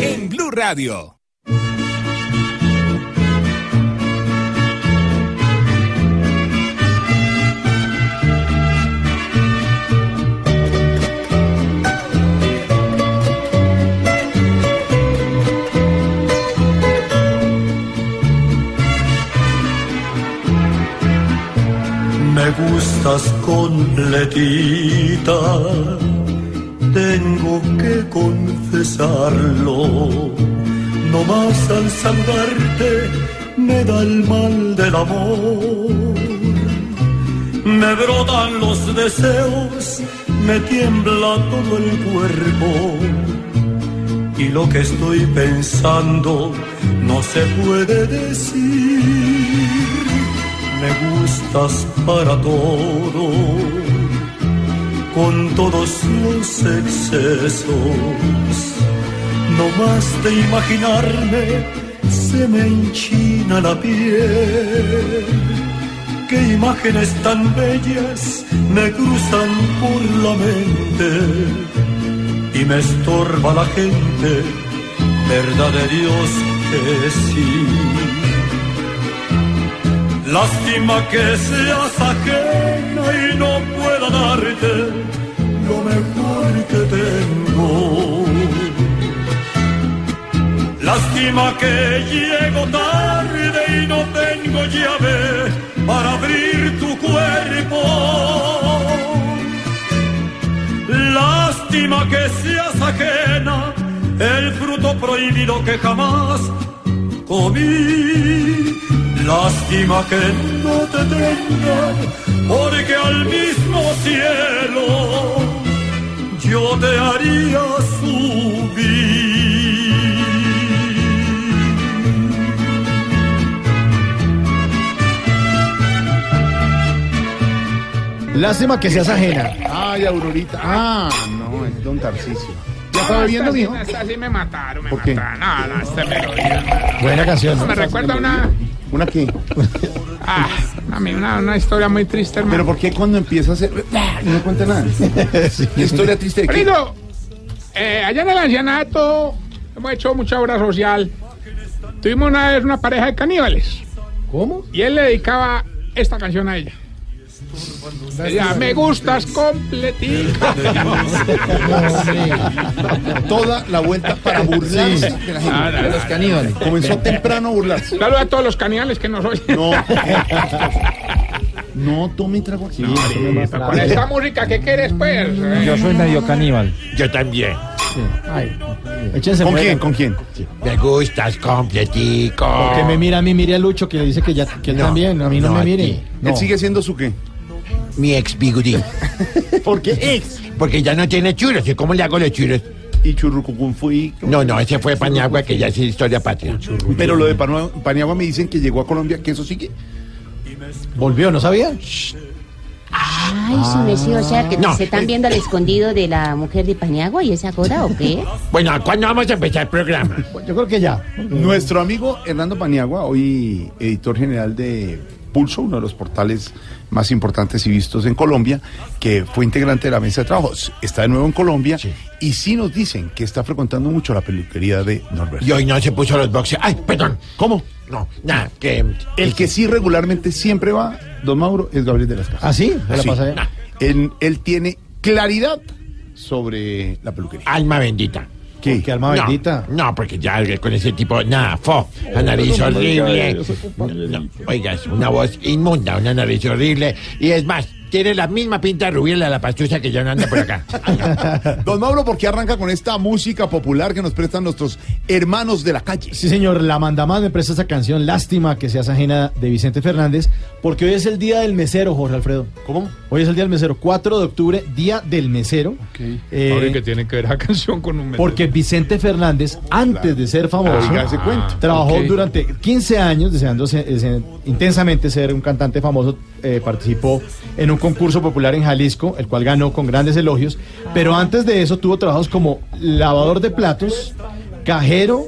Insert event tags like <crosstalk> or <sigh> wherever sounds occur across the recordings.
En Blue Radio. Me gustas completita, tengo que confesarlo. No más al saludarte me da el mal del amor. Me brotan los deseos, me tiembla todo el cuerpo. Y lo que estoy pensando no se puede decir me gustas para todo, con todos los excesos. No más de imaginarme, se me enchina la piel. Qué imágenes tan bellas me cruzan por la mente y me estorba la gente, verdad de Dios que sí. Lástima que seas ajena y no pueda darte lo mejor que tengo. Lástima que llego tarde y no tengo llave para abrir tu cuerpo. Lástima que seas ajena, el fruto prohibido que jamás comí. Lástima que no te tenga, porque al mismo cielo yo te haría Lástima que seas ajena. Ay, Aurorita. Ah, no, es Don Tarcisio. ¿Ya estaba viendo, mijo? Esta sí me mataron, me ¿Por qué? mataron. No, no, esta melodía. Buena canción. ¿no? Me recuerda una, ¿Una qué? ah, a mí una, una historia muy triste, hermano. Pero ¿por qué cuando empieza a hacer... No cuenta nada? Historia triste de qué? Querido, eh, allá en el ancianato hemos hecho mucha obra social. Tuvimos una vez una pareja de caníbales ¿Cómo? y él le dedicaba esta canción a ella. Ella, me gustas completica. Toda la vuelta para burlarse de la gente. Ah, no, De los caníbales. Comenzó temprano a burlarse. Saludos a todos los caníbales que nos oyen. No. <laughs> No tome trago aquí. Con esta música, ¿qué quieres, pues? Eh, Yo soy medio caníbal. Yo también. Échense ¿Con quién? ¿Con quién? Me gustas completico. Que me mira a mí, mire a Lucho, que dice que ya que él No, también, a mí no, no, me mire. No. Él sigue siendo su qué. Mi ex bigurí. <laughs> ¿Por qué ex? Porque ya no tiene churros. ¿Y cómo le hago los churros? Y Churrucucún fui. No, no, ese fue Paniagua, que ya es historia patria. Pero lo de Paniagua me dicen que llegó a Colombia, que eso sigue. ¿Volvió? ¿No sabía? Ay, sí, me sí, o sea, que No, se están viendo al escondido de la mujer de Paniagua y esa cosa, ¿o qué? Bueno, ¿cuándo vamos a empezar el programa? Yo creo que ya. Nuestro amigo Hernando Paniagua, hoy editor general de Pulso, uno de los portales más importantes y vistos en Colombia, que fue integrante de la mesa de trabajo, está de nuevo en Colombia y sí nos dicen que está frecuentando mucho la peluquería de Norberto. Y hoy no se puso los boxes. Ay, perdón. ¿Cómo? No, nada, que... El que sí regularmente siempre va, don Mauro, es Gabriel de las Casas. ¿Ah, sí? Me la Sí. nah, Él, él tiene claridad sobre la peluquería. alma bendita. ¿Qué? Que alma no, bendita. No, porque ya con ese tipo, nada, fo, la nariz horrible. No, no, oiga, es una voz inmunda, una nariz horrible. Y es más, tiene la misma pinta rubiela de la pastusa que ya no anda por acá. <laughs> Don Mauro, ¿por qué arranca con esta música popular que nos prestan nuestros hermanos de la calle? Sí, señor, la mandamás me presta esta canción, Lástima que seas ajena, de Vicente Fernández, porque hoy es el día del mesero, Jorge Alfredo. ¿Cómo? Hoy es el día del mesero, 4 de octubre, día del mesero. Eh, Ahora que tiene que ver la canción con un porque Vicente Fernández, antes de ser famoso, trabajó durante 15 años deseando se- se- intensamente ser un cantante famoso. Eh, participó en un concurso popular en Jalisco, el cual ganó con grandes elogios. Pero antes de eso tuvo trabajos como lavador de platos, cajero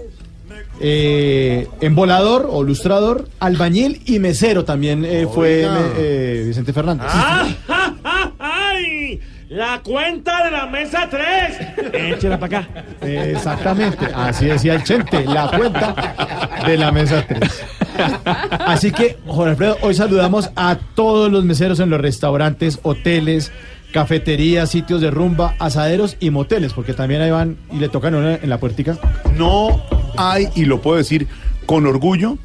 eh, embolador o lustrador, albañil y mesero también eh, fue Vicente Fernández. <laughs> ¡Ay! La cuenta de la mesa 3. Échela para acá. Exactamente, así decía el Chente, la cuenta de la mesa 3. Así que, Jorge Alfredo, hoy saludamos a todos los meseros en los restaurantes, hoteles, cafeterías, sitios de rumba, asaderos y moteles, porque también ahí van y le tocan una en la puertica. No hay, y lo puedo decir con orgullo,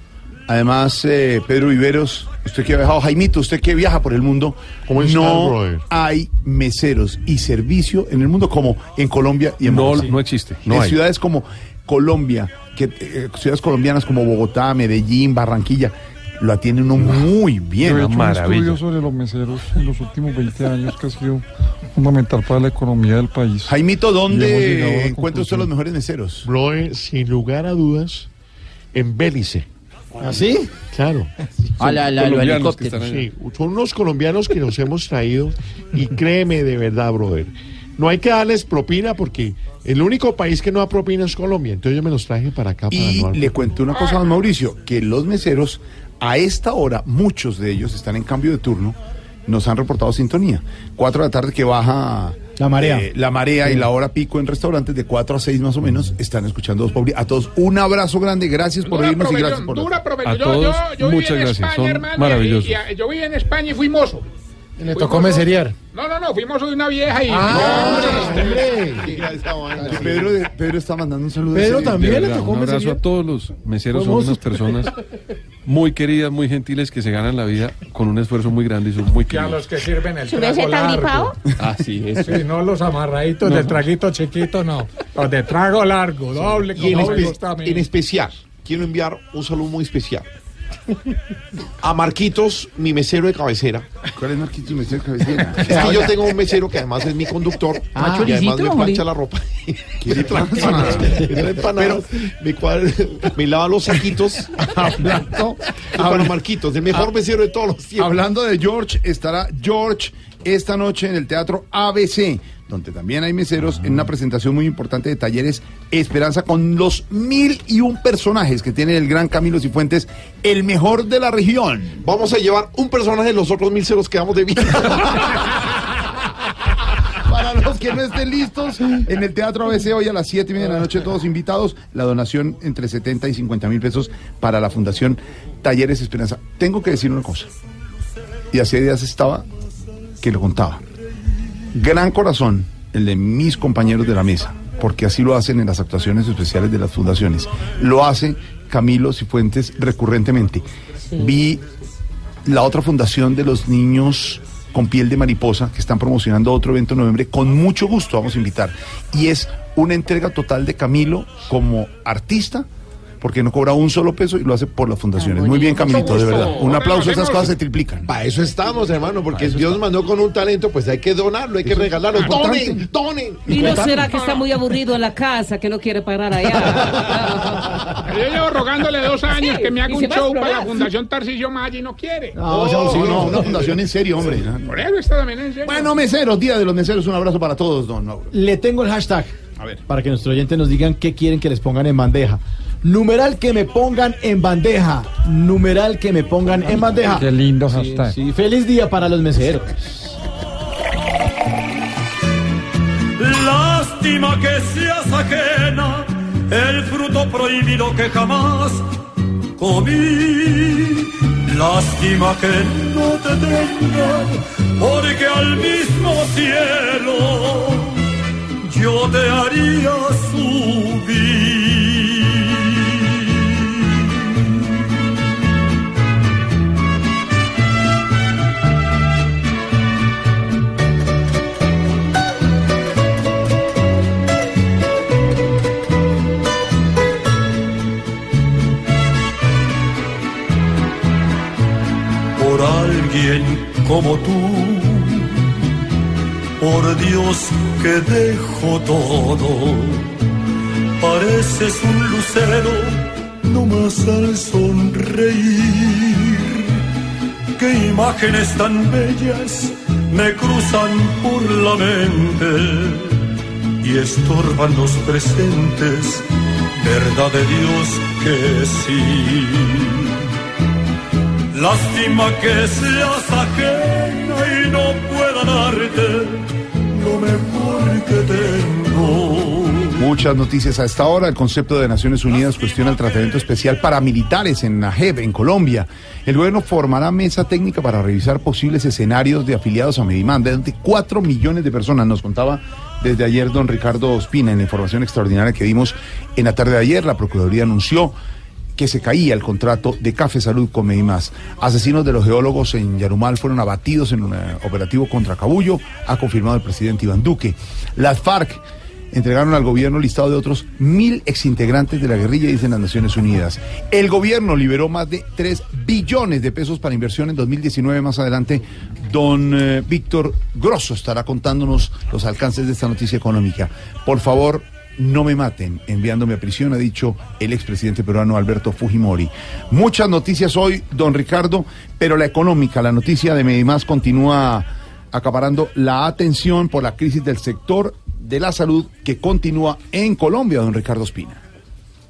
además, eh, Pedro Viveros, usted que ha viajado, Jaimito, usted que viaja por el mundo, ¿Cómo está, no brother? hay meseros y servicio en el mundo como en Colombia y en No, Bogotá. no existe. No en hay. ciudades como Colombia, que, eh, ciudades colombianas como Bogotá, Medellín, Barranquilla, lo atienden uno muy bien. Yo he hecho un maravilla. estudio sobre los meseros en los últimos 20 años que ha sido fundamental para la economía del país. Jaimito, a ¿dónde la encuentra usted los mejores meseros? Brother, sin lugar a dudas, en Bélice. ¿Así? Claro. Hola, hola, los colombianos que están. Sí, son unos colombianos que nos hemos traído y créeme de verdad, brother. No hay que darles propina porque el único país que no da propina es Colombia. Entonces yo me los traje para acá para Y no le cuento una cosa a don Mauricio, que los meseros, a esta hora, muchos de ellos están en cambio de turno, nos han reportado sintonía. Cuatro de la tarde que baja La marea. eh, la marea y la hora pico en restaurantes de cuatro a seis más o menos, están escuchando Dos Pauli. A todos un abrazo grande, gracias por oírnos y gracias por... dura. A Yo- todos, yo, muchas en gracias, España, son hermano, y- maravillosos. y- y yo viví en España y fui mozo. Le tocó meseriar. No, no, no, fui mozo de una vieja y... Que Pedro, de- Pedro está mandando un saludo. Pedro también. Le tocó un abrazo mesería? a todos los meseros, son unas personas muy queridas, muy gentiles que se ganan la vida con un esfuerzo muy grande y son muy Que a queridos. los que sirven el ¿Su vez trago largo. gripado? Ah, sí, eso. Sí, no los amarraditos de traguito chiquito, no. Los de trago largo, doble, Y en, como espe- a en especial, quiero enviar un saludo muy especial a Marquitos, mi mesero de cabecera. ¿Cuál es Marquitos Mesero Cabecera? <laughs> Es que yo tengo un mesero que además es mi conductor Ah, y además me plancha la ropa. ¿Qué le pasa? Me me, cuadra- me lava los saquitos. <laughs> Hablando, para Marquitos, el mejor mesero de todos los tiempos. Hablando de George, estará George esta noche en el Teatro ABC, donde también hay meseros en una presentación muy importante de Talleres Esperanza con los mil y un personajes que tiene el gran Camilo Cifuentes, el mejor de la región. Vamos a llevar un personaje de los otros mil ceros que damos de vida. <laughs> Para los que no estén listos, en el Teatro ABC hoy a las 7 y media de la noche, todos invitados. La donación entre 70 y 50 mil pesos para la Fundación Talleres Esperanza. Tengo que decir una cosa, y hace días estaba que lo contaba. Gran corazón el de mis compañeros de la mesa, porque así lo hacen en las actuaciones especiales de las fundaciones. Lo hace Camilo Cifuentes recurrentemente. Vi la otra fundación de los niños con piel de mariposa que están promocionando otro evento en noviembre. Con mucho gusto vamos a invitar. Y es una entrega total de Camilo como artista. Porque no cobra un solo peso y lo hace por las fundaciones. Muy bien, Camilito, de verdad. Un aplauso, esas cosas se triplican. Para eso estamos, hermano, porque Dios nos mandó con un talento, pues hay que donarlo, hay que regalarlo. Donen, donen. ¿Y no será que está muy aburrido en la casa, que no quiere parar allá? <laughs> Yo llevo rogándole dos años Sí, que me haga un show para la. Fundación Tarcisio Maya y no quiere. No, o sea, sí, no, una fundación en serio, hombre. Por eso está también en serio. Bueno, meseros, Día de los Meseros, un abrazo para todos, don Mauro. Le tengo el hashtag. A ver. Para que nuestros oyentes nos digan qué quieren que les pongan en bandeja. Numeral que me pongan en bandeja. Numeral que me pongan en bandeja. Qué lindo Sí, hashtag. sí, feliz día para los meseros. Lástima que seas ajena, el fruto prohibido que jamás comí. Lástima que no te tenga, porque al mismo cielo yo te haría subir. Alguien como tú. Por Dios que dejo todo, pareces un lucero, no más al sonreír. Qué imágenes tan bellas me cruzan por la mente y estorban los presentes, verdad de Dios que sí. Lástima que seas ajena y no pueda darte lo mejor que tengo. Muchas noticias a esta hora. El concepto de Naciones Unidas cuestiona el tratamiento especial para militares en Najeb, en Colombia. El gobierno formará mesa técnica para revisar posibles escenarios de afiliados a Medimán. De 4 millones de personas, nos contaba desde ayer don Ricardo Ospina en la información extraordinaria que dimos en la tarde de ayer. La Procuraduría anunció que se caía el contrato de Café Salud con Medimás. Asesinos de los geólogos en Yarumal fueron abatidos en un eh, operativo contra Cabullo, ha confirmado el presidente Iván Duque. Las FARC entregaron al gobierno listado de otros mil exintegrantes de la guerrilla, dicen las Naciones Unidas. El gobierno liberó más de 3 billones de pesos para inversión en 2019. Más adelante, don eh, Víctor Grosso estará contándonos los alcances de esta noticia económica. Por favor, no me maten enviándome a prisión, ha dicho el expresidente peruano Alberto Fujimori. Muchas noticias hoy, don Ricardo, pero la económica, la noticia de Medimás continúa acaparando la atención por la crisis del sector de la salud que continúa en Colombia, don Ricardo Espina.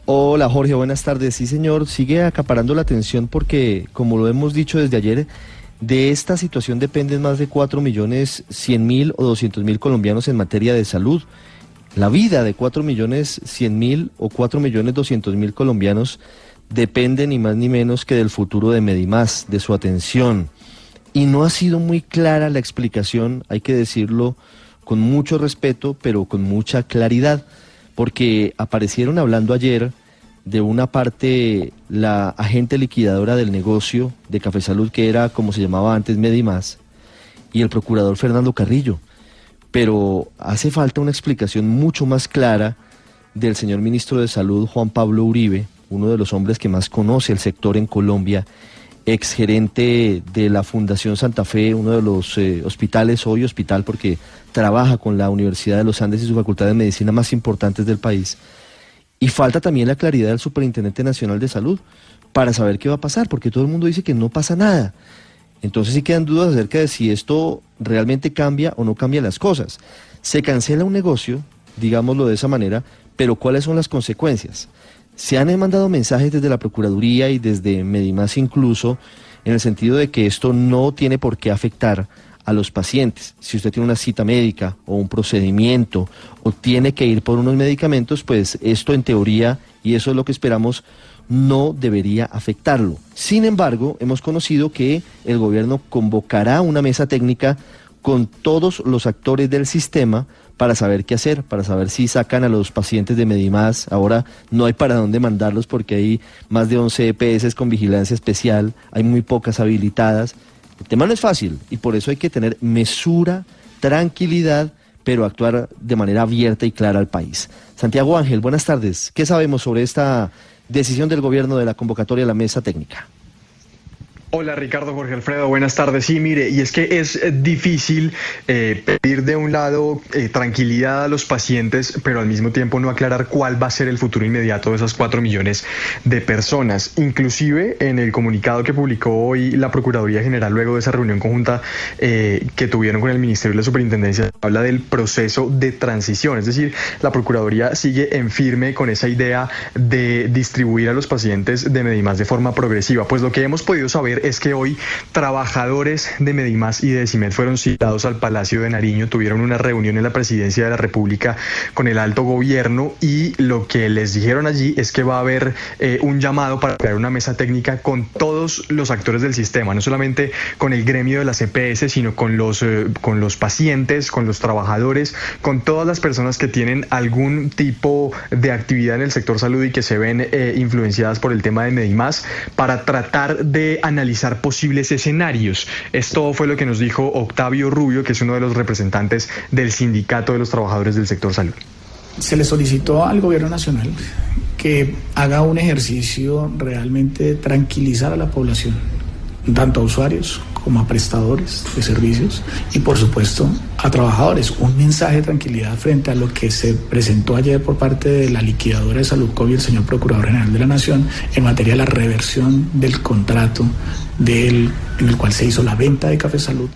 Hola Jorge, buenas tardes. Sí señor, sigue acaparando la atención porque, como lo hemos dicho desde ayer, de esta situación dependen más de 4 millones 100 mil o 200 mil colombianos en materia de salud. La vida de 4 millones 100 mil o 4 millones 200 mil colombianos depende ni más ni menos que del futuro de Medimás, de su atención. Y no ha sido muy clara la explicación, hay que decirlo con mucho respeto, pero con mucha claridad, porque aparecieron hablando ayer de una parte la agente liquidadora del negocio de Café Salud, que era como se llamaba antes Medimás, y el procurador Fernando Carrillo. Pero hace falta una explicación mucho más clara del señor ministro de Salud, Juan Pablo Uribe, uno de los hombres que más conoce el sector en Colombia, exgerente de la Fundación Santa Fe, uno de los eh, hospitales, hoy hospital porque trabaja con la Universidad de los Andes y su Facultad de Medicina más importantes del país. Y falta también la claridad del Superintendente Nacional de Salud para saber qué va a pasar, porque todo el mundo dice que no pasa nada. Entonces sí quedan dudas acerca de si esto realmente cambia o no cambia las cosas. Se cancela un negocio, digámoslo de esa manera, pero ¿cuáles son las consecuencias? Se han mandado mensajes desde la Procuraduría y desde Medimás incluso, en el sentido de que esto no tiene por qué afectar a los pacientes. Si usted tiene una cita médica o un procedimiento o tiene que ir por unos medicamentos, pues esto en teoría, y eso es lo que esperamos, no debería afectarlo. Sin embargo, hemos conocido que el gobierno convocará una mesa técnica con todos los actores del sistema para saber qué hacer, para saber si sacan a los pacientes de Medimás. Ahora no hay para dónde mandarlos porque hay más de 11 EPS con vigilancia especial, hay muy pocas habilitadas. El tema no es fácil y por eso hay que tener mesura, tranquilidad, pero actuar de manera abierta y clara al país. Santiago Ángel, buenas tardes. ¿Qué sabemos sobre esta decisión del gobierno de la convocatoria a la mesa técnica? Hola Ricardo Jorge Alfredo, buenas tardes. Sí, mire, y es que es eh, difícil eh, pedir de un lado eh, tranquilidad a los pacientes, pero al mismo tiempo no aclarar cuál va a ser el futuro inmediato de esas cuatro millones de personas. Inclusive en el comunicado que publicó hoy la Procuraduría General luego de esa reunión conjunta que tuvieron con el Ministerio de la Superintendencia, habla del proceso de transición. Es decir, la Procuraduría sigue en firme con esa idea de distribuir a los pacientes de Medimás de forma progresiva. Pues lo que hemos podido saber es que hoy trabajadores de Medimás y de CIMED fueron citados al Palacio de Nariño, tuvieron una reunión en la Presidencia de la República con el alto gobierno y lo que les dijeron allí es que va a haber eh, un llamado para crear una mesa técnica con todos los actores del sistema, no solamente con el gremio de la CPS, sino con los, eh, con los pacientes, con los trabajadores, con todas las personas que tienen algún tipo de actividad en el sector salud y que se ven eh, influenciadas por el tema de Medimás, para tratar de analizar posibles escenarios. Esto fue lo que nos dijo Octavio Rubio, que es uno de los representantes del Sindicato de los Trabajadores del Sector Salud. Se le solicitó al Gobierno Nacional que haga un ejercicio realmente de tranquilizar a la población, tanto a usuarios como a prestadores de servicios y por supuesto a trabajadores. Un mensaje de tranquilidad frente a lo que se presentó ayer por parte de la liquidadora de Salud COVID, el señor Procurador General de la Nación, en materia de la reversión del contrato del, en el cual se hizo la venta de Café Salud.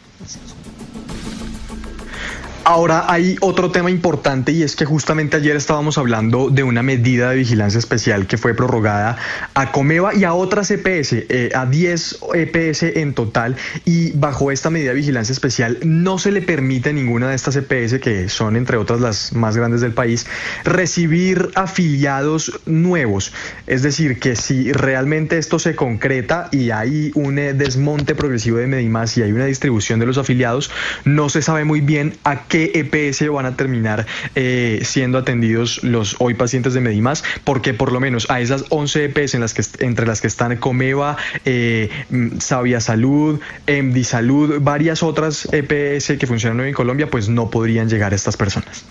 Ahora hay otro tema importante y es que justamente ayer estábamos hablando de una medida de vigilancia especial que fue prorrogada a Comeva y a otras EPS, eh, a 10 EPS en total y bajo esta medida de vigilancia especial no se le permite a ninguna de estas EPS, que son entre otras las más grandes del país, recibir afiliados nuevos. Es decir, que si realmente esto se concreta y hay un eh, desmonte progresivo de Medimás y hay una distribución de los afiliados, no se sabe muy bien a qué EPS van a terminar eh, siendo atendidos los hoy pacientes de Medimás, porque por lo menos a esas 11 EPS en las que, entre las que están Comeva, eh, mm, Sabia Salud, MD Salud, varias otras EPS que funcionan hoy en Colombia, pues no podrían llegar a estas personas.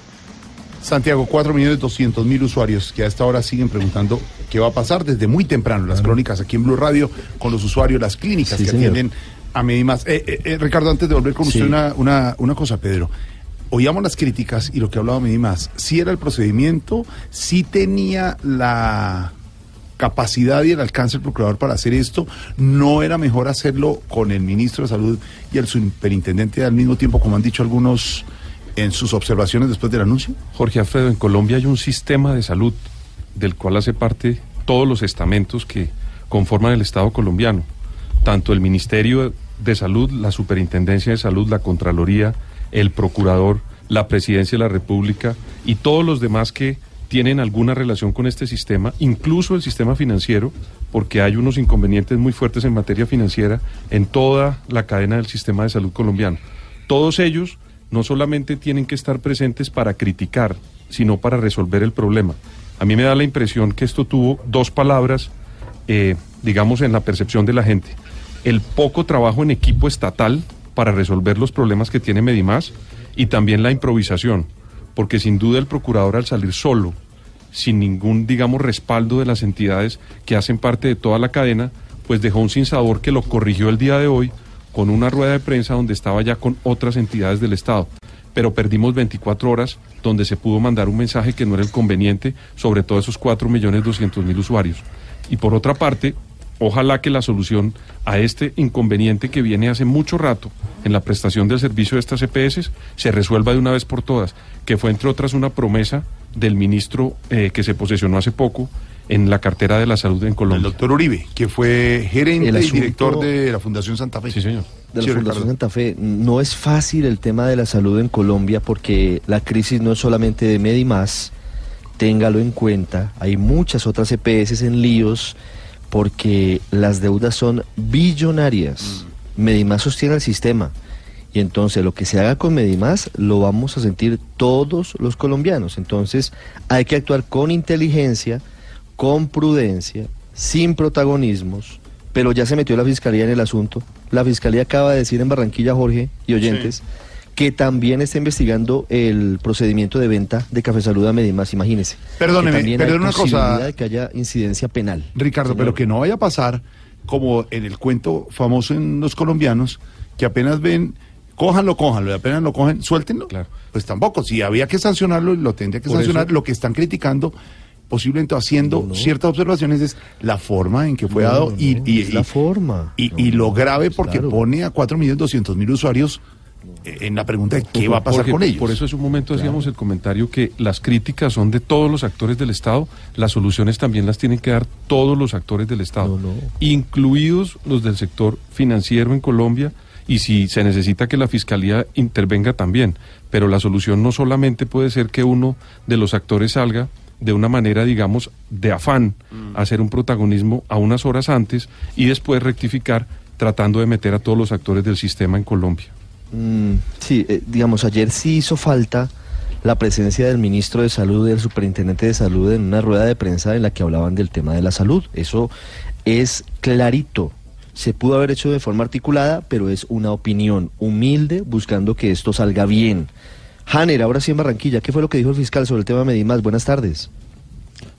Santiago, 4 millones 200 mil usuarios que a esta hora siguen preguntando qué va a pasar desde muy temprano. Las crónicas aquí en Blue Radio con los usuarios, las clínicas Sí, que señor. atienden a Medimás. Eh, eh, eh, Ricardo, antes de volver con Sí. usted, una, una, una cosa, Pedro. Oíamos las críticas y lo que hablaba Medimás. Sí era el procedimiento, sí tenía la capacidad y el alcance del procurador para hacer esto. No era mejor hacerlo con el ministro de Salud y el superintendente al mismo tiempo, como han dicho algunos en sus observaciones después del anuncio. Jorge Alfredo, en Colombia hay un sistema de salud del cual hace parte todos los estamentos que conforman el Estado colombiano, tanto el Ministerio de Salud, la Superintendencia de Salud, la Contraloría, el Procurador, la Presidencia de la República y todos los demás que tienen alguna relación con este sistema, incluso el sistema financiero, porque hay unos inconvenientes muy fuertes en materia financiera en toda la cadena del sistema de salud colombiano. Todos ellos no solamente tienen que estar presentes para criticar, sino para resolver el problema. A mí me da la impresión que esto tuvo dos palabras, eh, digamos, en la percepción de la gente. El poco trabajo en equipo estatal para resolver los problemas que tiene Medimás y también la improvisación, porque sin duda el procurador al salir solo, sin ningún, digamos, respaldo de las entidades que hacen parte de toda la cadena, pues dejó un sinsabor que lo corrigió el día de hoy con una rueda de prensa donde estaba ya con otras entidades del Estado. Pero perdimos 24 horas donde se pudo mandar un mensaje que no era el conveniente sobre todos esos 4.200.000 usuarios. Y por otra parte, ojalá que la solución a este inconveniente que viene hace mucho rato en la prestación del servicio de estas EPS se resuelva de una vez por todas, que fue entre otras una promesa del ministro eh, que se posesionó hace poco en la cartera de la salud en Colombia. El doctor Uribe, que fue gerente y director de la Fundación Santa Fe. Sí, señor. de la Sí, Fundación Ricardo. Santa Fe. No es fácil el tema de la salud en Colombia porque la crisis no es solamente de Medimás, téngalo en cuenta. Hay muchas otras EPS en líos porque las deudas son billonarias. Medimás sostiene el sistema. Y entonces lo que se haga con Medimás lo vamos a sentir todos los colombianos. Entonces hay que actuar con inteligencia, con prudencia, sin protagonismos, pero ya se metió la fiscalía en el asunto. La fiscalía acaba de decir en Barranquilla, Jorge y oyentes, que también está investigando el procedimiento de venta de Café Salud a Medimás, imagínese. Perdóneme, perdone una cosa. posibilidad de que haya incidencia penal. Ricardo, Señor. pero que no vaya a pasar como en el cuento famoso en los colombianos, que apenas ven, cójanlo, cójanlo, y apenas lo cogen, suéltenlo. Pues tampoco, si había que sancionarlo, lo tendría que Por sancionar. eso- Lo que están criticando, posiblemente haciendo ciertas observaciones, es la forma en que fue No, dado no, y, no, y- es y- la forma. y, y lo grave porque claro. pone a 4.200.000 usuarios en la pregunta de qué va a pasar Jorge, con ellos. Por eso hace un momento hacíamos el comentario que las críticas son de todos los actores del Estado, las soluciones también las tienen que dar todos los actores del Estado, incluidos los del sector financiero en Colombia, y si se necesita que la Fiscalía intervenga también. Pero la solución no solamente puede ser que uno de los actores salga de una manera, digamos, de afán, a hacer un protagonismo a unas horas antes y después rectificar tratando de meter a todos los actores del sistema en Colombia. Mm, sí, eh, digamos, ayer sí hizo falta la presencia del ministro de Salud y del superintendente de Salud en una rueda de prensa en la que hablaban del tema de la salud. Eso es clarito. Se pudo haber hecho de forma articulada, pero es una opinión humilde buscando que esto salga bien. Hanner, ahora sí en Barranquilla, ¿qué fue lo que dijo el fiscal sobre el tema de Medimás? Buenas tardes.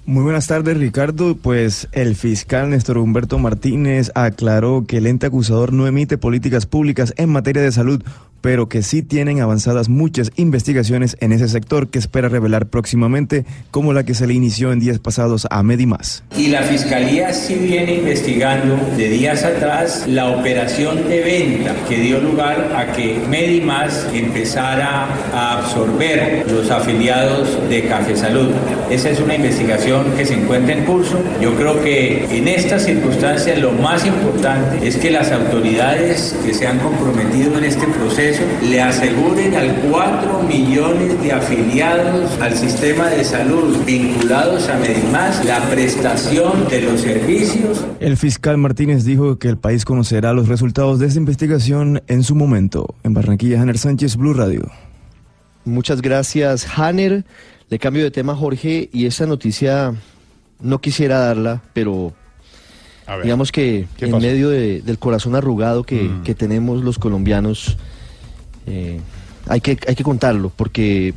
Muy buenas tardes, Ricardo. Pues el fiscal Néstor Humberto Martínez aclaró que el ente acusador no emite políticas públicas en materia de salud pero que sí tienen avanzadas muchas investigaciones en ese sector que espera revelar próximamente, como la que se le inició en días pasados a Medimás. Y la Fiscalía sí viene investigando de días atrás la operación de venta que dio lugar a que Medimás empezara a absorber los afiliados de Café Salud. Esa es una investigación que se encuentra en curso. Yo creo que en estas circunstancias lo más importante es que las autoridades que se han comprometido en este proceso le aseguren al 4 millones de afiliados al sistema de salud vinculados a Medimás la prestación de los servicios. El fiscal Martínez dijo que el país conocerá los resultados de esta investigación en su momento. En Barranquilla, Janer Sánchez, Blue Radio. Muchas gracias, Hanner. Le cambio de tema, Jorge, y esa noticia no quisiera darla, pero ver, digamos que ¿qué en pasó? medio de- del corazón arrugado que, Mm. que tenemos los colombianos, eh, hay, que, hay que contarlo, porque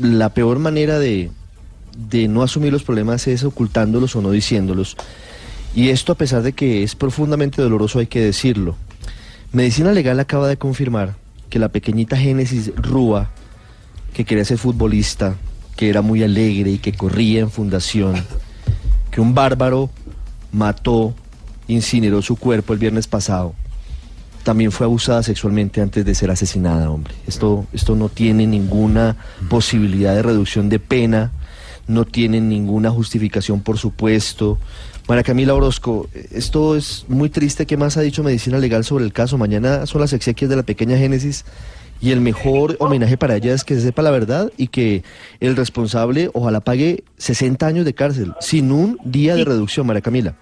la peor manera de, de no asumir los problemas es ocultándolos o no diciéndolos. Y esto a pesar de que es profundamente doloroso, hay que decirlo. Medicina Legal acaba de confirmar que la pequeñita Génesis Rúa, que quería ser futbolista, que era muy alegre y que corría en fundación, que un bárbaro mató, incineró su cuerpo el viernes pasado, también fue abusada sexualmente antes de ser asesinada, hombre. Esto, esto no tiene ninguna posibilidad de reducción de pena, no tiene ninguna justificación, por supuesto. María Camila Orozco, esto es muy triste. ¿Qué más ha dicho Medicina Legal sobre el caso? Mañana son las exequias de la pequeña Génesis y el mejor homenaje para ella es que se sepa la verdad y que el responsable ojalá pague 60 años de cárcel sin un día de reducción, María Camila.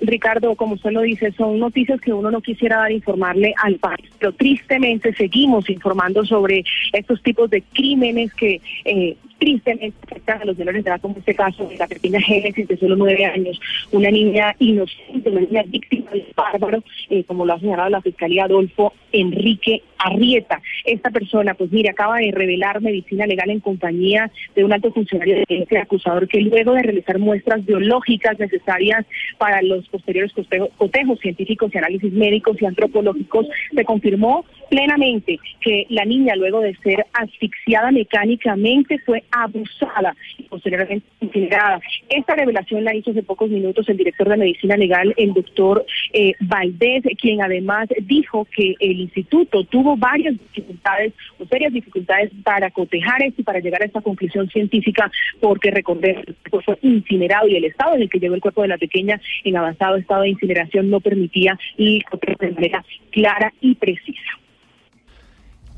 Ricardo, como usted lo dice, son noticias que uno no quisiera dar informarle al país, pero tristemente seguimos informando sobre estos tipos de crímenes que eh, tristemente afectan a los menores de edad, como este caso de la pequeña Génesis de solo nueve años, una niña inocente, una niña víctima del bárbaro, eh, como lo ha señalado la Fiscalía Adolfo Enrique Arrieta. Esta persona, pues mire, acaba de revelar medicina legal en compañía de un alto funcionario de este acusador que luego de realizar muestras biológicas necesarias para los posteriores cotejo- cotejos científicos y análisis médicos y antropológicos, se confirmó plenamente que la niña, luego de ser asfixiada mecánicamente, fue abusada y posteriormente incinerada. Esta revelación la hizo hace pocos minutos el director de Medicina Legal, el doctor eh, Valdés, quien además dijo que el instituto tuvo varias dificultades o serias dificultades para cotejar esto y para llegar a esta conclusión científica, porque recordemos que fue incinerado y el estado en el que llegó el cuerpo de la pequeña en avanzado estado de incineración no permitía cotejo de manera clara y precisa.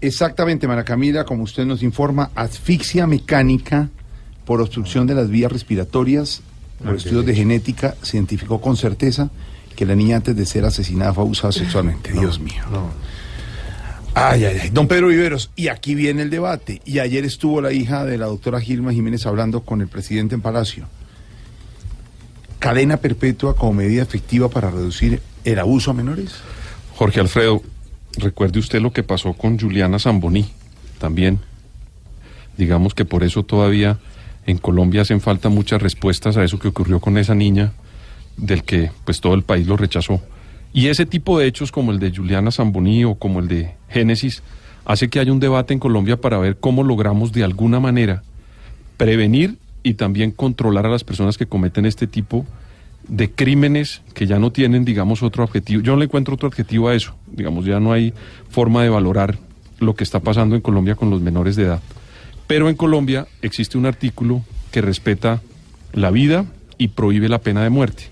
Exactamente, Mara Camila, como usted nos informa, asfixia mecánica por obstrucción de las vías respiratorias. Por estudios de genética, se identificó con certeza que la niña antes de ser asesinada fue abusada sexualmente. Dios mío. Ay, ay, ay. Don Pedro Viveros, y aquí viene el debate. Y ayer estuvo la hija de la doctora Gilma Jiménez hablando con el presidente en Palacio. ¿Cadena perpetua como medida efectiva para reducir el abuso a menores? Jorge Alfredo, recuerde usted lo que pasó con Juliana Zamboní también. Digamos que por eso todavía en Colombia hacen falta muchas respuestas a eso que ocurrió con esa niña, del que pues todo el país lo rechazó. Y ese tipo de hechos como el de Juliana Zamboní o como el de Génesis hace que haya un debate en Colombia para ver cómo logramos de alguna manera prevenir y también controlar a las personas que cometen este tipo de crímenes que ya no tienen, digamos, otro objetivo. Yo no le encuentro otro objetivo a eso. Digamos, ya no hay forma de valorar lo que está pasando en Colombia con los menores de edad. Pero en Colombia existe un artículo que respeta la vida y prohíbe la pena de muerte.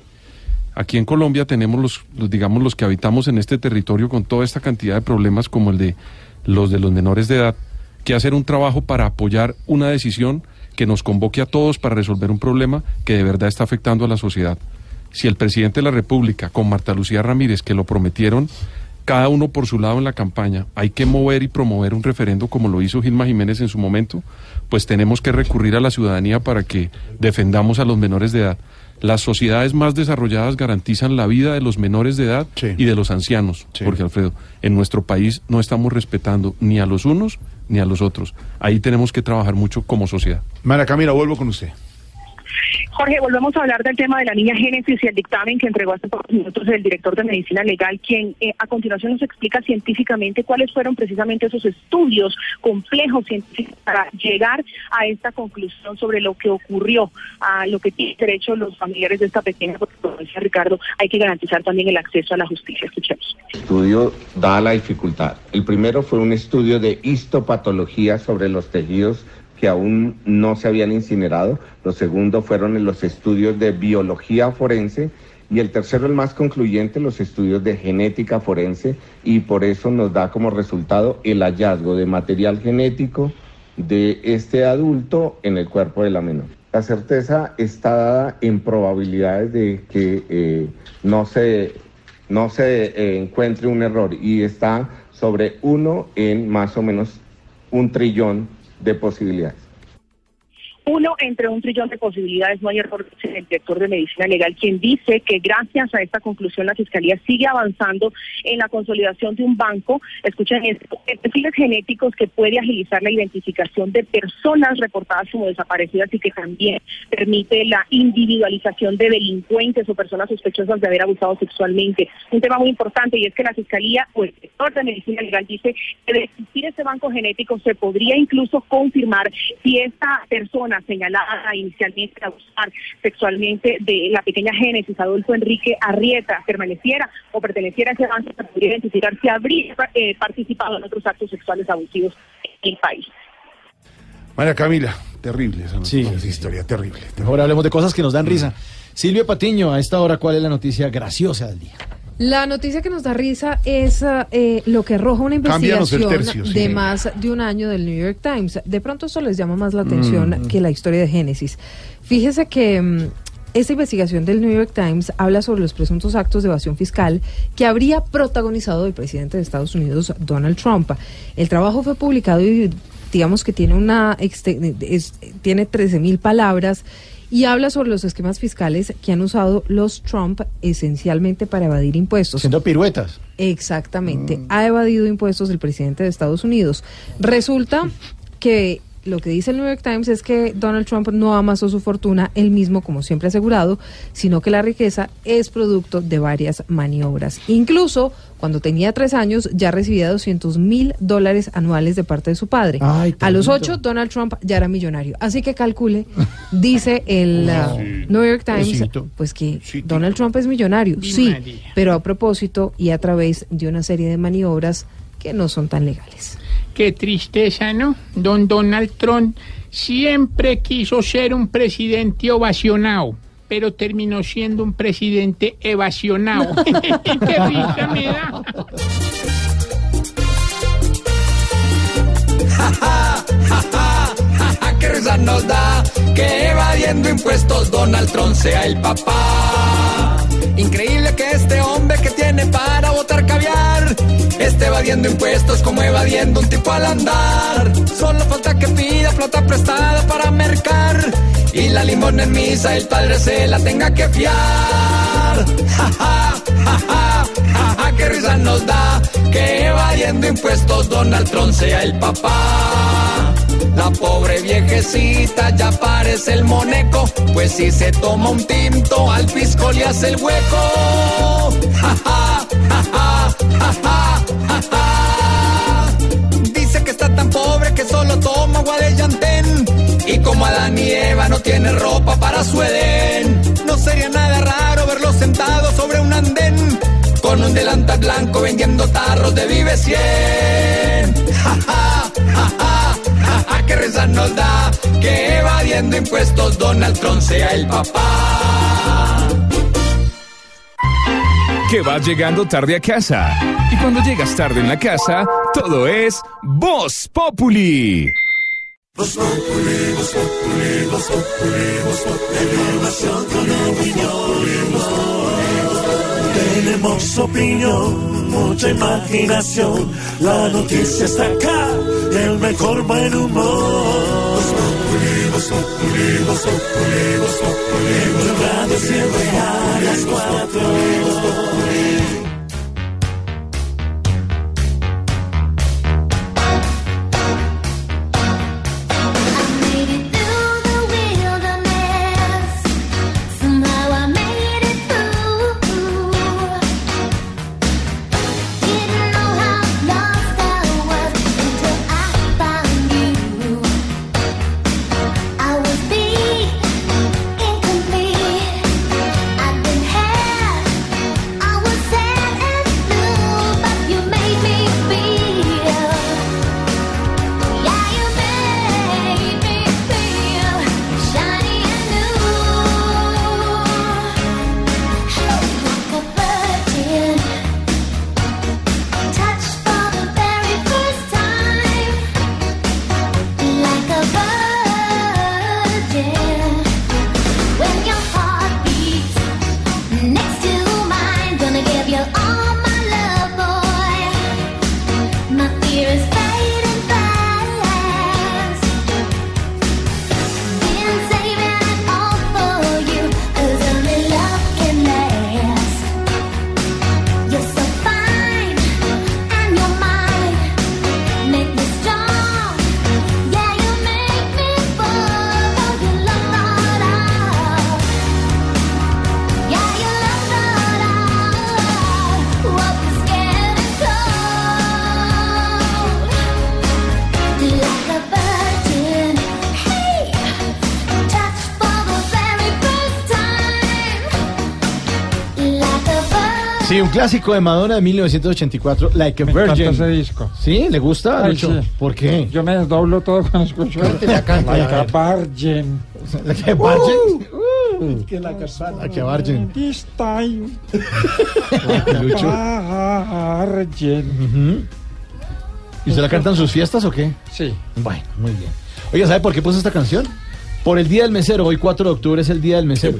Aquí en Colombia tenemos los, los, digamos, los que habitamos en este territorio con toda esta cantidad de problemas como el de los de los menores de edad, que hacer un trabajo para apoyar una decisión que nos convoque a todos para resolver un problema que de verdad está afectando a la sociedad. Si el presidente de la República, con Marta Lucía Ramírez, que lo prometieron, cada uno por su lado en la campaña, hay que mover y promover un referendo como lo hizo Gilma Jiménez en su momento, pues tenemos que recurrir a la ciudadanía para que defendamos a los menores de edad. Las sociedades más desarrolladas garantizan la vida de los menores de edad y de los ancianos, Jorge Alfredo. En nuestro país no estamos respetando ni a los unos ni a los otros. Ahí tenemos que trabajar mucho como sociedad. Mara Camila, vuelvo con usted. Jorge, volvemos a hablar del tema de la niña Génesis y el dictamen que entregó hace pocos minutos el director de Medicina Legal, quien eh, a continuación nos explica científicamente cuáles fueron precisamente esos estudios complejos científicos para llegar a esta conclusión sobre lo que ocurrió, a lo que tienen derecho los familiares de esta pequeña, porque como decía Ricardo, hay que garantizar también el acceso a la justicia. Escuchemos. estudio da la dificultad. El primero fue un estudio de histopatología sobre los tejidos que aún no se habían incinerado. Lo segundo fueron los estudios de biología forense. Y el tercero, el más concluyente, los estudios de genética forense. Y por eso nos da como resultado el hallazgo de material genético de este adulto en el cuerpo de la menor. La certeza está dada en probabilidades de que eh, no se, no se eh, encuentre un error y está sobre uno en más o menos un trillón de posibilidades. Uno entre un trillón de posibilidades, no hay error, el director de Medicina Legal, quien dice que gracias a esta conclusión la Fiscalía sigue avanzando en la consolidación de un banco, escuchen esto, perfiles genéticos que puede agilizar la identificación de personas reportadas como desaparecidas y que también permite la individualización de delincuentes o personas sospechosas de haber abusado sexualmente. Un tema muy importante y es que la Fiscalía o el director de Medicina Legal dice que de existir ese banco genético se podría incluso confirmar si esta persona señalada inicialmente de abusar sexualmente de la pequeña Génesis, Adolfo Enrique Arrieta, permaneciera o perteneciera a ese banco, se podría identificar si habría eh, participado en otros actos sexuales abusivos en el país. María Camila, terrible esa, noticia, esa historia, terrible. Ahora hablemos de cosas que nos dan risa. Silvia Patiño, a esta hora, ¿cuál es la noticia graciosa del día? La noticia que nos da risa es eh, lo que arroja una investigación tercio, sí. de más de un año del New York Times. De pronto eso les llama más la atención Mm. que la historia de Génesis. Fíjese que mm, esta investigación del New York Times habla sobre los presuntos actos de evasión fiscal que habría protagonizado el presidente de Estados Unidos, Donald Trump. El trabajo fue publicado y digamos que tiene una exte- es- tiene 13 mil palabras y habla sobre los esquemas fiscales que han usado los Trump esencialmente para evadir impuestos. Haciendo piruetas. Exactamente. Ha evadido impuestos el presidente de Estados Unidos. Resulta que lo que dice el New York Times es que Donald Trump no amasó su fortuna él mismo, como siempre ha asegurado, sino que la riqueza es producto de varias maniobras. Incluso cuando tenía tres años ya recibía 200 mil dólares anuales de parte de su padre. Ay, a los ocho, Donald Trump ya era millonario. Así que calcule, <laughs> dice el uh, New York Times, pues que Donald Trump es millonario, Mi sí, pero a propósito y a través de una serie de maniobras que no son tan legales. Qué tristeza, ¿no? Don Donald Trump siempre quiso ser un presidente ovacionado, pero terminó siendo un presidente evasionado. <laughs> Qué risa me da. qué risa nos da que evadiendo impuestos Donald Trump sea el papá. Increíble que este hombre que tiene para votar caviar esté evadiendo impuestos como evadiendo un tipo al andar. Solo falta que pida plata prestada para mercar y la limón en misa el padre se la tenga que fiar. Ja, ja, ja, ja, ja, qué risa nos da que evadiendo impuestos Donald Trump sea el papá. La pobre viejecita ya parece el moneco, pues si se toma un tinto al pisco le hace el hueco. Ja, ja, ja, ja, ja, ja, Dice que está tan pobre que solo toma agua de llantén. Y como Adán y Eva no tiene ropa para su Edén, no sería nada raro verlo sentado sobre un andén. Con un delantal blanco vendiendo tarros de Vive 100. <laughs> Ja, ja, ja, ja, ja, ja, qué risa nos da que evadiendo impuestos Donald Trump sea el papá. Que vas llegando tarde a casa. Y cuando llegas tarde en la casa, todo es Voz Populi. Tenemos opinión, mucha imaginación. La noticia está acá, el mejor buen humor. Radio siempre a las cuatro. Clásico de Madonna de 1984, Like a Me Virgin. encanta ese disco. ¿Sí? ¿Le gusta, Ay, Lucho? sí. ¿Por qué? Yo me desdoblo todo cuando escucho. Cántela, <laughs> Like a virgin. Like a Virgin. Uh, Que la. Like a Virgin. This time. Lucho. Virgin. ¿Y usted la canta en sus fiestas o qué? Sí. Bueno, muy bien. Oiga, ¿sabe por qué puso esta canción? Por el Día del Mesero. Hoy 4 de octubre es el Día del Mesero.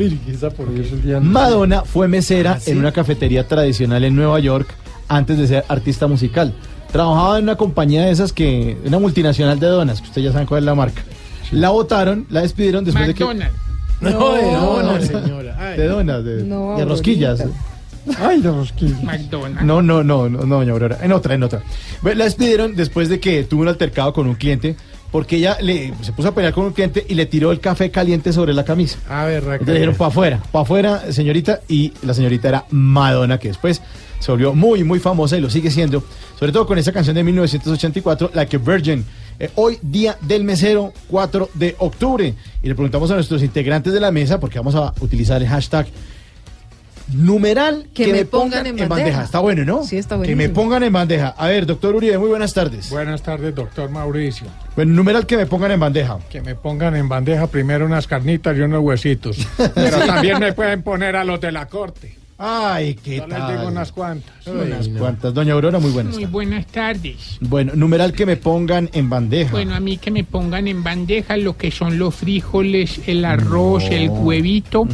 Madonna fue mesera ¿Ah, sí? en una cafetería tradicional en Nueva York antes de ser artista musical. Trabajaba en una compañía de esas que, una multinacional de donas, que usted ya sabe cuál es la marca. La votaron, la despidieron después McDonald's. de que... No, de donas, señora. Ay. De donas, de, No, de rosquillas. Ay, de rosquillas. McDonald's. No, no, no, no, no, doña Aurora. En otra, en otra. La despidieron después de que tuvo un altercado con un cliente porque ella le, se puso a pelear con un cliente y le tiró el café caliente sobre la camisa. A ver, Entonces le dijeron para afuera, para afuera, señorita, y la señorita era Madonna, que después se volvió muy, muy famosa y lo sigue siendo, sobre todo con esa canción de 1984, Like a Virgin. Eh, hoy, día del mesero, 4 de octubre. Y le preguntamos a nuestros integrantes de la mesa, porque vamos a utilizar el hashtag numeral Que me pongan en bandeja. Está bueno, ¿no? Sí, está Que me pongan en bandeja. A ver, doctor Uribe, muy buenas tardes. Buenas tardes, doctor Mauricio. Bueno, numeral que me pongan en bandeja. Que me pongan en bandeja primero unas carnitas y unos huesitos. <laughs> Pero también me pueden poner a los de la corte. Ay, qué Yo les tal. digo unas cuantas. Unas cuantas. Doña Aurora, muy buenas. Muy buenas tardes. Bueno, numeral que me pongan en bandeja. Bueno, a mí que me pongan en bandeja lo que son los frijoles, el arroz, el huevito,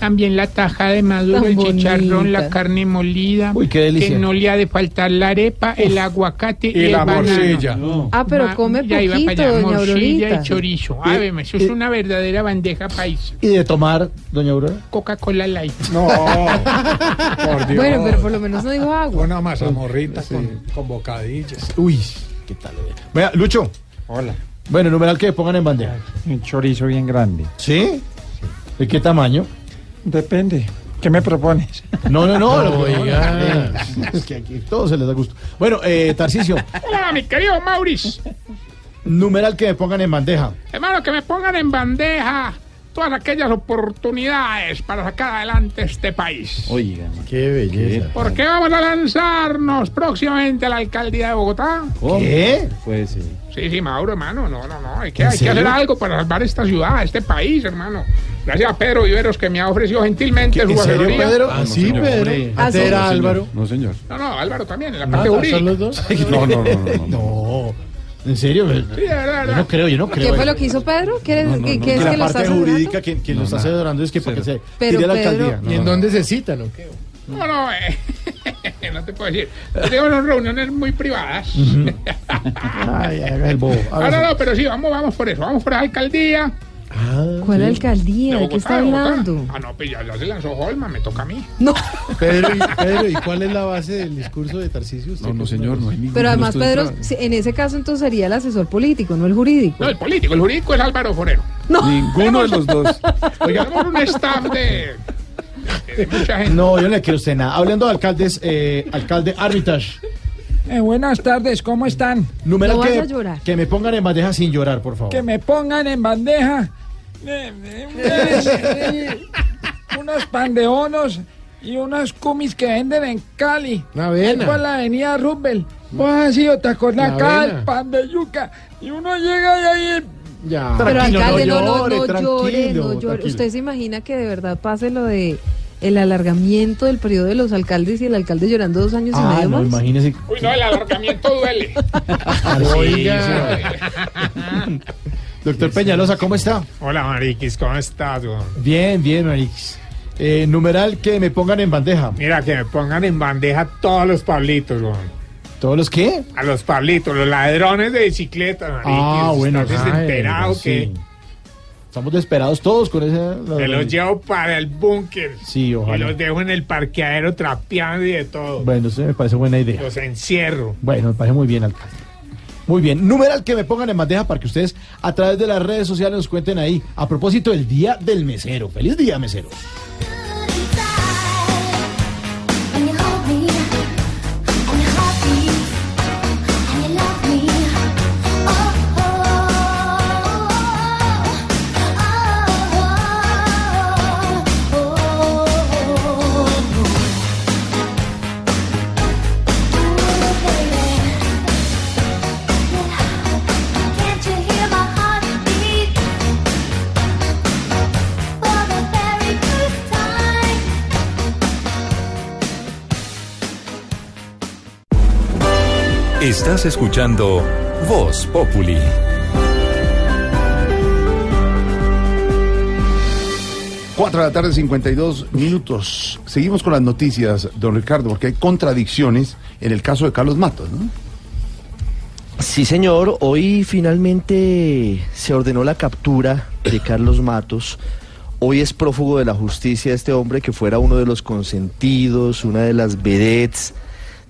también la taja de maduro, Tan el chicharrón, la carne molida. Uy, qué delicia. Que no le ha de faltar la arepa, el aguacate y, Y el la banano. morcilla. Ah, pero Ma- come ya iba para allá, doña morcilla Aurorita. y chorizo. Ave, eso es una verdadera bandeja paisa. ¿Y de tomar, doña Aurora? Coca-Cola Light. No, <laughs> por Dios. Bueno, pero por lo menos no dijo agua. Una mazamorrita con, con bocadillas. Uy, qué tal. Vea, Lucho. Hola. Bueno, numeral que me pongan en bandeja. Un chorizo bien grande. ¿Sí? ¿De qué tamaño? Depende. ¿Qué me propones? No, no, no. No, <laughs> lo que- oiga. <laughs> Es que aquí todo se les da gusto. Bueno, eh, Tarcicio, Hola, mi querido Maurice. numeral que me pongan en bandeja. Hermano, que me pongan en bandeja todas aquellas oportunidades para sacar adelante este país. Oiga, qué belleza. Porque vamos a lanzarnos próximamente a la alcaldía de Bogotá. ¿Qué? Puede ser. Sí, sí, Mauro, hermano, no, no, no, hay que, hacer algo para salvar esta ciudad, este país, hermano. Gracias a Pedro Viveros que me ha ofrecido gentilmente su ¿En serio, asesoría. Pedro? Ah, no, sí, señor. Pedro. Hombre. Ah, Antes sí. era. Álvaro. No, señor. No, no, Álvaro también, en la Ah, parte jurídica. ¿Son los dos? <laughs> No, no, no, no, no. <laughs> ¿En serio? De Yo no creo, yo no creo. ¿Qué fue lo que hizo Pedro? ¿Qué, No, no, qué- no, qué que es la que lo parte está jurídica, quien, quien lo está asesorando es que porque se Pero tire a la Pedro- alcaldía. ¿Y en dónde se citan o qué? No, no, eh, <laughs> no te puedo decir. Tenemos reuniones muy privadas. <laughs> Ay, haga el bobo. No, no, no, pero sí, vamos, vamos por eso. Vamos por esa alcaldía. ¿Cuál alcaldía? ¿De qué está de hablando? Ah, no, pues ya, ya se lanzó Holman, me toca a mí. No, <laughs> Pedro, y, Pedro, ¿y cuál es la base del discurso de Tarcisio? No, no, señor, no hay ningún pero además Pedro, en ese caso entonces sería el asesor político, no el jurídico. No, el político, el jurídico es Álvaro Forero. Ninguno de los dos. <laughs> Oiga, tenemos un staff de, mucha gente. No, yo no le quiero usted nada. Hablando de alcaldes, eh, alcalde Armitage. Eh, buenas tardes, ¿cómo están? Numeral No que, a llorar. que me pongan en bandeja sin llorar, por favor. Que me pongan en bandeja unos pandeonos y unos cumis que venden en Cali. Una avena. Ahí por la avenida Rubel. Vos has ido, el pan de yuca. Y uno llega y ahí... Ya. Pero alcalde, no no, no, llore, no llore, no llore. tranquilo. ¿Usted se imagina que de verdad pase lo de el alargamiento del periodo de los alcaldes y el alcalde llorando dos años y Ah, medio no, más? imagínese. Uy, no, el alargamiento duele. <laughs> Oiga. <laughs> Doctor Peñalosa, ¿cómo está? Hola, Mariquis, ¿cómo estás? Bien, bien, Marix. Eh, numeral que me pongan en bandeja. Mira, que me pongan en bandeja todos los Pablitos, weón. ¿Todos los qué? A los Pablitos, los ladrones de bicicleta, Mariquis. Ah, bueno. ¿Estás ay, desesperado sí. que Estamos desesperados todos con ese. Te los llevo para el búnker. Sí, Y ojalá. los dejo en el parqueadero trapeando y de todo. Bueno, eso me parece buena idea. Los encierro. Bueno, me parece muy bien, alcalde. Muy bien. Numeral que me pongan en bandeja para que ustedes a través de las redes sociales nos cuenten ahí. A propósito del Día del Mesero. ¡Feliz día, mesero! Estás escuchando Voz Populi. Cuatro de la tarde, 52 minutos. Seguimos con las noticias, don Ricardo, porque hay contradicciones en el caso de Carlos Matos, ¿no? Sí, señor. Hoy finalmente se ordenó la captura de Carlos Matos. Hoy es prófugo de la justicia este hombre que fuera uno de los consentidos, una de las vedettes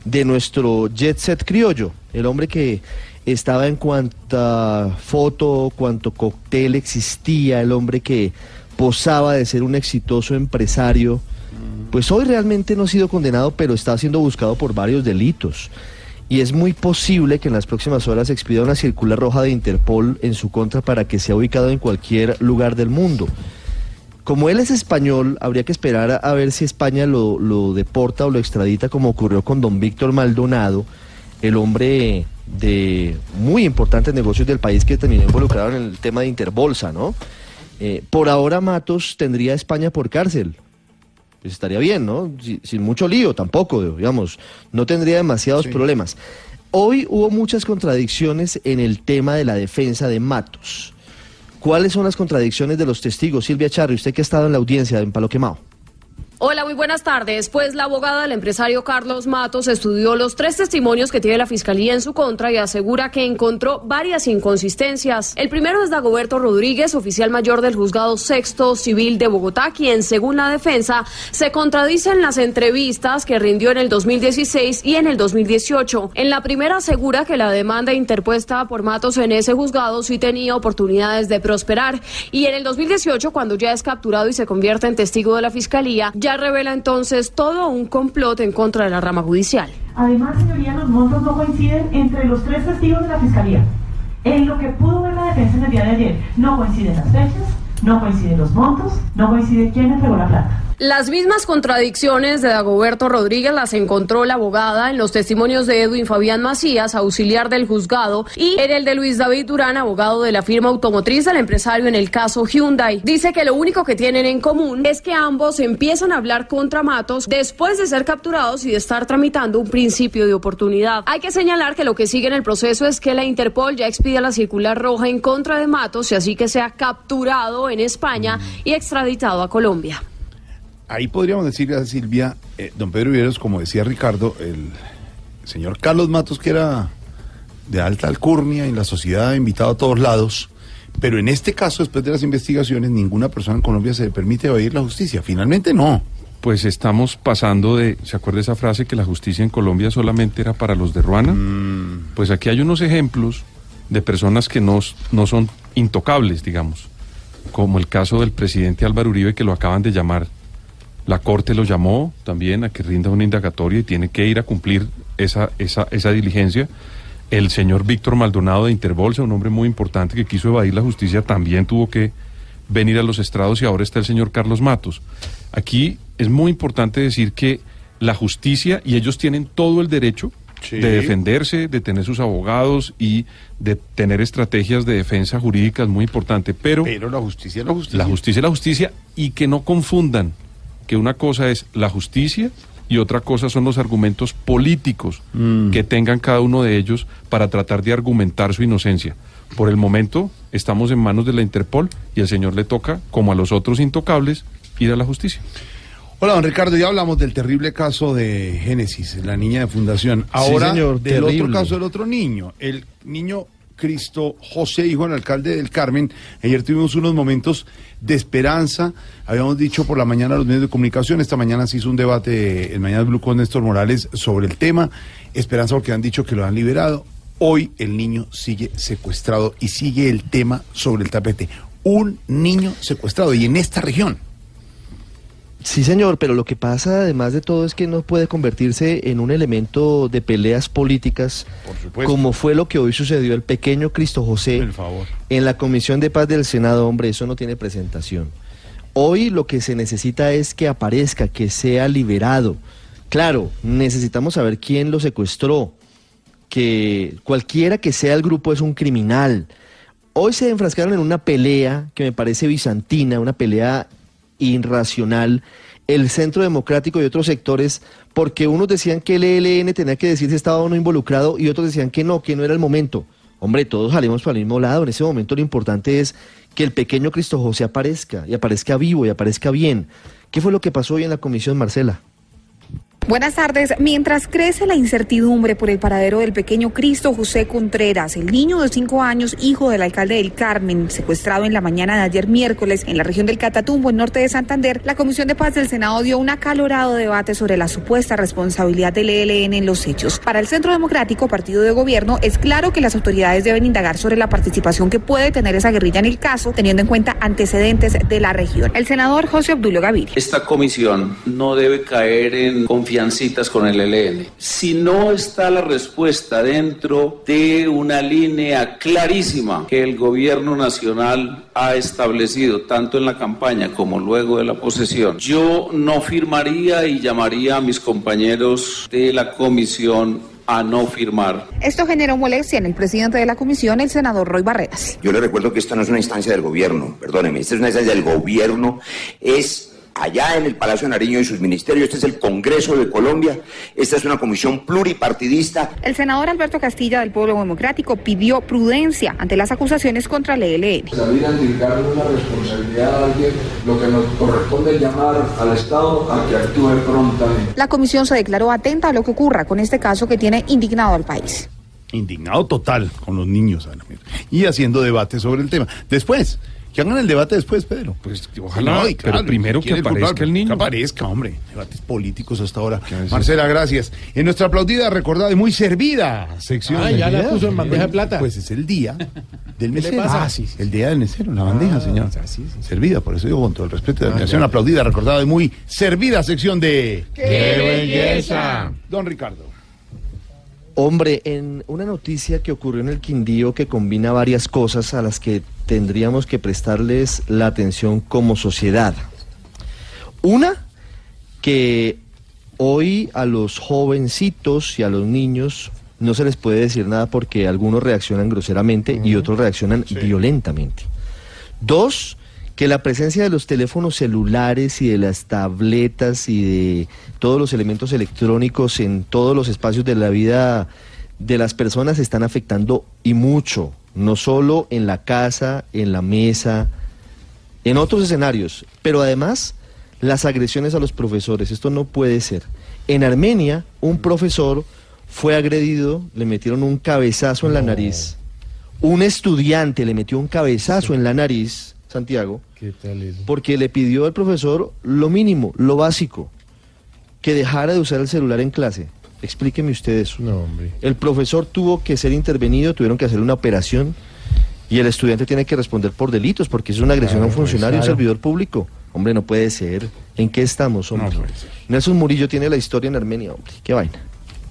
de nuestro jet set criollo. El hombre que estaba en cuanta foto, cuanto cóctel existía, el hombre que posaba de ser un exitoso empresario. Pues hoy realmente no ha sido condenado, pero está siendo buscado por varios delitos y es muy posible que en las próximas horas expida una circular roja de Interpol en su contra para que sea ubicado en cualquier lugar del mundo. Como él es español, habría que esperar a, a ver si España lo, lo deporta o lo extradita como ocurrió con don Víctor Maldonado, el hombre de muy importantes negocios del país que terminó involucrado en el tema de Interbolsa, ¿no? Eh, por ahora Matos tendría a España por cárcel, pues estaría bien, ¿no? Si- sin mucho lío tampoco, digamos, no tendría demasiados problemas. Hoy hubo muchas contradicciones en el tema de la defensa de Matos. ¿Cuáles son las contradicciones de los testigos? Silvia Charri, usted que ha estado en la audiencia en Palo Quemado. Hola, muy buenas tardes. Pues la abogada del empresario Carlos Matos estudió los tres testimonios que tiene la fiscalía en su contra y asegura que encontró varias inconsistencias. El primero es Dagoberto Rodríguez, oficial mayor del juzgado sexto civil de Bogotá, quien, según la defensa, se contradice en las entrevistas que rindió en el 2016 y en el 2018. En la primera asegura que la demanda interpuesta por Matos en ese juzgado sí tenía oportunidades de prosperar y en el 2018, cuando ya es capturado y se convierte en testigo de la fiscalía, ya revela entonces todo un complot en contra de la rama judicial. Además, señoría, los montos no coinciden entre los tres testigos de la fiscalía. En lo que pudo ver la defensa en el día de ayer, no coinciden las fechas, no coinciden los montos, no coincide quién entregó la plata. Las mismas contradicciones de Dagoberto Rodríguez las encontró la abogada en los testimonios de Edwin Fabián Macías, auxiliar del juzgado, y en el de Luis David Durán, abogado de la firma automotriz del empresario en el caso Hyundai. Dice que lo único que tienen en común es que ambos empiezan a hablar contra Matos después de ser capturados y de estar tramitando un principio de oportunidad. Hay que señalar que lo que sigue en el proceso es que la Interpol ya expida la circular roja en contra de Matos y así que sea capturado en España y extraditado a Colombia. Ahí podríamos decirle a Silvia, eh, don Pedro Viveros, como decía Ricardo, el señor Carlos Matos, que era de alta alcurnia y la sociedad invitado a todos lados, pero en este caso, después de las investigaciones, ninguna persona en Colombia se le permite evadir la justicia. Finalmente no. Pues estamos pasando de, ¿se acuerda esa frase que la justicia en Colombia solamente era para los de Ruana? Pues aquí hay unos ejemplos de personas que no, no son intocables, digamos, como el caso del presidente Álvaro Uribe que lo acaban de llamar. La Corte lo llamó también a que rinda una indagatoria y tiene que ir a cumplir esa, esa, esa diligencia. El señor Víctor Maldonado de Interbolsa, un hombre muy importante que quiso evadir la justicia, también tuvo que venir a los estrados y ahora está el señor Carlos Matos. Aquí es muy importante decir que la justicia, y ellos tienen todo el derecho Sí. de defenderse, de tener sus abogados y de tener estrategias de defensa jurídicas muy importante, pero, Pero la justicia es la justicia. la justicia es la justicia y que no confundan que una cosa es la justicia y otra cosa son los argumentos políticos que tengan cada uno de ellos para tratar de argumentar su inocencia. Por el momento estamos en manos de la Interpol y al señor le toca, como a los otros intocables, ir a la justicia. Hola, don Ricardo, ya hablamos del terrible caso de Génesis, la niña de fundación. Ahora, señor, del otro caso del otro niño, el niño Cristo José, hijo del alcalde del Carmen. Ayer tuvimos unos momentos de esperanza. Habíamos dicho por la mañana los medios de comunicación, esta mañana se hizo un debate en Mañana Blue con Néstor Morales sobre el tema. Esperanza porque han dicho que lo han liberado. Hoy el niño sigue secuestrado y sigue el tema sobre el tapete. Un niño secuestrado y en esta región. Sí, señor, pero lo que pasa además de todo es que no puede convertirse en un elemento de peleas políticas, como fue lo que hoy sucedió el pequeño Cristo José favor. en la Comisión de Paz del Senado. Hombre, eso no tiene presentación. Hoy lo que se necesita es que aparezca, que sea liberado. Claro, necesitamos saber quién lo secuestró, que cualquiera que sea el grupo es un criminal. Hoy se enfrascaron en una pelea que me parece bizantina, una pelea irracional el Centro Democrático y otros sectores, porque unos decían que el ELN tenía que decir si estaba o no involucrado y otros decían que no, que no era el momento. Hombre, todos salimos para el mismo lado. En ese momento lo importante es que el pequeño Cristo José aparezca, y aparezca vivo, y aparezca bien. ¿Qué fue lo que pasó hoy en la comisión, Marcela? Buenas tardes. Mientras crece la incertidumbre por el paradero del pequeño Cristo José Contreras, el niño de cinco años, hijo del alcalde del Carmen, secuestrado en la mañana de ayer miércoles en la región del Catatumbo, en norte de Santander, la Comisión de Paz del Senado dio un acalorado debate sobre la supuesta responsabilidad del ELN en los hechos. Para el Centro Democrático, partido de gobierno, es claro que las autoridades deben indagar sobre la participación que puede tener esa guerrilla en el caso, teniendo en cuenta antecedentes de la región. El senador José Obdulio Gaviria. Esta comisión no debe caer en confiancitas con el ELN. Si no está la respuesta dentro de una línea clarísima que el gobierno nacional ha establecido tanto en la campaña como luego de la posesión, yo no firmaría y llamaría a mis compañeros de la comisión a no firmar. Esto generó molestia en el presidente de la comisión, el senador Roy Barreras. Yo le recuerdo que esto no es una instancia del gobierno, perdóneme, esta es una instancia del gobierno, es allá en el Palacio de Nariño y sus ministerios. Este es el Congreso de Colombia. Esta es una comisión pluripartidista. El senador Alberto Castilla del Pueblo Democrático pidió prudencia ante las acusaciones contra el ELN. Salir a indicar una responsabilidad a alguien, lo que nos corresponde es llamar al Estado a que actúe prontamente. La comisión se declaró atenta a lo que ocurra con este caso que tiene indignado al país. Indignado total con los niños, Ana. Y haciendo debate sobre el tema. Después. Que hagan el debate después, Pedro. Pues ojalá, pero primero que aparezca el niño. Que aparezca, hombre. Debates políticos hasta ahora. Marcela, gracias. En nuestra aplaudida, recordada y muy servida sección. Ah, ya la puso en bandeja de plata. Pues es el día del mesero. Ah, sí, sí. El día del mesero, la bandeja, Ah, señor. sí, sí. Servida, por eso digo con todo el respeto y Ah, admiración. ya. aplaudida, recordada y muy servida sección de. ¡Qué belleza! Don Ricardo. Hombre, en una noticia que ocurrió en el Quindío que combina varias cosas a las que tendríamos que prestarles la atención como sociedad. Una, que hoy a los jovencitos y a los niños no se les puede decir nada porque algunos reaccionan groseramente y otros reaccionan violentamente. Dos, que la presencia de los teléfonos celulares y de las tabletas y de todos los elementos electrónicos en todos los espacios de la vida de las personas están afectando y mucho, no solo en la casa, en la mesa, en otros escenarios, pero además las agresiones a los profesores, esto no puede ser. En Armenia, un profesor fue agredido, le metieron un cabezazo en la nariz. Un estudiante le metió un cabezazo en la nariz, Santiago, ¿Qué tal eso? porque le pidió al profesor lo mínimo, lo básico, que dejara de usar el celular en clase. Explíqueme usted eso. No, hombre. El profesor tuvo que ser intervenido, tuvieron que hacer una operación y el estudiante tiene que responder por delitos porque es una agresión a un Claro, funcionario, a un servidor público. Hombre, no puede ser. ¿En qué estamos, hombre? Nelson Murillo tiene la historia en Armenia, hombre. Qué vaina.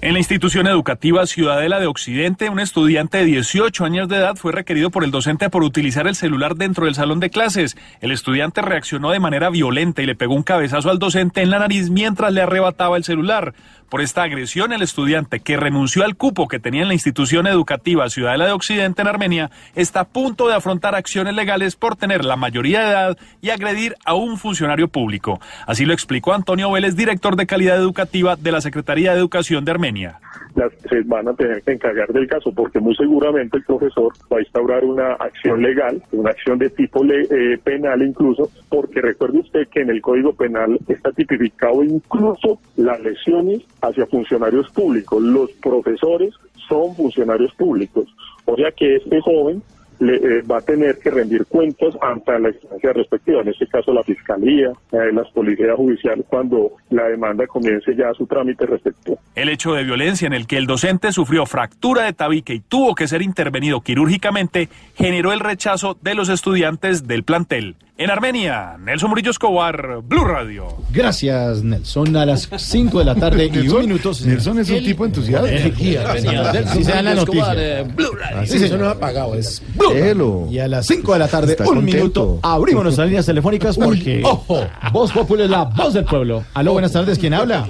En la institución educativa Ciudadela de Occidente, un estudiante de 18 años de edad fue requerido por el docente por utilizar el celular dentro del salón de clases. El estudiante reaccionó de manera violenta y le pegó un cabezazo al docente en la nariz mientras le arrebataba el celular. Por esta agresión, el estudiante, que renunció al cupo que tenía en la institución educativa Ciudadela de Occidente en Armenia, está a punto de afrontar acciones legales por tener la mayoría de edad y agredir a un funcionario público. Así lo explicó Antonio Vélez, director de calidad educativa de la Secretaría de Educación de Armenia. Las se van a tener que encargar del caso porque muy seguramente el profesor va a instaurar una acción legal, una acción de tipo le- eh, penal incluso, porque recuerde usted que en el Código Penal está tipificado incluso las lesiones hacia funcionarios públicos. Los profesores son funcionarios públicos. O sea que este joven le, eh, va a tener que rendir cuentas ante la instancia respectiva, en este caso la Fiscalía, eh, las policías judiciales, cuando la demanda comience ya su trámite respectivo. El hecho de violencia en el que el docente sufrió fractura de tabique y tuvo que ser intervenido quirúrgicamente generó el rechazo de los estudiantes del plantel. En Armenia, Nelson Murillo Escobar, Blue Radio. Gracias, Nelson. A las 5 de la tarde y un minuto. señor. Nelson es un tipo entusiasta. Eh, guía, Así se da la noticia. Así Sí, se- señor. no ha apagado, es. Y a las 5 de la tarde, Está un contento. minuto, abrimos nuestras líneas telefónicas porque, ojo, Voz Popular es la voz del pueblo. Aló, buenas tardes, ¿quién habla?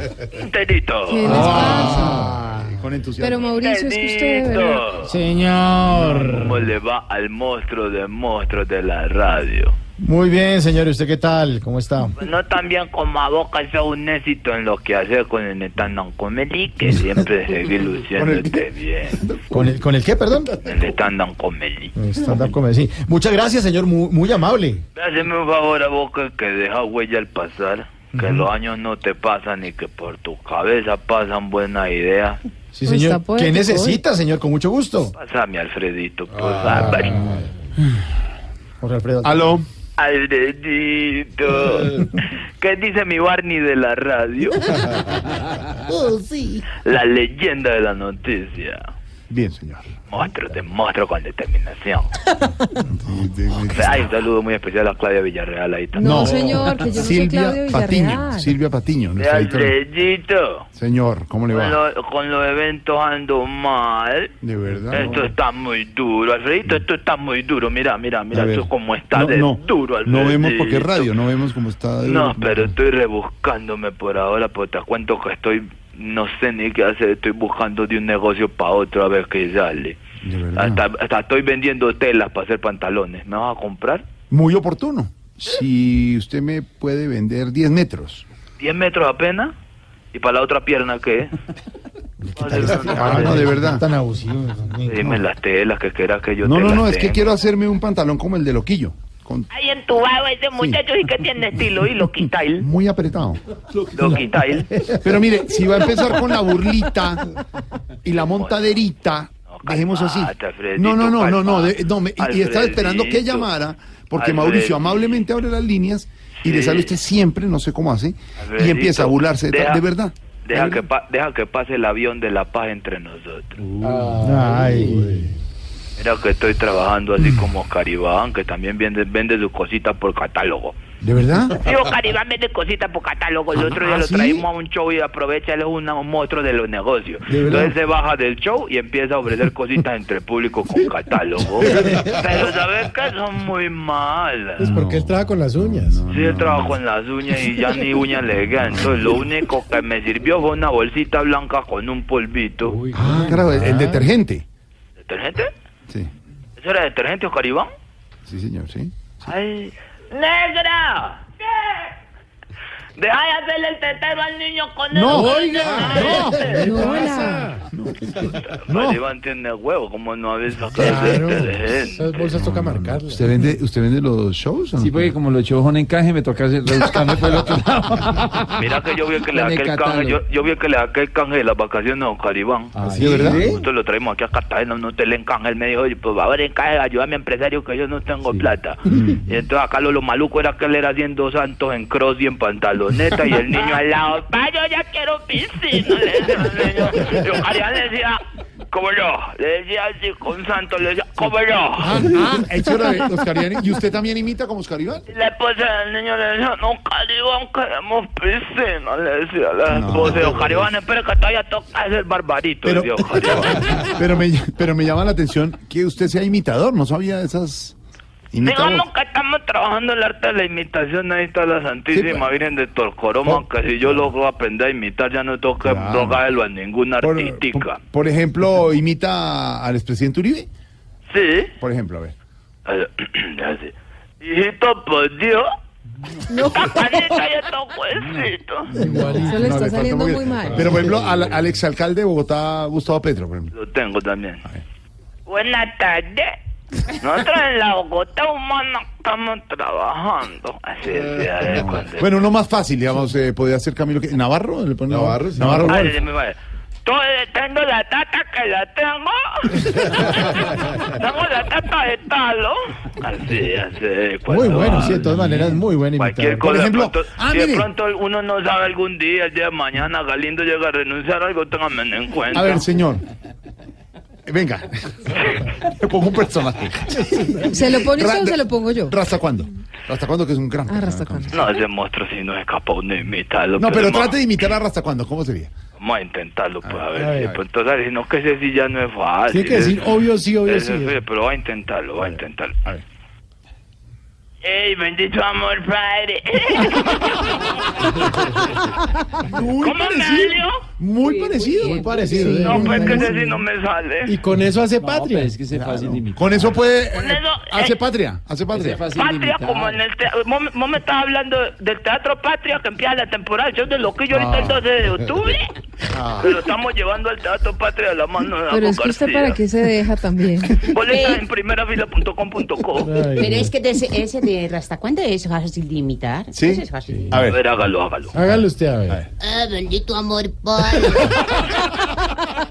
Tenito. ¿Qué les Ah, con entusiasmo. Pero Mauricio, es que usted... verdad- Señor. ¿Cómo le va al monstruo de monstruos de la radio? Muy bien, señor. ¿Y usted qué tal? ¿Cómo está? No tan bien como a boca es un éxito en lo que hace con el stand-up comedy, que siempre <laughs> sigue luciéndote bien. ¿Con el, ¿Con el qué, perdón? El stand-up comedy. Stand-up comedy, sí. Muchas gracias, señor. Muy, muy amable. Hazme un favor a boca que deja huella al pasar, que los años no te pasan y que por tu cabeza pasan buenas ideas. Sí, señor. ¿Qué necesita, señor? Con mucho gusto. Pásame, Alfredito, por favor. Jorge Alfredo. Aló. Alfredito. <laughs> ¿Qué dice mi Barney de la radio? <laughs> Oh, sí. La leyenda de la noticia. Bien, señor. Monstruo, te monstruo con determinación. <laughs> Hay un saludo muy especial a Claudia Villarreal ahí también. No, señor, que yo no soy Silvia Claudio Patiño. Villarreal. Silvia Patiño. De nuestra editora. Alfredito. Señor, ¿cómo le Con, va? lo- con los eventos ando mal. De verdad. Esto está muy duro, Alfredito, esto está muy duro. Mira, mira, mira, ver. esto como está No, de no, duro, Alfredito. No vemos porque es radio, no vemos cómo está. de No, duro. pero estoy rebuscándome por ahora, porque te cuento que estoy, no sé ni qué hacer, estoy buscando de un negocio para otro a ver qué sale. Hasta, hasta estoy vendiendo telas para hacer pantalones. ¿Me vas a comprar? Muy oportuno. Si usted me puede vender 10 metros. ¿10 metros apenas? ¿Y para la otra pierna qué? <laughs> Ah, no, de verdad. Tan abusivo. Dime las telas que quieras que yo No, te no, las no, es que quiero hacerme un pantalón como el de Loquillo. Con Ay, entubado ese muchacho y que tiene estilo y lo quita él. <laughs> muy apretado. Lo quita él. Pero mire, si va a empezar con la burlita y la montaderita, dejemos así. No, no, no, no, no, de- calmate. no, me- y, estaba esperando que llamara, porque Mauricio amablemente abre las líneas y le sale usted siempre, no sé cómo hace, y empieza a burlarse de, verdad. Deja que, pa- deja que pase el avión de la paz entre nosotros. Ay. Mira que estoy trabajando así como Caribán, que también vende, vende sus cositas por catálogo. ¿De verdad? Digo, Caribán vende cositas por catálogo. El otro día Ah, lo ¿sí? traímos a un show y aprovecha, él es un monstruo de los negocios. Entonces se baja del show y empieza a ofrecer cositas entre el público con catálogo. Pero ¿sabes que Son muy malas. Pues porque él trabaja con las uñas. Sí, yo trabajo con las uñas y ya ni uñas le quedan. Entonces lo único que me sirvió fue una bolsita blanca con un polvito. Ah, claro, el, el detergente. ¿Detergente? Sí, ¿Eso era detergente o Caribán? sí, señor, sí. ¡Ay! ¡Negra! Deja de hacerle el tetero al niño con el... No, oiga, no. Caribán tiene huevo, como no habéis sacado. Esas bolsas toca marcarlas. ¿Usted vende, usted vende los shows? no? Sí, porque como los shows son encaje, me toca rebuscarme por el otro lado. <laughs> Mira que yo vi que le saqué el canje, yo, yo vi que le saqué el canje de las vacaciones a Caribán. Ah, ¿sí, verdad? Nosotros lo traemos aquí a Cartagena, no te le encanje. Él me dijo, oye, pues va a ver encaje, ayúdame empresario que yo no tengo plata. Y entonces acá lo, lo maluco era que él era haciendo santos en cross y en pantaloneta y el niño al lado, pa, yo ya quiero piscina, le decía el niño. Yo le decía, como yo, le decía así con santos, le decía, como yo. Ah, ah, eso era de Oscar Iván. ¿Y usted también imita como Oscar Iván? La esposa del niño le decía, no, Caribán, queremos piscina, le decía la esposa. Yo, Caribán, espera que todavía toca el barbarito. Pero, decía Caribán. <laughs> pero, me, pero me llama la atención que usted sea imitador, no sabía de esas. Digamos que estamos trabajando el arte de la imitación, ahí está la Santísima Virgen de Torcoroma, que si yo logro aprender a imitar ya no tengo que Claro. rogarlo a ninguna artística. Por ejemplo, imita al expresidente Uribe. Sí. Por ejemplo, a ver. Así. <clears throat> Hijito, por Dios. No. <laughs> Huesitos. Eso le está saliendo muy mal. Pero, por ejemplo, al, al exalcalde de Bogotá, Gustavo Petro, por ejemplo. Lo tengo también. Buenas tardes. <laughs> Nosotros en la Bogotá humana estamos trabajando. Así decía cuando- Bueno, uno más fácil, digamos, eh, podría ser Camilo. que- ¿Navarro? ¿Le pone Navarro, Navarro. Ay, Wolf. de mi madre. Estoy tengo la tata que la tengo. <laughs> tengo la tata de talo. Así, así. Muy cuando- bueno, sí, de todas maneras, muy bueno Cualquier imitador. cosa, de pronto, ah, si de mire. pronto uno no sabe algún día, el día de mañana, Galindo llega a renunciar a algo, ténganme en cuenta. A ver, señor. Venga. <laughs> Le pongo un personaje. ¿Se lo pone usted o se lo pongo yo? ¿Hasta cuándo? ¿Hasta cuándo que es un gran Ah, Rasta cuándo. No, ese monstruo si no es capaz de imitarlo. No, pero vamos- trate de imitar a Rasta cuándo. ¿Cómo sería? Vamos a intentarlo, pues, a ver. a ver, si a ver. pues, entonces, si no, que ese sí ya no es fácil. Tiene que decir obvio sí, obvio sí, pero va a intentarlo, va a intentarlo. A ver. ¡Ey, bendito amor, padre! <laughs> Muy ¿Cómo me parecido. Muy parecido. Muy parecido. ¿eh? No, pues que ese sí no me sale. Y con eso hace patria. es que se fácil imitar. Con eso puede. Con eso, hace eh, patria. Hace patria. Patria, como en el teatro. Vos, vos me estás hablando del Teatro Patria que empieza la temporada. Yo de Loquillo ahorita el 12 de octubre. Pero estamos llevando al Teatro Patria de la mano de Pero es que usted García. para qué se deja también. Boletas en primerafila.com.co. Pero es que de ese, ese de Rasta, ¿cuándo es fácil de imitar? ¿Sí? Es fácil. A ver. hágalo, hágalo. Hágalo usted, a ver. Ah, bendito amor, <laughs> padre.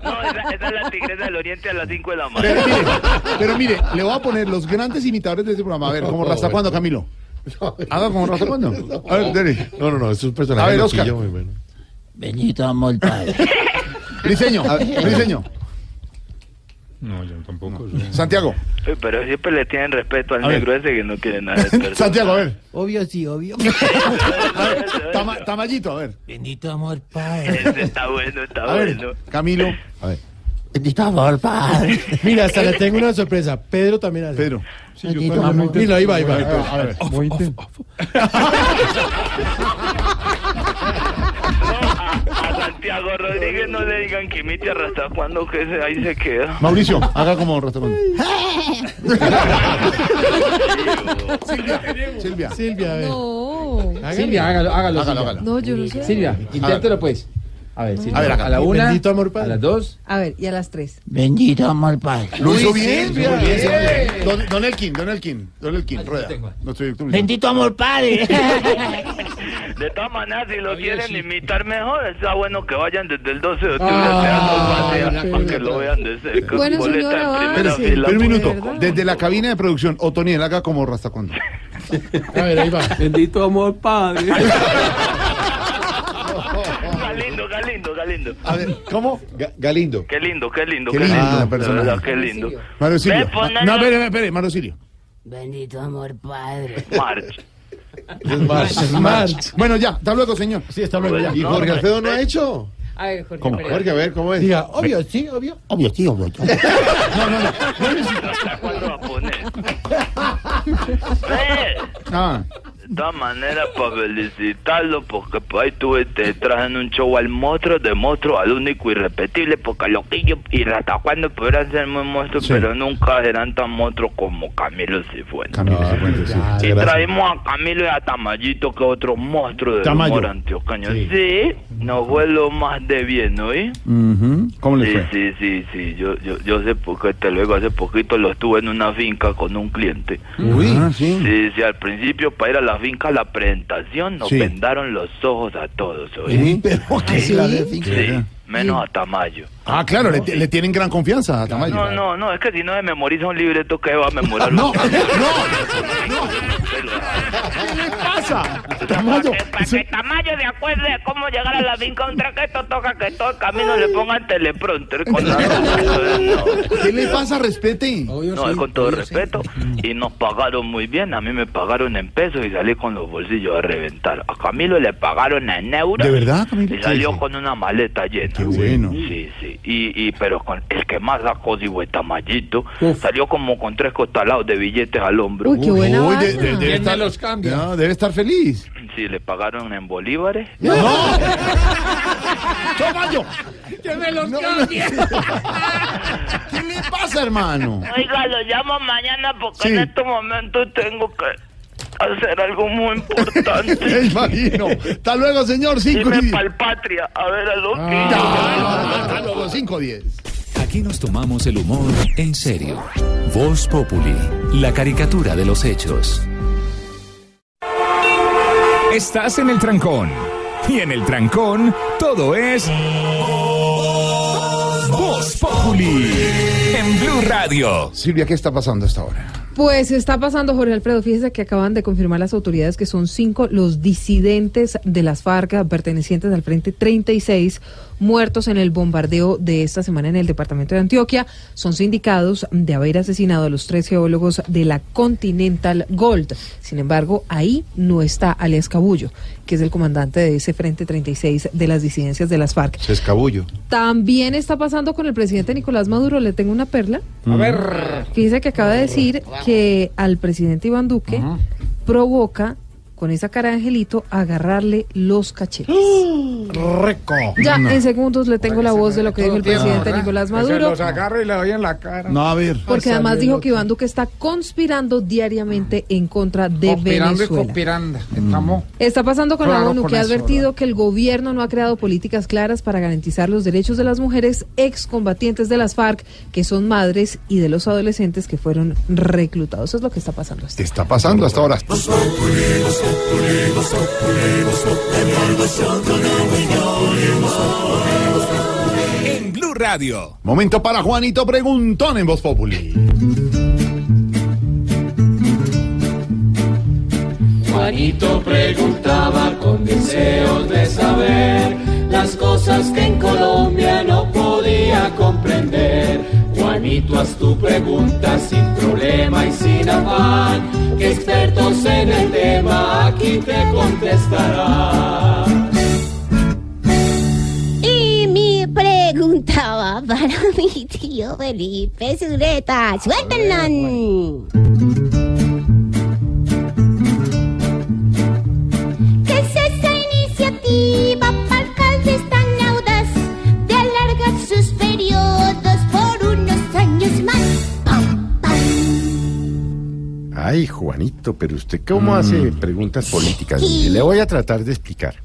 No, esa, esa es la tigresa del oriente a las 5 de la Pero mañana. mire, pero mire, le voy a poner los grandes imitadores de este programa. A ver, como Rasta cuando, Camilo. Haga como Rasta cuando. A ver, Dere. No, no, no, es un personaje A ver, Oscar. loquillo muy bueno. Bendito amor, padre. Briseño, <laughs> Briseño. No, yo tampoco. Santiago. Sí, Pero siempre le tienen respeto al A ver. negro ese que no quiere nada de. <laughs> Santiago, a ver. Obvio, sí, obvio. <laughs> <laughs> A ver, Tama- Tamayito, a ver. Bendito amor, padre. Ese está bueno, está A ver, bueno. Camilo. A ver. Bendito amor, padre. Mira, hasta le tengo una sorpresa. Pedro también hace. Pedro. Bendito amor. Mira, ahí va, ahí va. A ver. A intent- A Santiago Rodríguez no le digan que imite a Rasta cuando que se, ahí se queda. Mauricio, haga como Rasta cuando. <laughs> Silvia. Silvia. Silvia, a ver. No. Silvia, hágalo, hágalo. Hágalo, Silvia. hágalo. No, yo no sé. Silvia, inténtelo pues. A ver, Silvia. A ver, acá. a la una, Bendito amor, padre. a las dos. A ver, y a las tres. Bendito amor, padre. Lo hizo bien. Silvia. muy bien, Silvia. Don, don Elkin, Don Elkin, Don Elkin, rueda. Director musical. Bendito amor, padre. <laughs> De todas maneras, si lo quieren imitar mejor, está bueno que vayan desde el 12 de octubre Ah, al Teatro para que lo vean de cerca. Bueno, Boleta señora, en primera avance. fila. Pero un minuto, ¿verdad? desde la cabina de producción, Otoniel, haga como Rasta cuando. <laughs> A ver, ahí va. Bendito amor, padre. <laughs> <laughs> Galindo, Galindo, Galindo. A ver, ¿cómo? Galindo. Qué lindo, qué lindo, Qué qué, lindo verdad, qué lindo. Mario. No, espere, espere, Mario Silvio. Bendito amor, padre. March. Es March, es March. Bueno, ya, hasta luego, señor. Sí, hasta luego ya. ¿Y Jorge Alfredo no ha hecho? A ver, Jorge. ¿Cómo? Pérez. Jorge, a ver, ¿cómo es? Diga, obvio, sí, obvio. Obvio, sí, obvio. No, no, no. ¿Hasta cuándo va a poner? <laughs> Ah, todas maneras, para felicitarlo, porque por ahí tuve, te trajen un show al monstruo, de monstruo al único irrepetible, porque Loquillo y hasta cuando pudieran ser muy monstruos, Sí. pero nunca serán tan monstruos como Camilo Cifuentes. Camilo Cifuentes, sí. Y traímos a Camilo y a Tamayito, que otro monstruo Tamayo. humor antioqueño. Sí. nos fue lo más de bien, ¿no? Ujú. ¿Cómo le Sí, fue? sí, sí, sí, yo, yo, yo sé porque te luego hace poquito lo estuve en una finca con un cliente. Uy, Ah, sí. Sí, sí, al principio para ir a la finca, la presentación, nos Sí. vendaron los ojos a todos, ¿oí? Sí, pero qué Sí, clase de finca. sí, menos a Tamayo. Ah, claro, le, le tienen gran confianza a Tamayo. No, no, no, es que si no se memoriza un libreto, ¿qué va a memorar? <laughs> No, usted? <laughs> ¿Qué le pasa? Tamayo. Para que Tamayo de acuerdo de cómo llegar a la finca un traqueto, toca que todo el camino le pongan teleprompter con la... <laughs> no. ¿Qué le pasa? Respete. No, es con todo respeto. Y nos pagaron muy bien. A mí me pagaron en pesos y salí con los bolsillos a reventar. A Camilo le pagaron en euros. ¿De verdad, Camilo? Y salió con una maleta llena. Qué bueno. Sí, sí. Y, y pero con el que más sacó, digo, el tamayito, salió como con tres costalados de billetes al hombro. Uy, qué buena Uy, vaina. de- de- debe, estar, los cambia? no, debe estar feliz. Sí, le pagaron en bolívares. <laughs> ¡No! <laughs> ¡Tamayo! ¡Que me los No, no. cambie! <laughs> ¿Qué le pasa, hermano? Oiga, lo llamo mañana porque Sí. en estos momentos tengo que hacer algo muy importante. Me imagino. Hasta luego, señor. Cinco Irme y... pa'l patria a ver a lo que... Ah, Hasta luego, cinco diez. Aquí nos tomamos el humor en serio. Voz Populi, la caricatura de los hechos. Estás en el trancón. Y en el trancón, todo es. Voz Populi. En Blue Radio. Silvia, ¿qué está pasando hasta ahora? Pues está pasando, Jorge Alfredo. Fíjese que acaban de confirmar las autoridades que son cinco los disidentes de las FARC pertenecientes al Frente 36 muertos en el bombardeo de esta semana en el departamento de Antioquia. Son sindicados de haber asesinado a los tres geólogos de la Continental Gold. Sin embargo, ahí no está alias Cabullo, que es el comandante de ese Frente 36 de las disidencias de las FARC. Se escabullo. También está pasando con el presidente Nicolás Maduro. Le tengo una perla. A ver. Fíjese que acaba de decir que al presidente Iván Duque provoca con esa cara de angelito agarrarle los cachetes. Reco. Ya en segundos le tengo la voz de lo que dijo el presidente Nicolás Se Maduro. los agarro y le doy en la cara. No, a ver. Porque además dijo que Iván Duque está conspirando diariamente en contra de Conspirando y Venezuela. conspirando. Estamos. Está pasando con la ONU, con que ha eso, advertido que el gobierno no ha creado políticas claras para garantizar los derechos de las mujeres excombatientes de las FARC, que son madres, y de los adolescentes que fueron reclutados. Eso es lo que está pasando. hasta Está pasando hasta ahora. En Blue Radio. Momento para Juanito Preguntón en Voz Populi. Juanito preguntaba con deseos de saber las cosas que en Colombia no podía comprender. Juanito, haz tu pregunta sin problema y sin afán, que expertos en el tema aquí te contestarán. Y mi preguntaba <laughs> para mi tío Felipe Zuleta. ¡Suéltenlo! Ay, Juanito, pero usted cómo hace preguntas políticas. Le voy a tratar de explicar.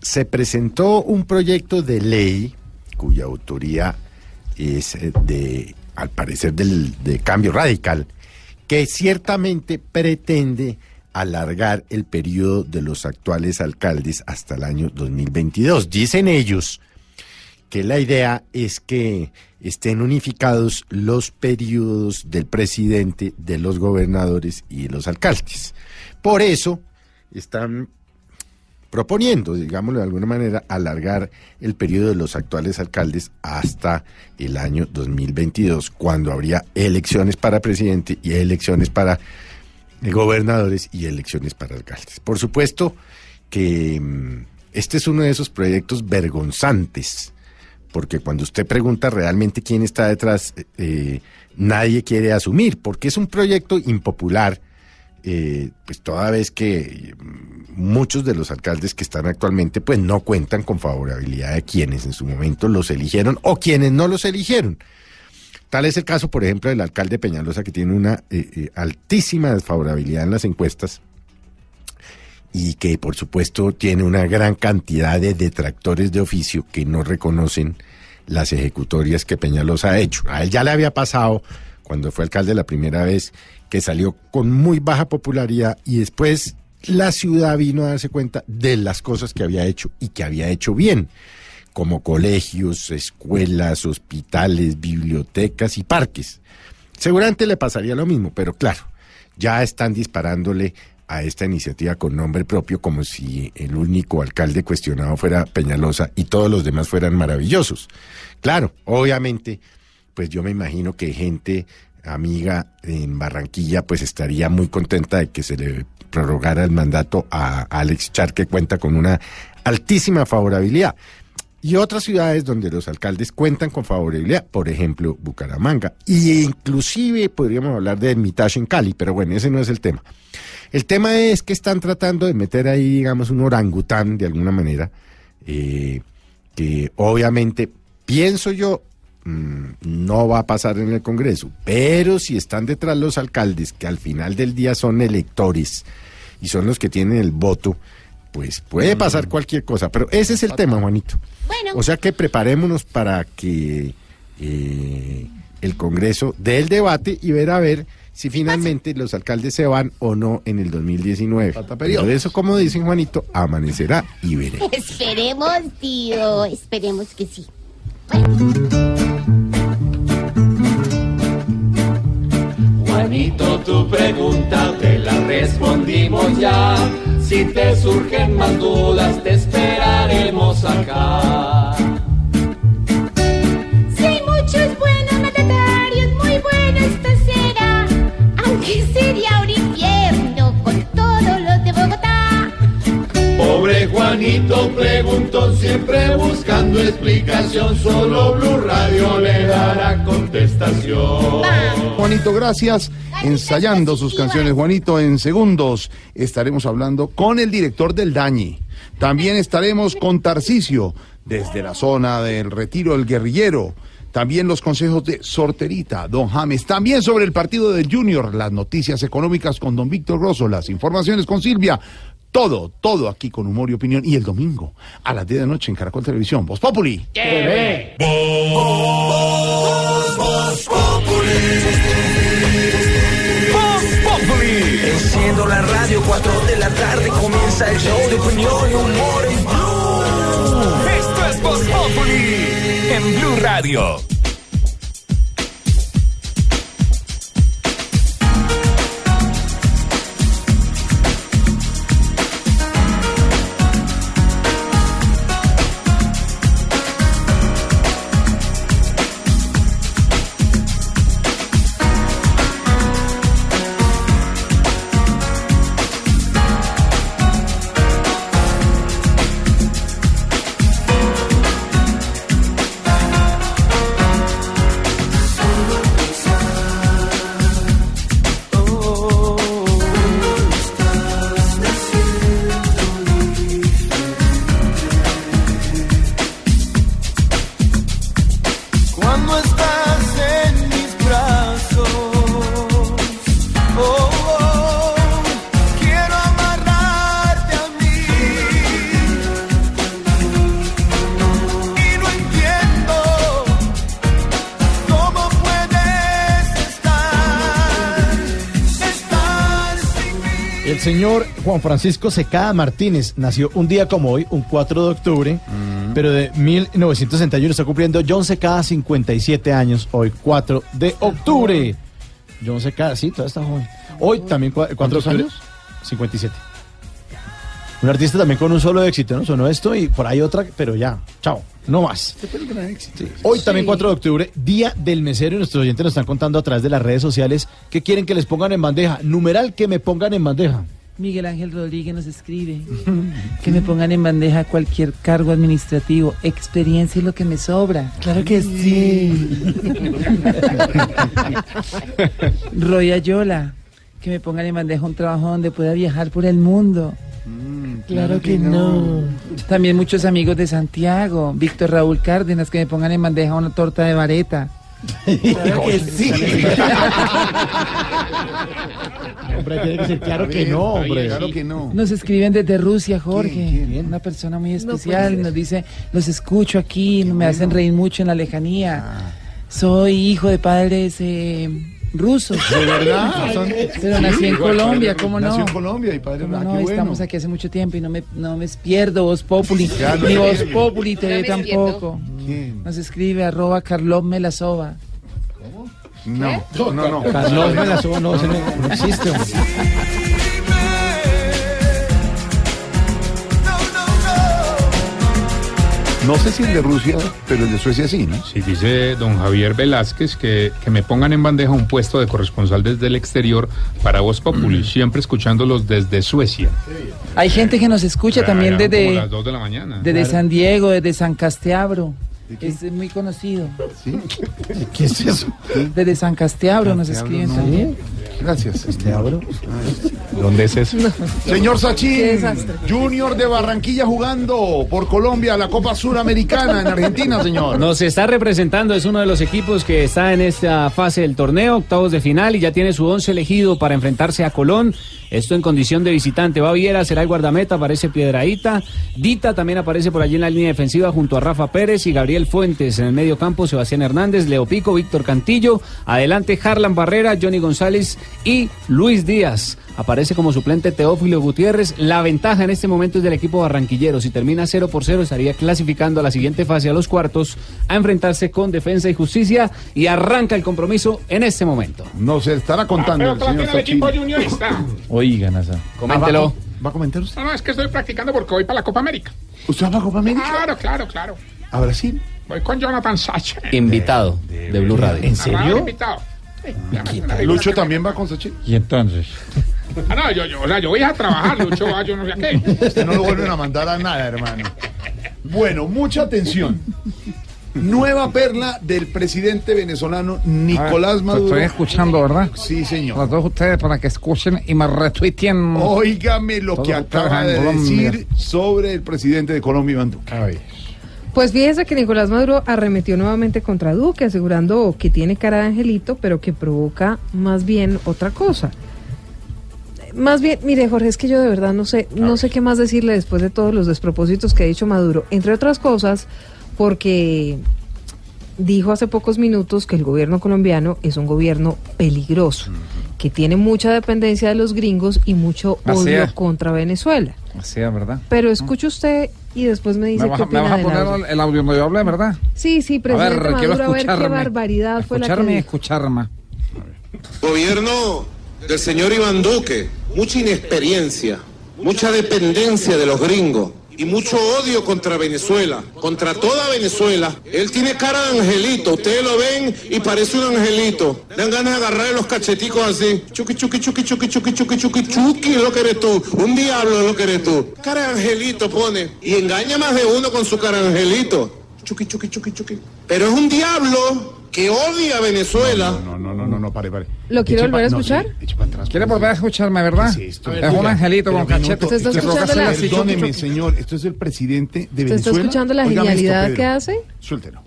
Se presentó un proyecto de ley cuya autoría es eh, de, al parecer, del, de cambio radical, que ciertamente pretende alargar el periodo de los actuales alcaldes hasta el año 2022. Dicen ellos que la idea es que estén unificados los periodos del presidente, de los gobernadores y de los alcaldes. Por eso están proponiendo, digámoslo de alguna manera, alargar el periodo de los actuales alcaldes hasta el año 2022, cuando habría elecciones para presidente y elecciones para gobernadores y elecciones para alcaldes. Por supuesto que mm, este es uno de esos proyectos vergonzantes, porque cuando usted pregunta realmente quién está detrás, eh, nadie quiere asumir, porque es un proyecto impopular, eh, pues toda vez que mm, muchos de los alcaldes que están actualmente pues no cuentan con favorabilidad de quienes en su momento los eligieron o quienes no los eligieron. Tal es el caso, por ejemplo, del alcalde Peñalosa, que tiene una eh, eh, altísima desfavorabilidad en las encuestas y que, por supuesto, tiene una gran cantidad de detractores de oficio que no reconocen las ejecutorias que Peñalosa ha hecho. A él ya le había pasado cuando fue alcalde la primera vez que salió con muy baja popularidad y después la ciudad vino a darse cuenta de las cosas que había hecho y que había hecho bien como colegios, escuelas, hospitales, bibliotecas y parques. Seguramente le pasaría lo mismo, pero claro, ya están disparándole a esta iniciativa con nombre propio como si el único alcalde cuestionado fuera Peñalosa y todos los demás fueran maravillosos. Claro, obviamente, pues yo me imagino que gente amiga en Barranquilla pues estaría muy contenta de que se le prorrogara el mandato a Alex Char que cuenta con una altísima favorabilidad y otras ciudades donde los alcaldes cuentan con favorabilidad, por ejemplo, Bucaramanga. Y inclusive podríamos hablar de Hermitage en Cali, pero bueno, ese no es el tema. El tema es que están tratando de meter ahí, digamos, un orangután de alguna manera, eh, que obviamente, pienso yo, mm, no va a pasar en el Congreso, pero si están detrás los alcaldes, que al final del día son electores y son los que tienen el voto, pues puede pasar cualquier cosa, pero ese es el tema, Juanito. Bueno. O sea que preparémonos para que eh, el Congreso dé el debate y ver a ver si finalmente los alcaldes se van o no en el 2019. Pero de eso, como dicen Juanito, amanecerá y veremos. <laughs> Esperemos, tío. Esperemos que sí. Juanito, tu pregunta te la respondimos ya. Si te surgen más dudas, te esperaremos acá. Juanito. Preguntó siempre buscando explicación, solo Blue Radio le dará contestación. Juanito, gracias. Ensayando sus canciones, Juanito, en segundos estaremos hablando con el director del Dañi. También estaremos con Tarcisio, desde la zona del Retiro del Guerrillero. También los consejos de Sorterita, Don James. También sobre el partido del Junior, las noticias económicas con Don Víctor Grosso, las informaciones con Silvia. Todo, todo aquí con humor y opinión. Y el domingo, a las 10 de la noche en Caracol Televisión. Voz Populi. Enciendo la radio, 4 de la tarde comienza el show de opinión y humor en Blue. Esto es Voz Populi en Blue Radio. Juan Francisco Secada Martínez nació un día como hoy, un 4 de octubre, pero de 1961 está cumpliendo John Secada 57 años, hoy 4 de octubre. John Secada, sí, todavía está joven. Hoy también 4 de ¿Cuántos años? 57. Un artista también con un solo éxito, ¿no? Sonó esto y por ahí otra, pero ya, chao, no más. Hoy también 4 de octubre, Día del Mesero, y nuestros oyentes nos están contando a través de las redes sociales que quieren que les pongan en bandeja. Numeral que me pongan en bandeja. Miguel Ángel Rodríguez nos escribe <laughs> que me pongan en bandeja cualquier cargo administrativo, experiencia es lo que me sobra. Claro que sí. <laughs> Roy Ayola, que me pongan en bandeja un trabajo donde pueda viajar por el mundo. Claro que no. También muchos amigos de Santiago, Víctor Raúl Cárdenas, que me pongan en bandeja una torta de vareta. Claro que sí. <laughs> Hombre, tiene que ser claro que no, hombre. Claro que no. Nos escriben desde Rusia, Jorge. Una persona muy especial. Nos dice, los escucho aquí, me hacen reír mucho en la lejanía. Soy hijo de padres eh, rusos. ¿De verdad? <laughs> Son- Pero Sí, nací en igual, Colombia, ¿cómo no? nació en Colombia y padre, ¿Cómo ah, no? qué bueno. Estamos aquí hace mucho tiempo y no me, no me pierdo Voz Populi, no ni Voz. Populi TV pierdo. tampoco. Nos escribe arroba Carlos Melasova. No, no, no. no. Carlos Velasco no, ese no, no existe, hombre. No sé si el de Rusia, pero el de Suecia sí, ¿no? Sí, dice don Javier Velázquez que, que me pongan en bandeja un puesto de corresponsal desde el exterior para Voz Populi, siempre escuchándolos desde Suecia. Hay gente que nos escucha también Allá como desde, las 2 de la mañana. desde San Diego, desde San Casteabro. Es muy conocido. ¿Qué es eso? Desde San Casteabro nos escriben también. Gracias. ¿Dónde es eso? Señor Sachin. Junior de Barranquilla jugando por Colombia la Copa Suramericana en Argentina, señor. Nos está representando, es uno de los equipos que está en esta fase del torneo, octavos de final y ya tiene su once elegido para enfrentarse a Colón. Esto en condición de visitante. Baviera será el guardameta, aparece Piedraíta. Dita también aparece por allí en la línea defensiva junto a Rafa Pérez y Gabriel Fuentes. En el medio campo, Sebastián Hernández, Leo Pico, Víctor Cantillo. Adelante, Harlan Barrera, Johnny González y Luis Díaz. Aparece como suplente Teófilo Gutiérrez. La ventaja en este momento es del equipo barranquillero. Si termina 0 por 0, estaría clasificando a la siguiente fase, a los cuartos, a enfrentarse con Defensa y Justicia. Y arranca el compromiso en este momento. Nos estará contando el señor juniorista. <coughs> Ah, Coméntelo. ¿Va, ¿Va a comentar usted? No, no, es que estoy practicando porque voy para la Copa América. ¿Usted va a Copa América? Claro, claro, claro. ¿A Brasil? Voy con Jonathan Sacha. <laughs> Invitado de Blue Radio. ¿En serio? invitado. Sí, me- ¿Lucho también va con Sachin? Y entonces. Ah, no, yo, yo, o sea, yo voy a trabajar, Lucho, <laughs> ah, yo no sé a qué. Usted no lo vuelven a mandar a nada, hermano. Bueno, mucha atención. Nueva perla del presidente venezolano Nicolás Ah, Maduro. Estoy escuchando, ¿verdad? Sí, señor. A todos ustedes para que escuchen y me retuitien. Óigame lo Todos que acaba de Colombia. decir sobre el presidente de Colombia, Iván Duque. Pues fíjese que Nicolás Maduro arremetió nuevamente contra Duque, asegurando que tiene cara de angelito, pero que provoca más bien otra cosa. Más bien, mire Jorge, es que yo de verdad no sé, no sé qué más decirle después de todos los despropósitos que ha dicho Maduro, entre otras cosas, porque dijo hace pocos minutos que el gobierno colombiano es un gobierno peligroso, que tiene mucha dependencia de los gringos y mucho odio contra Venezuela. Así es, ¿verdad? Pero escuche usted y después me dice Me vas, qué a- me opina vas a del poner audio. el audio donde yo hablé, ¿verdad? Sí, sí, presidente a ver, quiero Maduro, a ver qué escucharme. barbaridad fue la que Escucharme escucharme. Gobierno del señor Iván Duque, mucha inexperiencia, mucha dependencia de los gringos y mucho odio contra Venezuela, contra toda Venezuela. Él tiene cara de angelito, ustedes lo ven y parece un angelito. Dan ganas de agarrarle los cacheticos así. Chuki, chuki, chuki, chuki, chuki, chuki, chuki, chuki, lo que eres tú. Un diablo lo que eres tú. Cara de angelito pone y engaña más de uno con su cara de angelito. Chuki, chuki, chuki, chuki. Pero es un diablo que odia a Venezuela. No, no, no, no, no, pare, pare. ¿Lo quiere volver a escuchar? atrás, ¿Quiere por volver a escucharme, verdad? ¿Qué es un angelito con cachete. ¿Se está escuchando la- Perdóneme, señor, esto es el presidente de ¿Se está Venezuela. escuchando la genialidad que hace? Suéltelo.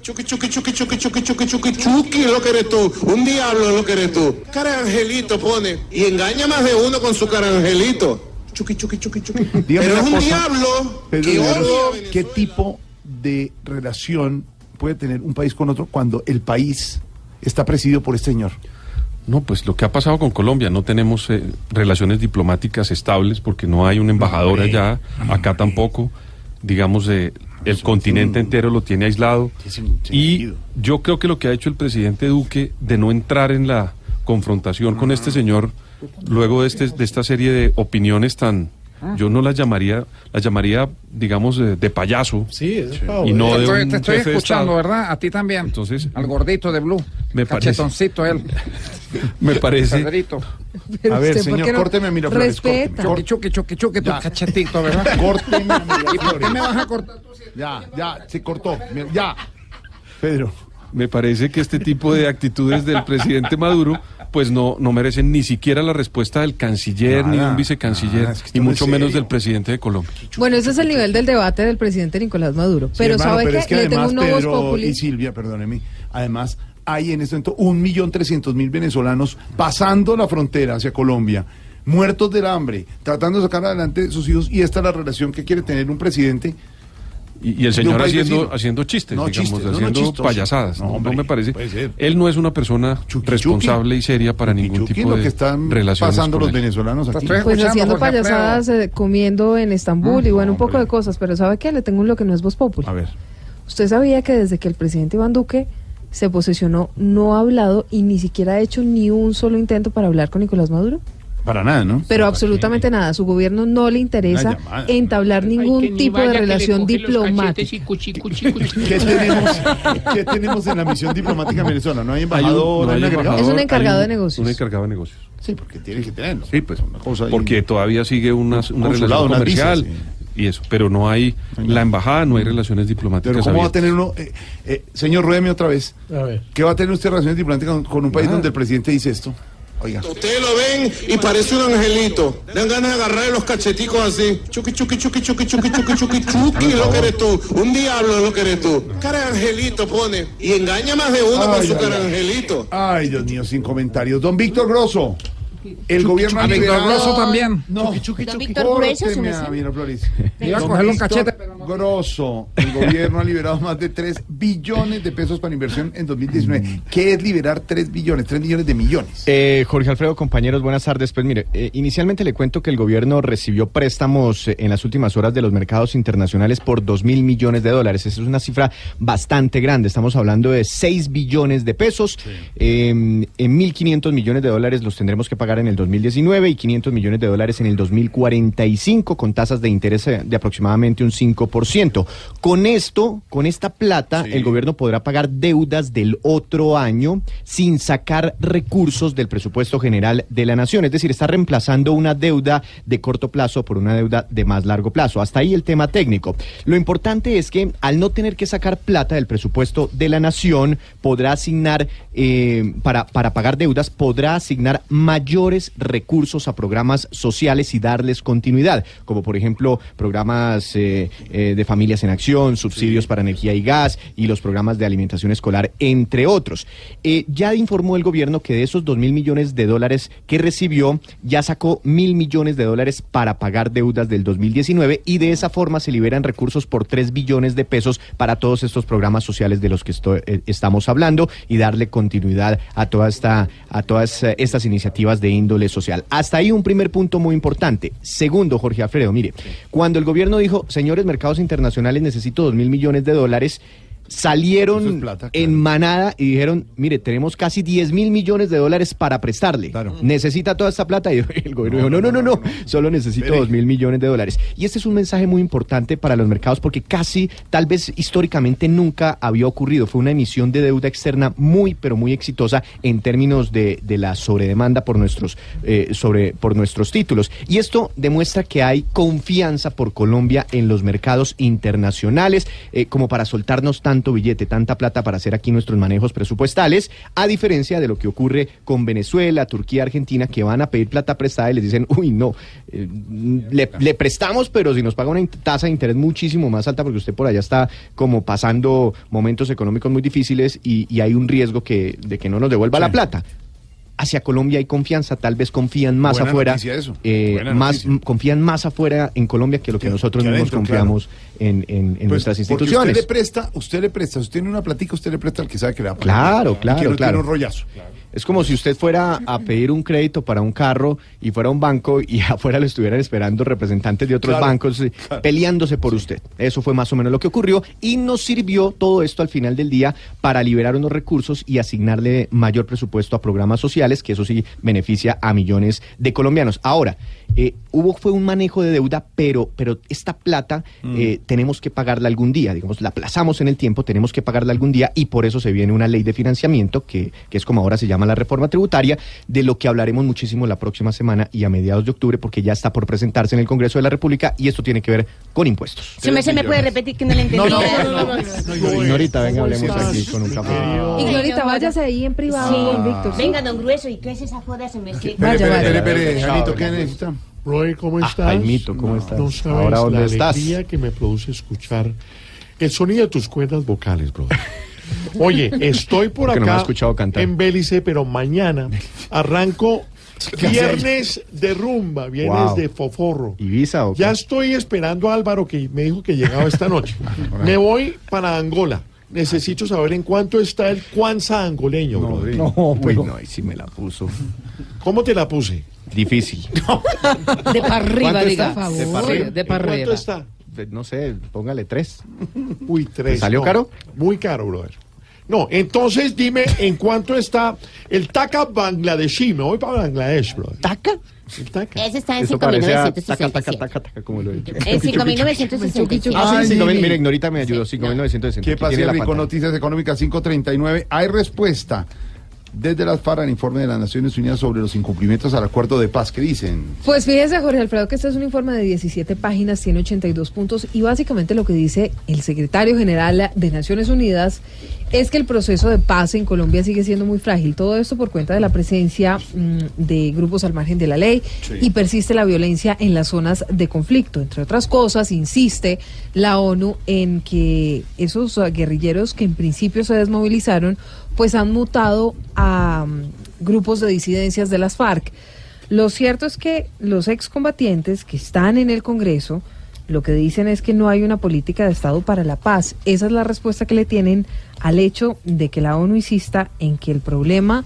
Chuki, chuki, chuki, chuki, chuki, chuki, chuki, chuki, es lo que eres tú. Un diablo lo que eres tú. Cara de angelito pone. Y engaña más de uno con su cara de angelito. Chuki, chuki, chuki, chuki. Dígame Pero es un cosa, diablo Pedro que ¿Qué tipo de relación puede tener un país con otro cuando el país está presidido por este señor? No, pues lo que ha pasado con Colombia, no tenemos eh, relaciones diplomáticas estables porque no hay un embajador allá, acá tampoco, digamos, eh, el continente entero lo tiene aislado. Y yo creo que lo que ha hecho el presidente Duque de no entrar en la confrontación con este señor, luego de, este, de esta serie de opiniones tan... Yo no las llamaría, las llamaría, digamos, de, de payaso. Sí, Y no te de un te estoy jefe escuchando. ¿verdad? A ti también. Entonces, Al gordito de Blue. Me parece- Cachetoncito él. <laughs> me parece... Pedrito. Pero usted, <laughs> ¿por qué no respeta? Chuki, chuki, chuki, chuki, tu Ya. cachetito, <laughs> ¿verdad? Córteme a ¿Y por qué me vas a cortar? Ya, ya, se cortó. Mira, Ya. Pedro. Me parece que este tipo de actitudes del presidente Maduro pues no, no merecen ni siquiera la respuesta del canciller ni de un vicecanciller nada, es que y mucho menos del presidente de Colombia. Bueno, ese es el nivel del debate del presidente Nicolás Maduro. Sí, pero hermano, ¿sabe pero qué? es que Le tengo además un nuevo Pedro populi. y Silvia, perdóneme, además hay en este momento un millón trescientos mil venezolanos pasando la frontera hacia Colombia, muertos del hambre, tratando de sacar adelante sus hijos y esta es la relación que quiere tener un presidente. Y, y el señor haciendo, vecino. haciendo chistes, No, digamos, chistes, no, no, haciendo payasadas. No, me parece. Él no es una persona responsable y seria para ningún tipo lo de que están relaciones pasando con los él. venezolanos aquí. Pues haciendo payasadas, eh, comiendo en Estambul y bueno, un poco de cosas. Pero ¿sabe qué? Le tengo un lo que no es voz populi. A ver. ¿Usted sabía que desde que el presidente Iván Duque se posesionó, no ha hablado y ni siquiera ha hecho ni un solo intento para hablar con Nicolás Maduro? Para nada, ¿no? Pero absolutamente nada. Su gobierno no le interesa llamada. entablar ningún tipo de relación diplomática. cachetes y cuchi, cuchi, cuchi. ¿Qué tenemos, ¿Qué tenemos en la misión diplomática en Venezuela? ¿No hay embajador? no hay embajador, Es un encargado de negocios. Un encargado de negocios. Sí, porque tiene que tenerlo. Sí, pues, una cosa ahí. porque todavía sigue una, una relación comercial y eso, pero no hay la embajada, no hay relaciones diplomáticas Pero ¿cómo va a tener uno? eh, eh, señor, ruédeme otra vez. A ver. ¿Qué va a tener usted relaciones diplomáticas con, con un país Nada. donde el presidente dice esto? Oiga. Ustedes lo ven y parece un angelito. Dan ganas de agarrarle los cacheticos así. Chuki, chuki, chuki, chuki, chuki, chuki, chuki, <laughs> chuki, es lo que eres tú. Un diablo es lo que eres tú. Cara de angelito pone. Y engaña más de uno con su ay, cara de ay. angelito. Ay, Dios mío, sin comentarios. Don Víctor Grosso. El gobierno Grosso también. No. Miraflores. Iba a Don cogerle un cachete, Grosso. El gobierno ha liberado más de 3 billones de pesos para inversión en 2019. ¿Qué es liberar 3 billones? 3 millones de millones. Eh, Jorge Alfredo, compañeros, buenas tardes. Pues mire, eh, inicialmente le cuento que el gobierno recibió préstamos eh, en las últimas horas de los mercados internacionales por 2 mil millones de dólares. Esa es una cifra bastante grande. Estamos hablando de 6 billones de pesos. Eh, en 1.500 millones de dólares los tendremos que pagar en el 2019 y 500 millones de dólares en el 2045 con tasas de interés eh, de aproximadamente un 5%. 100%. Con esto, con esta plata, el gobierno podrá pagar deudas del otro año sin sacar recursos del presupuesto general de la nación. Es decir, está reemplazando una deuda de corto plazo por una deuda de más largo plazo. Hasta ahí el tema técnico. Lo importante es que al no tener que sacar plata del presupuesto de la nación, podrá asignar, eh, para, para pagar deudas, podrá asignar recursos a programas sociales y darles continuidad, como por ejemplo programas eh, eh, de familias en acción, subsidios para energía y gas y los programas de alimentación escolar, entre otros. Eh, ya informó el gobierno que de esos dos mil millones de dólares que recibió, ya sacó mil millones de dólares para pagar deudas del 2019 y de esa forma se liberan recursos por tres billones de pesos para todos estos programas sociales de los que estamos hablando y darle continuidad a a todas estas iniciativas de índole social. Hasta ahí un primer punto muy importante. Segundo, Jorge Alfredo, mire, cuando el gobierno dijo, señores mercados internacionales, necesito dos mil millones de dólares, salieron en manada y dijeron, mire, tenemos casi 10 mil millones de dólares para prestarle. ¿Necesita toda esta plata? <laughs> Y el gobierno dijo, no, no, no, no, solo necesito 2 mil millones de dólares. Y este es un mensaje muy importante para los mercados porque casi, tal vez históricamente nunca había ocurrido. Fue una emisión de deuda externa muy, pero muy exitosa en términos de, de la sobredemanda por nuestros, eh, sobre, por nuestros títulos. Y esto demuestra que hay confianza por Colombia en los mercados internacionales, eh, como para soltarnos tanto billete, tanta plata para hacer aquí nuestros manejos presupuestales, a diferencia de lo que ocurre con Venezuela, Turquía, Argentina, que van a pedir plata prestada y les dicen, uy, no, eh, le, le prestamos, pero si nos paga una tasa de interés muchísimo más alta, porque usted por allá está como pasando momentos económicos muy difíciles y, y hay un riesgo que, de que no nos devuelva la plata. Hacia Colombia hay confianza, tal vez confían más Buena afuera, eso. eh, más noticia. confían más afuera en Colombia que lo que, nosotros que mismos adentro, confiamos en, en- en Pues, nuestras instituciones. Usted le presta, usted le presta, si usted tiene una platica, usted le presta al que sabe que le va a. Claro, claro, claro. tiene un rollazo. Es como si usted fuera a pedir un crédito para un carro y fuera a un banco y <laughs> afuera lo estuvieran esperando representantes de otros Claro, bancos eh, peleándose por usted. Eso fue más o menos lo que ocurrió y nos sirvió todo esto al final del día para liberar unos recursos y asignarle mayor presupuesto a programas sociales, que eso sí beneficia a millones de colombianos. Ahora, eh, hubo fue un manejo de deuda, pero, pero esta plata eh, tenemos que pagarla algún día, digamos, la aplazamos en el tiempo, tenemos que pagarla algún día y por eso se viene una ley de financiamiento, que, que es como ahora se llama la reforma tributaria, de lo que hablaremos muchísimo la próxima semana y a mediados de octubre, porque ya está por presentarse en el Congreso de la República y esto tiene que ver con impuestos. Si me, se me puede repetir que no le entendí. Ignorita, venga, hablemos aquí con un café. Y Glorita, váyase ahí en privado con Víctor. ¿sí? Venga, don Grueso, ¿y qué es esa joda? Se me Vaya, vaya. Espere, espere, Jaimito, ¿qué necesita? Roy, ¿cómo Ah, estás? Jaimito, ¿cómo estás? No sabes Ahora, ¿dónde la estás? alegría que me produce escuchar el sonido de tus cuerdas vocales, brother. Oye, estoy por Porque no me acá ha escuchado cantar. en Bélice, pero mañana <laughs> arranco viernes de rumba, viernes Wow. de foforro. ¿Ibiza o qué? Ya estoy esperando a Álvaro que me dijo que llegaba esta noche. <laughs> me voy para Angola. Necesito saber en cuánto está el Kwanzaa angoleño, brother. No, Uy, no, ahí sí me la puso. ¿Cómo te la puse? Difícil. <laughs> De para arriba, ¿Cuánto diga. De favor, pa' arriba. de pa' ¿En arriba. ¿Cuánto está? No sé, póngale tres. <laughs> Uy, tres. ¿Te salió no. caro? Muy caro, brother. No, entonces dime en cuánto está el Taka Bangladeshi. Me voy para Bangladesh, brother. Taka. Ese está en Eso parece a taca, 5.967. taca, taca, taca, como lo he dicho. En 5.967. Ah, sí, Ay, cinco mil, Lili. mire, Ignorita me ayudó, 5.960. ¿Qué pasa, Rico? Noticias Económicas 539. Hay respuesta desde las FARC al informe de las Naciones Unidas sobre los incumplimientos al acuerdo de paz. ¿Qué dicen? Pues fíjese, Jorge Alfredo, que este es un informe de 17 páginas, tiene 82 puntos y básicamente lo que dice el secretario general de Naciones Unidas es que el proceso de paz en Colombia sigue siendo muy frágil. Todo esto por cuenta de la presencia mm, de grupos al margen de la ley Sí. y persiste la violencia en las zonas de conflicto. Entre otras cosas, insiste la ONU en que esos guerrilleros que en principio se desmovilizaron, pues han mutado a mm, grupos de disidencias de las FARC. Lo cierto es que los excombatientes que están en el Congreso lo que dicen es que no hay una política de Estado para la paz. Esa es la respuesta que le tienen al hecho de que la ONU insista en que el problema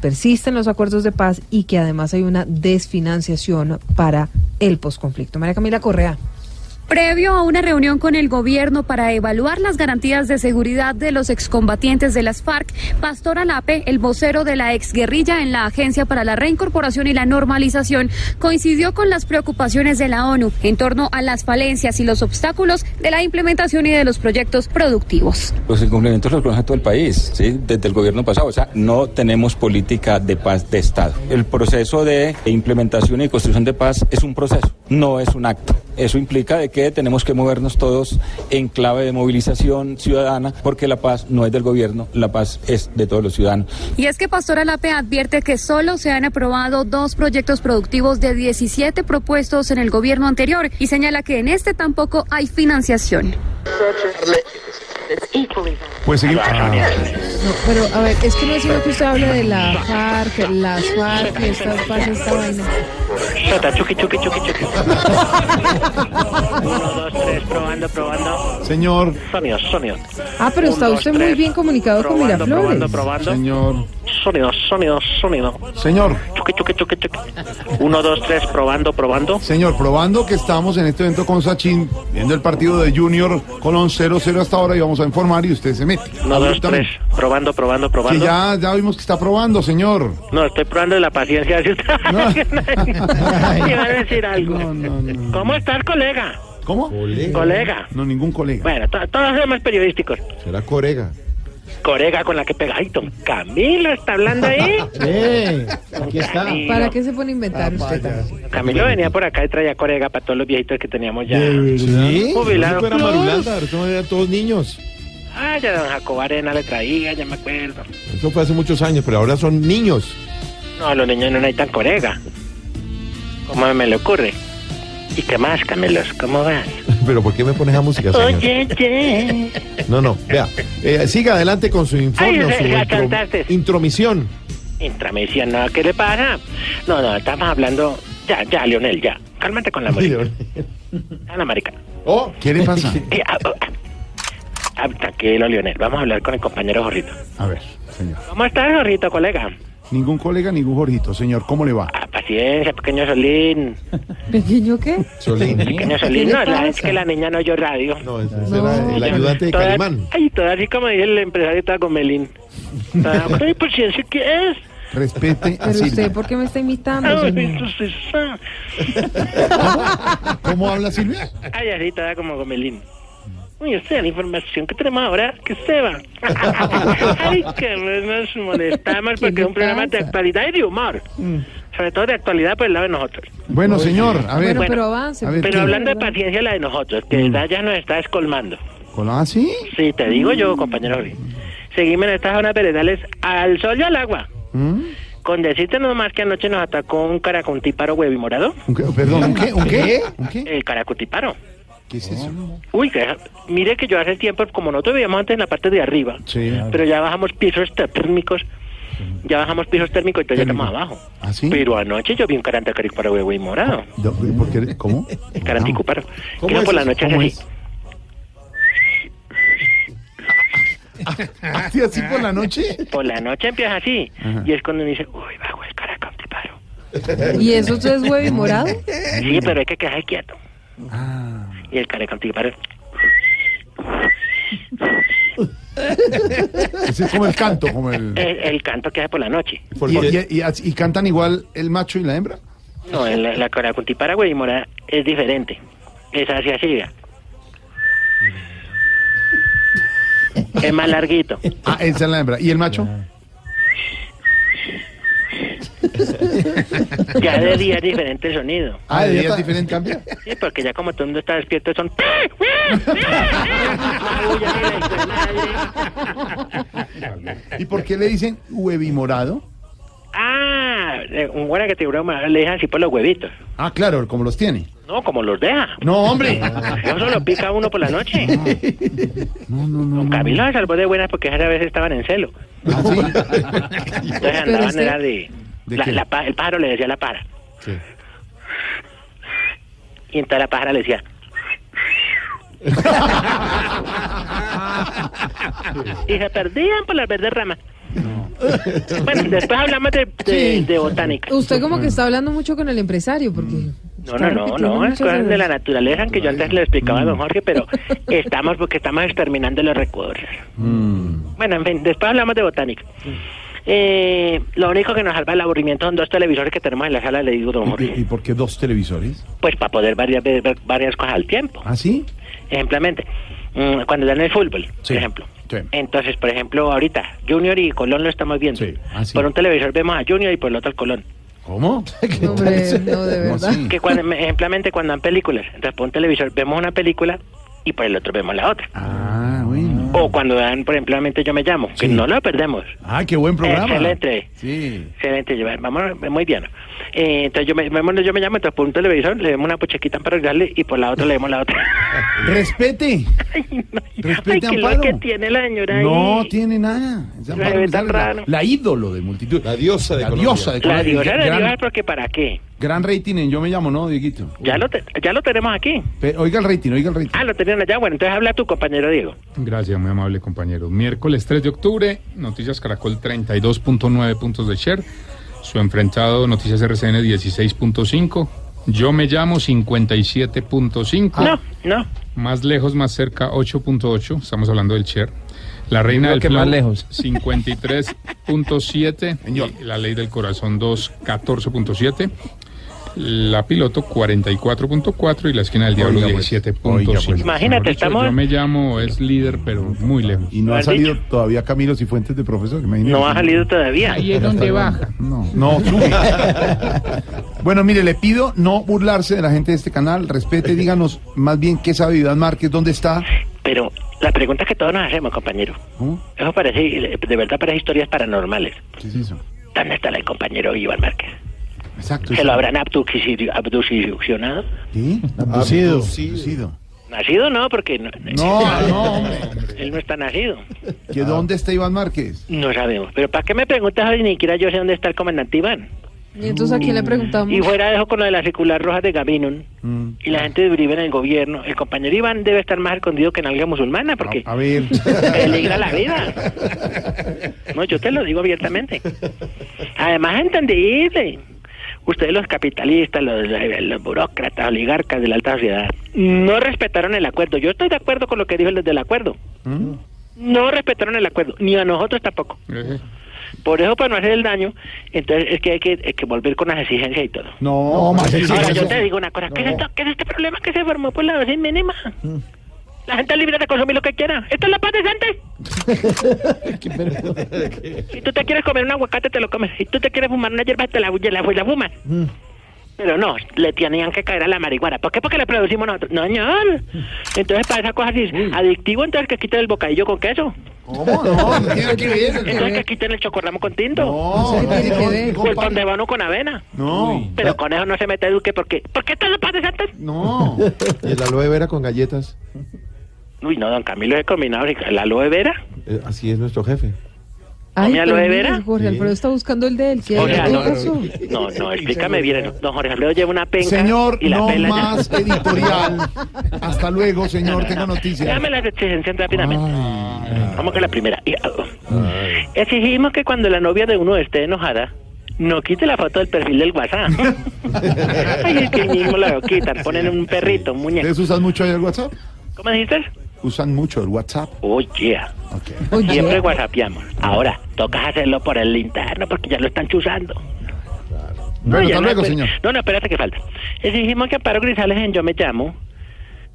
persiste en los acuerdos de paz y que además hay una desfinanciación para el posconflicto. María Camila Correa. Previo a una reunión con el gobierno para evaluar las garantías de seguridad de los excombatientes de las FARC, Pastor Alape, el vocero de la exguerrilla en la Agencia para la Reincorporación y la Normalización, coincidió con las preocupaciones de la ONU en torno a las falencias y los obstáculos de la implementación y de los proyectos productivos. Los incumplimientos los conoce todo el país, desde el gobierno pasado. O sea, no tenemos política de paz de Estado. El proceso de implementación y construcción de paz es un proceso, no es un acto. Eso implica de que tenemos que movernos todos en clave de movilización ciudadana, porque la paz no es del gobierno, la paz es de todos los ciudadanos. Y es que Pastor Alape advierte que solo se han aprobado dos proyectos productivos de 17 propuestos en el gobierno anterior y señala que en este tampoco hay financiación. Pues seguimos. No, pero a ver, es que no es sino que usted hable de la FARC, las FARC y estas pasa esta vaina. Chota, chuki, chuki, chuki, chuki. <laughs> Uno, dos, tres, probando, probando. Señor. Sonido, sonido. Ah, pero está usted muy bien comunicado con Miraflores. probando, probando. Señor. Sonido, sonido, sonido. Señor. Chuki, chuki, chuki, chuki. Uno, dos, tres, probando, probando. Señor, probando que estamos en este evento con Sachin, viendo el partido de Junior Colón 0-0 hasta ahora y vamos a informar y usted se mete. Uno, dos, tres, probando, probando, Sí, probando. ya, ya vimos que está probando, señor. No, estoy probando de la paciencia. <laughs> Si usted iba <laughs> a decir algo. ¿Cómo estás, colega? ¿Cómo? Colega. No, ningún colega. Bueno, to- todos somos periodísticos. Será corega. Corega con la que pegadito. Camilo está hablando ahí. <laughs> aquí está. ¿Para qué se pone a inventar usted? también? Camilo venía por acá y traía corega para todos los viejitos que teníamos ya. ¿Sí? Jubilado. Eso era Marulanda, eran todos niños. Ah, ya don Jacobo Arena le traía, ya me acuerdo. Eso fue hace muchos años, pero ahora son niños. No, los niños no necesitan corega. ¿Cómo me le ocurre? ¿Y qué más, Camelos? ¿Cómo vas? <laughs> Pero ¿por qué me pones a música, señor? Oye, ye. No, no, vea. eh, siga adelante con su informe, Ay, o su ya intro- cantaste. intromisión. Intramisión, ¿no? ¿Qué le pasa? No, no, estamos hablando... Ya, ya, Leonel, ya. Cálmate con la música. A la <laughs> marica. Oh, ¿Qué le pasa? Eh, ah, ah, ah, tranquilo, Leonel. Vamos a hablar con el compañero Jorrito. A ver, señor. ¿Cómo estás, Jorrito, colega? Ningún colega, ningún Jorgito. Señor, ¿cómo le va? Ah, paciencia, pequeño Solín. ¿Pequeño qué? Solín. Pequeño Solín. ¿Qué le No, la- es que la niña no oyó radio. No, ese era el ayudante de Toda- Calimán. Ay, todo así como dice el empresario estaba con Melín. Toda, <laughs> Ay, paciencia, ¿qué es? Respete a Pero Silvia. usted, ¿por qué me está imitando, ah. ¿Cómo habla Silvia? Ay, así toda como Gomelín. Uy, esta es la información que tenemos ahora, que se va. <laughs> Ay, que nos molestamos porque es un programa de actualidad y de humor. Sobre todo de actualidad por el lado de nosotros. Bueno, señor, a ver. Bueno, pero avance. A ver, Pero hablando de paciencia, la de nosotros, que Mm. ya nos está escolmando. ¿Con ah, sí? Sí, te digo yo, compañero. Jorge. Seguimos en estas zonas veredales al sol y al agua. ¿Mm? Con decirte nomás que anoche nos atacó un caracuntiparo huevimorado. ¿Un qué? Perdón, ¿un qué? ¿Un qué? ¿Un qué? El caracuntiparo. ¿Qué es eso? Uy, que, mire que yo hace tiempo, como nosotros vivíamos antes en la parte de arriba, Sí. pero ya bajamos pisos térmicos, ya bajamos pisos térmicos, entonces ya estamos abajo. ¿Ah, sí? Pero anoche yo vi un caranticuparo huevimorado. Do- ¿Por qué? ¿Cómo? Caranticuparo. ¿Cómo es por la eso? noche ¿Cómo así. es? ¿Así, así por la noche? Por la noche empieza así. Ajá. Y es cuando uno dice, uy, bajo el caracanticuparo. ¿Y eso es huevo morado? Sí, pero hay que quedarse quieto. Ah. Y el caracanticuparo. Ese es como el canto, como el... El, el canto que hace por la noche. ¿Y, y- y- y cantan igual el macho y la hembra? No, el- la, la caracuntipara huevimorada es diferente. Es así, así. Es más larguito. Ah, esa es la hembra. ¿Y el macho? <laughs> Ya de día es diferente el sonido. Ah, de día es diferente. ¿Cambia? Sí, porque ya como todo el mundo está despierto son... <laughs> ¿Y por qué le dicen huevimorado? Ah, eh, un buena que te le dejan así por los huevitos. Ah, claro, como los tiene. No, como los deja. No, hombre. Yo solo pica uno por la noche. No, no, no. Don Camilo se salvó de buenas porque esas veces estaban en celo. ¿Ah, sí? Entonces andaban era de... ¿De la- qué? la pa- el pájaro le decía a la para. Sí. Y entonces la pájara le decía... <laughs> y se perdían por las verdes ramas. Bueno, después hablamos de, de, Sí. de botánica. Usted como que está hablando mucho con el empresario, porque No, no, no, no, es cosas de la naturaleza que yo antes le explicaba a don Jorge, pero <laughs> estamos porque estamos exterminando los recursos. Bueno, en fin, después hablamos de botánica. Eh, lo único que nos salva el aburrimiento son dos televisores que tenemos en la sala, le digo, don Jorge. ¿Y por qué dos televisores? Pues para poder varias, ver varias cosas al tiempo. ¿Ah, sí? Ejemplamente, mm, cuando dan el fútbol, por ejemplo. Entonces, por ejemplo, ahorita, Junior y Colón lo estamos viendo. Ah, sí. Por un televisor vemos a Junior y por el otro al Colón. ¿Cómo? <laughs> Hombre, no, de verdad. Que cuando, ejemplamente cuando dan películas, entonces por un televisor vemos una película y por el otro vemos la otra. Ah, bueno. O cuando dan, por ejemplo, Yo Me Llamo, que no lo perdemos. Ah, qué buen programa. Excelente. Sí. Excelente, vamos, muy bien. Eh, entonces yo me, vemos yo me llamo, entonces por un televisor le vemos una puchequita para regalarle y por la otra le vemos la otra. <laughs> Respete. Ay, Respete, qué es Amparo. lo que tiene la señora ahí. No tiene nada. Amparo la-. La, ídolo de multitud. La diosa de la Colombia. diosa de La Colombia. diosa de Dios, porque ¿para qué? Gran rating en Yo Me Llamo, ¿no, Dieguito? Ya lo, te- ya lo tenemos aquí. Oiga el rating, oiga el rating. Ah, lo tenían allá. Bueno, entonces habla tu compañero Diego. Gracias, muy amable compañero. Miércoles 3 de octubre, Noticias Caracol 32.9 puntos de share. Su enfrentado Noticias RCN 16.5. Yo me llamo 57.5. No, no. Más lejos, más cerca 8.8. Estamos hablando del share. La reina Creo del que flow más lejos. <laughs> 53.7. y La ley del corazón 2 14.7. La piloto 44.4 y la esquina del diablo Oiga, pues, 17.5. oiga, pues. Imagínate, estamos- Yo me llamo, es líder, pero muy lejos. Y no ¿Lo ha salido dicho? todavía Camilo Cifuentes de profesor. No ha salido todavía. Ahí es donde baja. No, no, sube. <laughs> bueno, mire, le pido no burlarse de la gente de este canal. Respete, díganos más bien qué sabe Iván Márquez, dónde está. Pero la pregunta que todos nos hacemos, compañero. ¿Cómo? Eso parece, de verdad parece historias paranormales. ¿Qué es eso? ¿Dónde está el compañero Iván Márquez? Exacto. ¿Se lo habrán abduccionado? ¿Sí? Abducido. Abducido. ¿Nacido no? Porque no, No, <laughs> no, hombre. él no está nacido. ¿Que dónde está Iván Márquez? No sabemos. Pero ¿para qué me preguntas hoy? Ni siquiera yo sé dónde está el comandante Iván. Y entonces a quién le preguntamos. Y fuera de eso con lo de la circular roja de Gavinon y la gente de Uribe en el gobierno, el compañero Iván debe estar más escondido que en alga musulmana porque A ver. <laughs> peligra la vida. No, yo te lo digo abiertamente. Además entendible. Ustedes los capitalistas, los, los burócratas, oligarcas de la alta sociedad, no respetaron el acuerdo. Yo estoy de acuerdo con lo que dijo el del acuerdo. No respetaron el acuerdo, ni a nosotros tampoco. Por eso, para no hacer el daño, entonces es que hay que, hay que volver con las exigencias y todo. No, más Ahora yo te digo una cosa, ¿qué, es esto- qué es este problema que se formó por la dosis mínima? La gente es libre de consumir lo que quiera. ¿Esto es la paz decente? <laughs> Si tú te quieres comer un aguacate, te lo comes. Si tú te quieres fumar una hierba, te la, la, la fumas. Pero no, le tenían que caer a la marihuana. ¿Por qué? Porque le producimos nosotros. No, señor. Entonces, para esa cosa así, adictivo, entonces que quiten el bocadillo con queso. ¿Cómo? No, no tiene que ver. Entonces que quiten el chocorramo con tinto. No, no tiene que ver. O el pan de bono con avena. No. Pero con eso no se mete Duque porque... ¿Por qué todos los pan decentes? No. <laughs> Y el aloe vera con galletas. Uy, no, don Camilo es combinado. ¿La aloe vera? Eh, así es nuestro jefe. Ay, ¿Come pero aloe vera? Jorge Alfredo está buscando el de él. ¿Qué, O sea, ¿qué no, pasó? no, no, explícame bien. Don Jorge Alfredo lleva una penca Señor, y la no pela ya. más editorial. Hasta luego, señor. Tengo <laughs> noticias. Dame las exigencias rápidamente. Vamos con la primera. Ah, Exigimos que cuando la novia de uno esté enojada, no quite la foto del perfil del WhatsApp. <laughs> Ay, es que mismo lo quitan, ponen un perrito, un muñeco. ¿Ustedes usan mucho el WhatsApp? ¿Cómo dijiste? Usan mucho el WhatsApp. Oh, yeah. Siempre whatsappiamos. Ahora, tocas hacerlo por el interno porque ya lo están chuzando. Bueno, ya hasta no, luego, pues- señor. No, no, espérate que falta. Exigimos que Amparo Grisales en Yo Me Llamo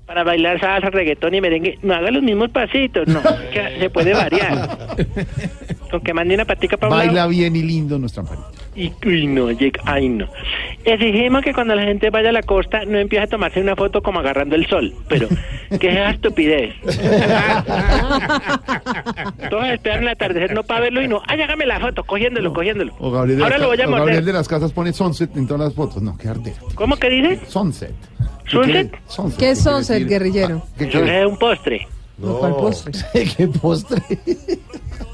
para bailar salsa, reggaetón y merengue no haga los mismos pasitos, no, <laughs> que se puede variar. Con que mande una patica para un lado. Baila bien y lindo nuestra Amparito. Y, uy, no, llega, ay, no. Exigimos que cuando la gente vaya a la costa no empiece a tomarse una foto como agarrando el sol, pero ¿qué es esa estupidez? <laughs> Todos esperan el atardecer no para verlo y no, ay, hágame la foto, cogiéndolo, cogiéndolo. O Gabriel, Ahora lo voy a o Gabriel de las Casas pone sunset en todas las fotos. No, qué ardera. ¿Cómo que dice? Sunset. ¿Sunset? ¿Qué es sunset, guerrillero? ¿Qué Eso quiere? es un postre. No, ¿Cuál postre? <laughs> ¿Qué postre?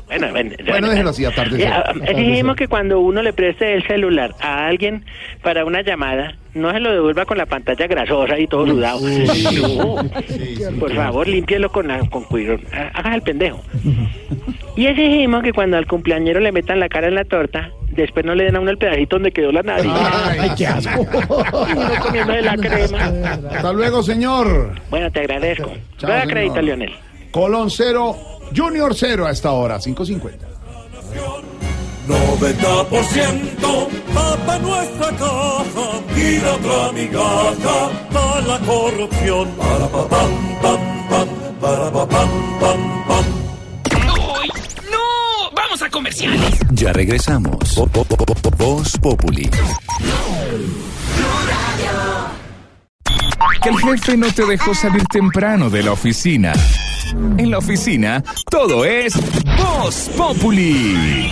<laughs> Bueno, bueno, Bueno, déjelo así. Ya, exigimos que cuando uno le preste el celular a alguien para una llamada, no se lo devuelva con la pantalla grasosa y todo sudado. <laughs> No. <laughs> Por favor, límpielo con, la, con cuidado. Hagas el pendejo. Y exigimos que cuando al cumpleañero le metan la cara en la torta, después no le den a uno el pedacito donde quedó la nariz. Ay, qué asco. Y uno comiendo de la crema. Hasta luego, señor. Bueno, te agradezco. Chao, señor. crédito, Lionel. Colón cero, Junior cero a esta hora, 5.50. 90% tapa nuestra caja y la otra migaja para la corrupción. Para pa pam pam pam, para pa pam pam pam. ¡Uy! ¡No! ¡Vamos a comerciales! Ya regresamos. Vo- vo- vo- vo- Voz Populi. Que el jefe no te dejó salir temprano de la oficina. En la oficina, todo es Voz Populi.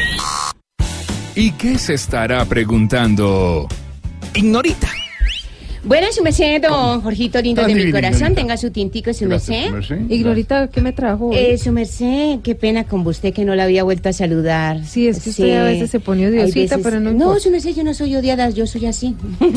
¿Y qué se estará preguntando? Ignorita. Bueno, su merced, don Jorgito lindo de mi corazón, tenga su tintico, su merced. Ignorita, ¿qué me trajo? Eh, su merced, qué pena con usted que no la había vuelto a saludar. Sí, es que usted a veces se pone odiosita, pero no No, importa. su merced, yo no soy odiada, yo soy así. <laughs>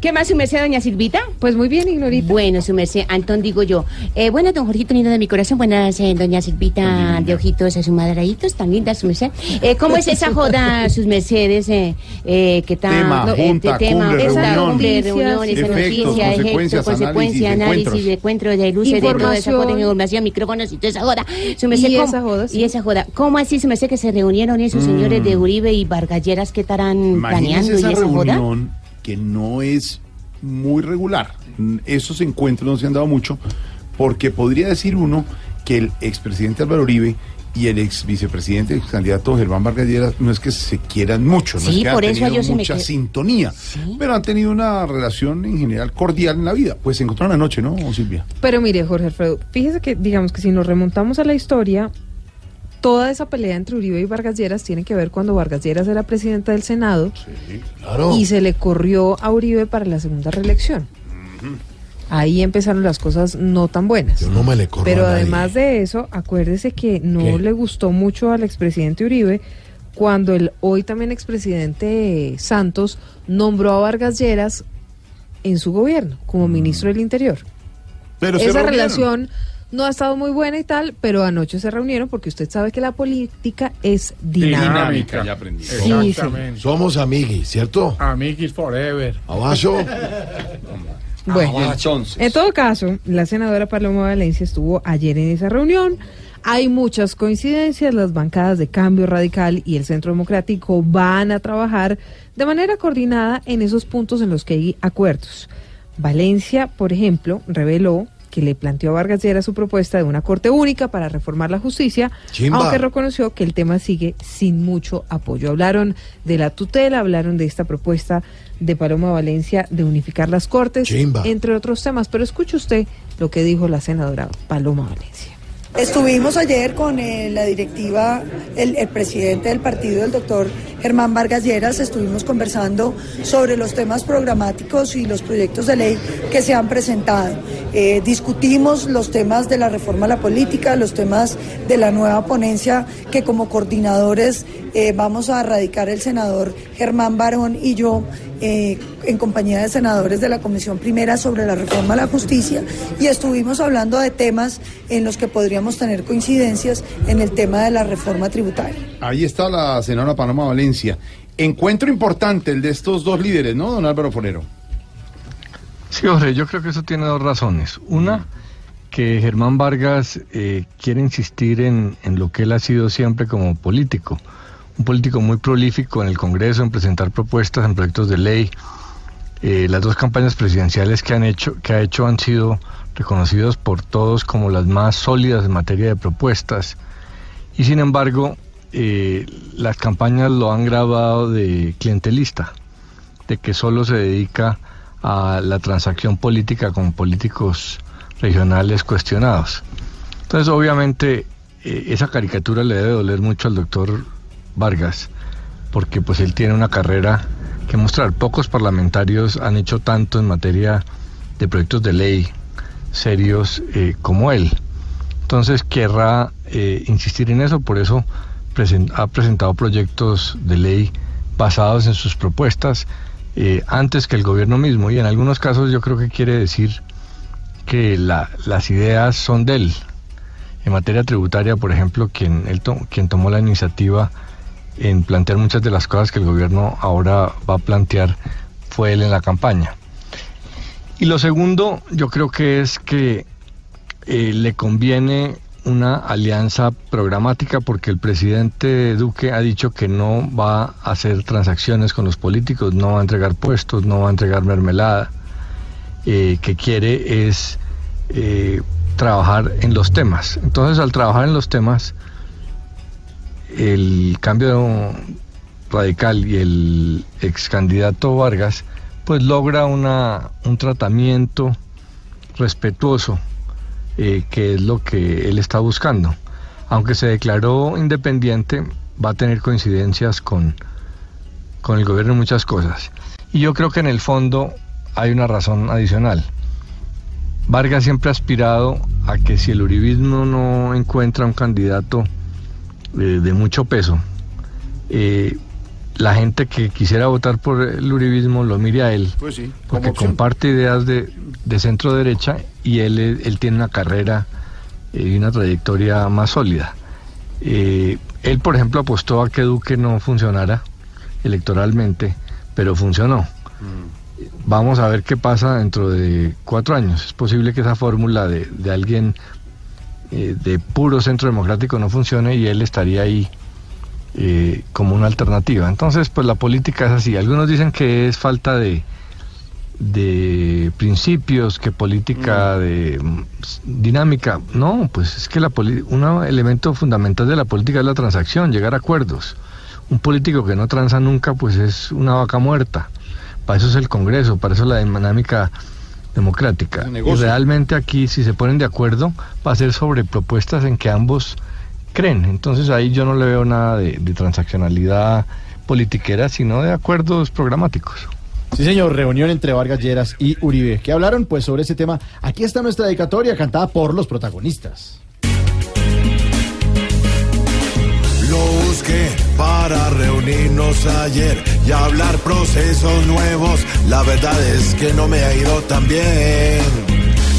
¿Qué más, su merced, doña Silvita? Pues muy bien, Ignorita. Bueno, su merced, Antón digo yo. Eh, buenas, don Jorgito lindo de mi corazón, buenas, eh, doña Silvita de ojitos asumadraditos, tan linda, su merced. Eh, ¿Cómo es esa joda, <laughs> sus mercedes, eh, eh, que tal? Tema, no, eh, junta, tema, esa reunión. cumbre, reunión, esa Efectos, noticia, consecuencias, consecuencia, análisis, análisis, encuentros. de encuentro de luces, de toda esa Información. joda, información, micrófonos y toda esa joda. Y ¿cómo- esa joda, sí. Y esa joda. ¿Cómo así, su merced, que se reunieron esos Mm. señores de Uribe y Vargalleras que estarán planeando y esa esa joda? reunión que no es muy regular. Esos encuentros no se han dado mucho porque podría decir uno que el expresidente Álvaro Uribe y el ex vicepresidente, ex candidato Germán Vargas Lleras, no es que se quieran mucho, no Sí, es que por han eso tenido mucha sintonía, pero han tenido una relación en general cordial en la vida. Pues se encontraron anoche, ¿no, Silvia? Pero mire, Jorge Alfredo, fíjese que, digamos que si nos remontamos a la historia, toda esa pelea entre Uribe y Vargas Lleras tiene que ver cuando Vargas Lleras era presidenta del Senado Claro. y se le corrió a Uribe para la segunda reelección. Ahí empezaron las cosas no tan buenas. Yo no me le corro Pero a nadie. además de eso, acuérdese que no ¿Qué? le gustó mucho al expresidente Uribe cuando el hoy también expresidente Santos nombró a Vargas Lleras en su gobierno como ministro del Interior. Pero Esa relación no ha estado muy buena y tal, pero anoche se reunieron porque usted sabe que la política es dinámica. ya aprendí. Sí, sí. Exactamente. Somos amiguis, ¿cierto? Amiguis forever. Abajo. <laughs> Bueno, Ah, en todo caso, la senadora Paloma Valencia estuvo ayer en esa reunión. Hay muchas coincidencias, las bancadas de Cambio Radical y el Centro Democrático van a trabajar de manera coordinada en esos puntos en los que hay acuerdos. Valencia, por ejemplo, reveló que le planteó a Vargas Lleras su propuesta de una corte única para reformar la justicia, Chimba. aunque reconoció que el tema sigue sin mucho apoyo. Hablaron de la tutela, hablaron de esta propuesta de Paloma Valencia de unificar las cortes, Chimba. entre otros temas. Pero escuche usted lo que dijo la senadora Paloma Valencia. Estuvimos ayer con eh, la directiva, el, el presidente del partido, el doctor Germán Vargas Lleras, estuvimos conversando sobre los temas programáticos y los proyectos de ley que se han presentado. Eh, discutimos los temas de la reforma a la política, los temas de la nueva ponencia que como coordinadores eh, vamos a radicar el senador Germán Barón y yo eh, en compañía de senadores de la Comisión Primera sobre la reforma a la justicia y estuvimos hablando de temas en los que podríamos tener coincidencias en el tema de la reforma tributaria. Ahí está la senadora Paloma Valencia. Encuentro importante el de estos dos líderes, ¿no, don Álvaro Forero? Sí, Jorge, yo creo que eso tiene dos razones. Una, que Germán Vargas eh, quiere insistir en, en lo que él ha sido siempre como político. Un político muy prolífico en el Congreso, en presentar propuestas, en proyectos de ley. Eh, las dos campañas presidenciales que, han hecho, que ha hecho han sido reconocidos por todos como las más sólidas en materia de propuestas. Y sin embargo, eh, las campañas lo han grabado de clientelista, de que solo se dedica a la transacción política con políticos regionales cuestionados. Entonces, obviamente, eh, esa caricatura le debe doler mucho al doctor Vargas, porque pues él tiene una carrera que mostrar. Pocos parlamentarios han hecho tanto en materia de proyectos de ley serios eh, como él. Entonces querrá eh, insistir en eso, por eso ha presentado proyectos de ley basados en sus propuestas eh, antes que el gobierno mismo y en algunos casos yo creo que quiere decir que la- las ideas son de él. En materia tributaria, por ejemplo, quien, quien tomó la iniciativa en plantear muchas de las cosas que el gobierno ahora va a plantear fue él en la campaña. Y lo segundo, yo creo que es que eh, le conviene una alianza programática porque el presidente Duque ha dicho que no va a hacer transacciones con los políticos, no va a entregar puestos, no va a entregar mermelada, eh, que quiere es eh, trabajar en los temas. Entonces al trabajar en los temas, el cambio radical y el ex candidato Vargas, pues logra una, un tratamiento respetuoso, eh, que es lo que él está buscando. Aunque se declaró independiente, va a tener coincidencias con, con el gobierno en muchas cosas. Y yo creo que en el fondo hay una razón adicional. Vargas siempre ha aspirado a que si el uribismo no encuentra un candidato eh, de mucho peso, eh, la gente que quisiera votar por el uribismo lo mire a él, Pues sí, porque opción. comparte ideas de, de centro derecha y él, él tiene una carrera eh, y una trayectoria más sólida. Él, por ejemplo, apostó a que Duque no funcionara electoralmente, pero funcionó. Vamos a ver qué pasa dentro de cuatro años. Es posible que esa fórmula de, de alguien eh, de puro centro democrático no funcione y él estaría ahí eh, como una alternativa. Entonces, pues la política es así. Algunos dicen que es falta de, de principios, que política de mm, dinámica. No, pues es que la un elemento fundamental de la política es la transacción, llegar a acuerdos. Un político que no transa nunca, pues es una vaca muerta. Para eso es el Congreso, para eso la dinámica democrática. Y realmente aquí, si se ponen de acuerdo, va a ser sobre propuestas en que ambos creen. Entonces ahí yo no le veo nada de, de transaccionalidad politiquera, sino de acuerdos programáticos. Sí, señor, reunión entre Vargas Lleras y Uribe. ¿Qué hablaron? Pues sobre ese tema. Aquí está nuestra dedicatoria cantada por los protagonistas. Busqué para reunirnos ayer y hablar procesos nuevos. La verdad es que no me ha ido tan bien.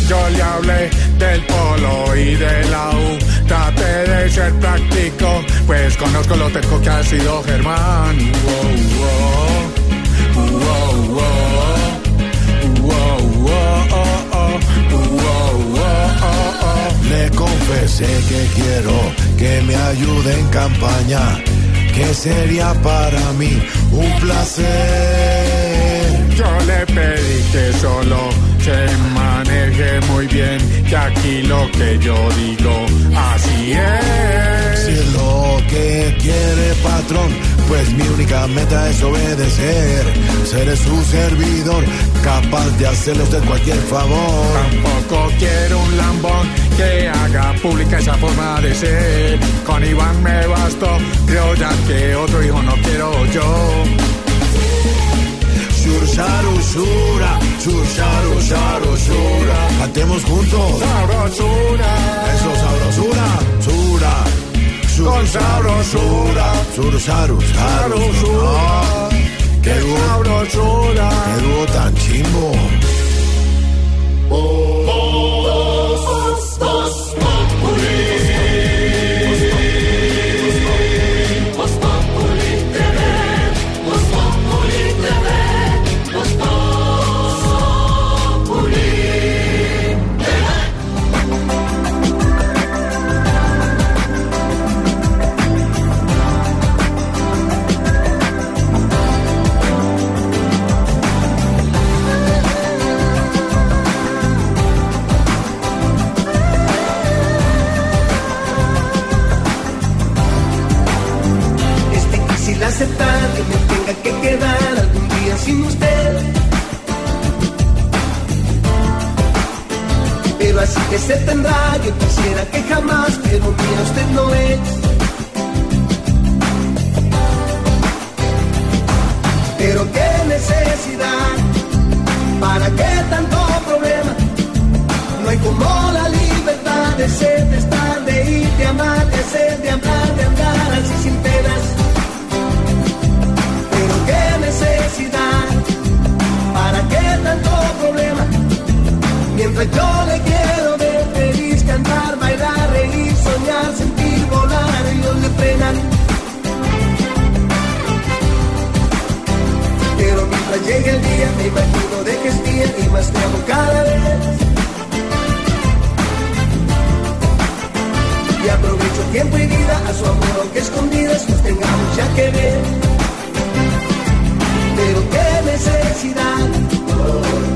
Yo le hablé del polo y de la U. Traté de ser práctico, pues conozco lo terco que ha sido Germán. Wow, Le confesé que quiero que me ayude en campaña, que sería para mí un placer. Yo le pedí que solo se maneje muy bien, que aquí lo que yo digo, así es. Si es lo que quiere patrón, pues mi única meta es obedecer. Seré su servidor, capaz de hacerle usted cualquier favor. Tampoco quiero un lambón que haga pública esa forma de ser. Con Iván me bastó, creo ya que otro hijo no quiero yo. Sharu, sharu, shura. Cantemos juntos. Sabrosura. Eso, sabrosura, sura. Con sabrosura. Shur, sharu, sharu, shura. Qué Sabrosura. qué dúo tan chimbo. Es que se tendrá, yo quisiera que jamás, pero mira usted no es. Pero qué necesidad, para qué tanto problema. No hay como la libertad de ser, de estar, de ir, de amar, de hacer, de hablar, de andar así sin penas. Pero qué necesidad, para qué tanto problema. Mientras yo le quiero frenan. Pero mientras llegue el día me imagino de que es bien y más te amo cada vez. Y aprovecho tiempo y vida a su amor aunque escondidas nos tengamos ya que ver. Pero qué necesidad,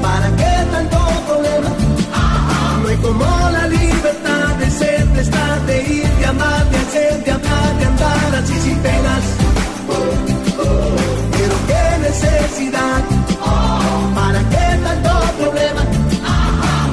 para qué tanto problema, ah, ah. no hay como hacer, de amar, de andar así sin penas. Pero qué necesidad, para qué tanto problema.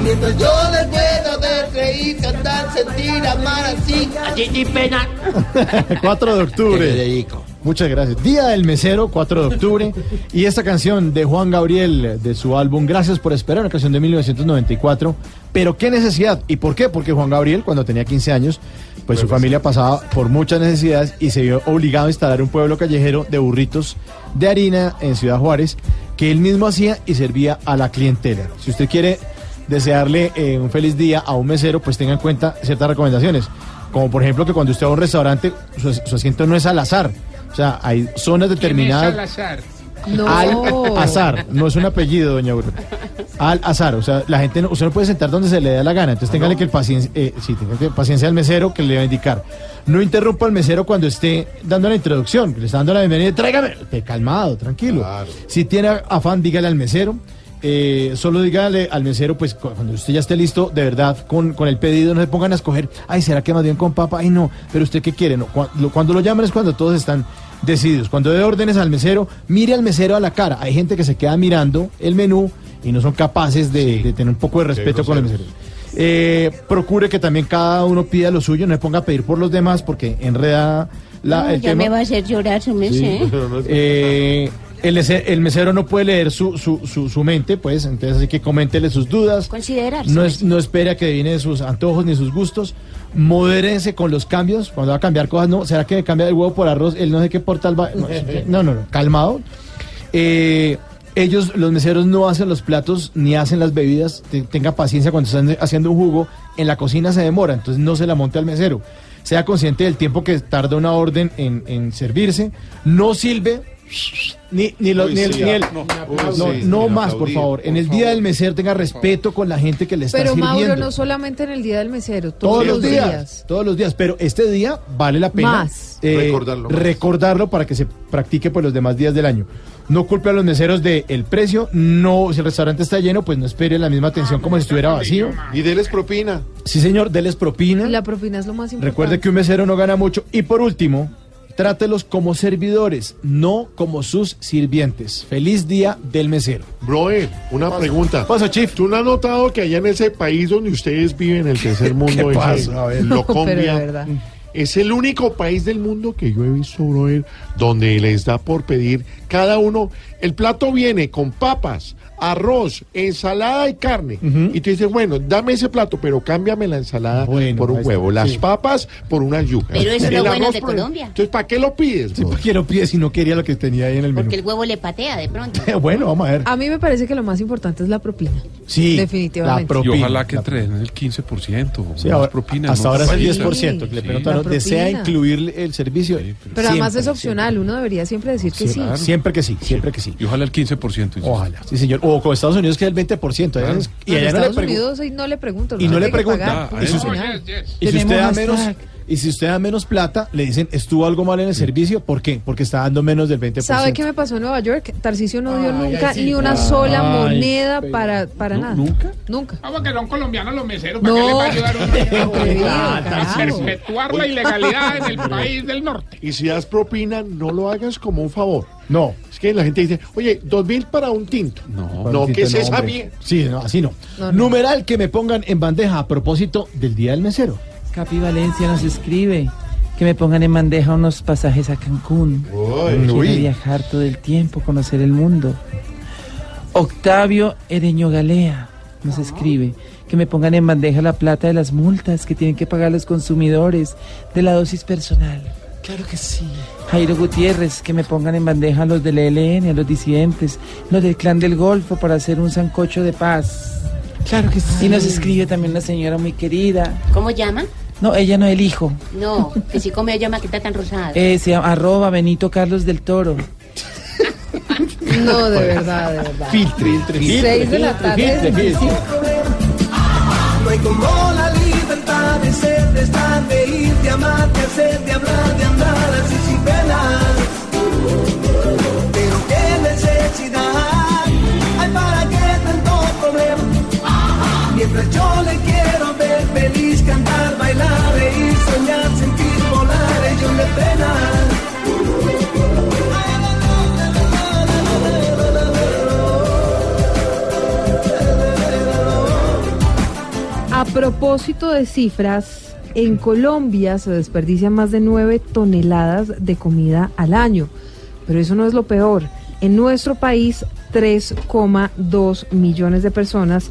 Mientras yo les pueda ver, reír, cantar, sentir, amar así, así sin pena. <laughs> 4 de octubre. Muchas gracias. Día del Mesero, 4 de octubre. y esta canción de Juan Gabriel, de su álbum Gracias por esperar, una canción de 1994. Pero qué necesidad. ¿Y por qué? Porque Juan Gabriel, cuando tenía 15 años, pues su familia pasaba por muchas necesidades y se vio obligado a instalar un pueblo callejero de burritos de harina en Ciudad Juárez, que él mismo hacía y servía a la clientela. Si usted quiere desearle eh, un feliz día a un mesero, pues tenga en cuenta ciertas recomendaciones. Como por ejemplo que cuando usted va a un restaurante, su, su asiento no es al azar. O sea, hay zonas determinadas. No. Al <laughs> azar, no es un apellido, doña Aurora. Al azar, o sea, la gente no, usted no puede sentar donde se le da la gana. Entonces, téngale que el paciencia, eh, sí, tenga que paciencia al mesero que le va a indicar. No interrumpa al mesero cuando esté dando la introducción, que le está dando la bienvenida. Tráigame, calmado, tranquilo. Si tiene afán, dígale al mesero. Eh, solo dígale al mesero, pues cu- cuando usted ya esté listo, de verdad, con, con el pedido, no se pongan a escoger, ay, ¿será que más bien con papa? Ay, no, pero usted qué quiere, no, cuando lo llaman es cuando todos están decididos. Cuando dé órdenes al mesero, mire al mesero a la cara. Hay gente que se queda mirando el menú y no son capaces de, de tener un poco de respeto con el mesero. Eh, procure que también cada uno pida lo suyo, no se ponga a pedir por los demás porque enreda la, No, el ya tema. me va a hacer llorar su mes, Sí. ¿eh? <laughs> Eh, el, ese- el mesero no puede leer su, su, su, su mente, pues, entonces así que coméntele sus dudas. Considerarse. No, es, no espere a que adivine sus antojos ni sus gustos. Modérense con los cambios. Cuando va a cambiar cosas, no. ¿Será que cambia el huevo por arroz? El no sé qué portal va. No, <laughs> no, no, no, calmado. Eh, ellos, los meseros, no hacen los platos ni hacen las bebidas. Te- tenga paciencia cuando están haciendo un jugo. En la cocina se demora, entonces no se la monte al mesero. Sea consciente del tiempo que tarda una orden en, en servirse. No silbe. Ni, ni, lo- Uy, ni el, sí, ni el- no, no, no, sí, no ni más, por favor. En el día del mesero tenga respeto con la gente que le está Pero sirviendo. Mauro, no solamente en el día del mesero, todos, Todos los días, todos los días, pero este día vale la pena Más. eh, Recordarlo más. recordarlo para que se practique por los demás días del año. No culpe a los meseros del el precio, no si el restaurante está lleno, pues no espere la misma atención como si estuviera vacío. Y deles propina. Sí, señor, deles propina. La propina es lo más importante. Recuerde que un mesero no gana mucho y por último, trátelos como servidores, no como sus sirvientes. Feliz día del mesero. Broe, una pregunta. Pasa, Chief. ¿Tú no has notado que allá en ese país donde ustedes viven, el tercer <laughs> mundo, ¿Qué ese, pasa? A ver. Locombia, <laughs> es el único país del mundo que yo he visto, brother, donde les da por pedir cada uno, el plato viene con papas, arroz, ensalada y carne. Y tú dices, bueno, dame ese plato, pero cámbiame la ensalada Bueno, por un huevo, las sí. papas por unas yucas. Pero eso es lo bueno de Colombia. Entonces, ¿para qué lo pides? Sí? ¿por qué lo pide si no quería lo que tenía ahí en el menú? Porque el huevo le patea de pronto. <laughs> bueno, vamos a ver. A mí me parece que lo más importante es la propina. Sí, Definitivamente. la propina. Y ojalá que La- entre en el 15%. Sí, ahora- propina, hasta ¿no? ahora es el Sí. 10%. que le. ¿desea incluir el servicio? Pero además Siempre, es opcional, uno debería siempre decir que sí. siempre, que sí, siempre que sí. Y ojalá el 15%. insisto. Ojalá, sí señor. O con Estados Unidos que es el 20%. allá es- y allá no le Estados preguntan. Unidos no le pregunto. Y no le preguntan. Ah, porque y si usted- opcional. Y si usted da menos, y si usted da menos plata, le dicen, ¿estuvo algo mal en el servicio? ¿Por qué? Porque está dando menos del 20%. ¿Sabe qué me pasó en Nueva York? Tarcisio no dio Ay, nunca ay, sí. ni una sola Ay, moneda pero- para, para nada. ¿Nunca? Nunca. Vamos que son colombianos los meseros, ¿para No. qué les va a ayudar uno Atrevido, <laughs> a carajo. perpetuar la ilegalidad en el <laughs> país del norte? Y si das propina, no lo hagas como un favor. No. Es que la gente dice, oye, dos mil para un tinto. No. No, ¿qué es No, esa hombre. bien? Sí, no, así no. No, no. Numeral que me pongan en bandeja a propósito del Día del Mesero. Capi Valencia nos escribe que me pongan en bandeja unos pasajes a Cancún. Quiero Uy. viajar todo el tiempo, conocer el mundo. Octavio Ereño Galea nos escribe que me pongan en bandeja la plata de las multas que tienen que pagar los consumidores de la dosis personal. Claro que sí. Jairo Gutiérrez, que me pongan en bandeja a los del ELN, a los disidentes, los del clan del Golfo para hacer un sancocho de paz. Claro que sí. Y nos escribe también una señora muy querida. ¿Cómo llama? No, ella no, el hijo. No, que si come ella maqueta tan rosada. Eh, se llama arroba Benito Carlos del Toro. No, de verdad, de verdad. Filtre, filtre, Seis de la tarde. No hay como la de ser, de estar, de ir, de amar, de hacer, de hablar, de andar así sin penas. Pero qué necesidad hay para qué tanto problema. Mientras yo le quiero ver feliz, cantar, bailar, reír, soñar, sentir, volar, ellos me frenan. A propósito de cifras, en Colombia se desperdician más de 9 toneladas de comida al año. Pero eso no es lo peor. En nuestro país, 3,2 millones de personas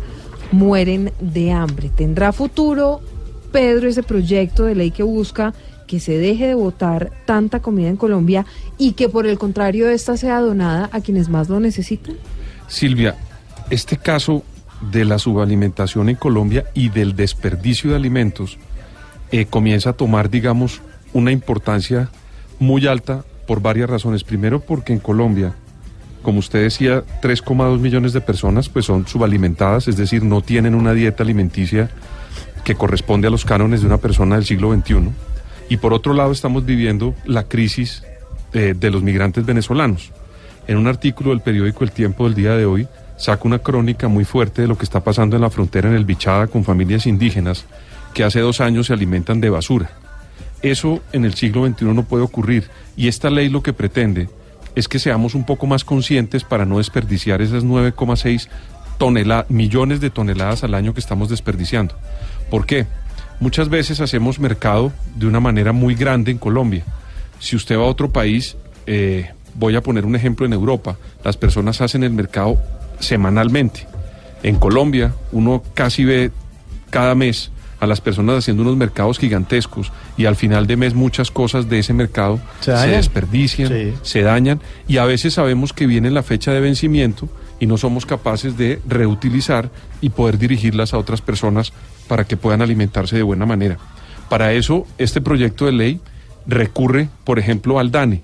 mueren de hambre. ¿Tendrá futuro, Pedro, ese proyecto de ley que busca que se deje de botar tanta comida en Colombia y que por el contrario esta sea donada a quienes más lo necesitan? Silvia, este caso de la subalimentación en Colombia y del desperdicio de alimentos eh, comienza a tomar, digamos, una importancia muy alta por varias razones. Primero, porque en Colombia, como usted decía, 3,2 millones de personas pues son subalimentadas, es decir, no tienen una dieta alimenticia que corresponde a los cánones de una persona del siglo XXI. Y por otro lado, estamos viviendo la crisis eh, de los migrantes venezolanos. En un artículo del periódico El Tiempo del día de hoy, saca una crónica muy fuerte de lo que está pasando en la frontera en el Bichada con familias indígenas que hace dos años se alimentan de basura. Eso en el siglo XXI no puede ocurrir y esta ley lo que pretende es que seamos un poco más conscientes para no desperdiciar esas 9,6 tonela- millones de toneladas al año que estamos desperdiciando. ¿Por qué? Muchas veces hacemos mercado de una manera muy grande en Colombia. Si usted va a otro país, eh, voy a poner un ejemplo en Europa, las personas hacen el mercado semanalmente. En Colombia, uno casi ve cada mes a las personas haciendo unos mercados gigantescos y al final de mes muchas cosas de ese mercado ¿Se desperdician, Sí. se dañan y a veces sabemos que viene la fecha de vencimiento y no somos capaces de reutilizar y poder dirigirlas a otras personas para que puedan alimentarse de buena manera. Para eso, este proyecto de ley recurre, por ejemplo, al DANE,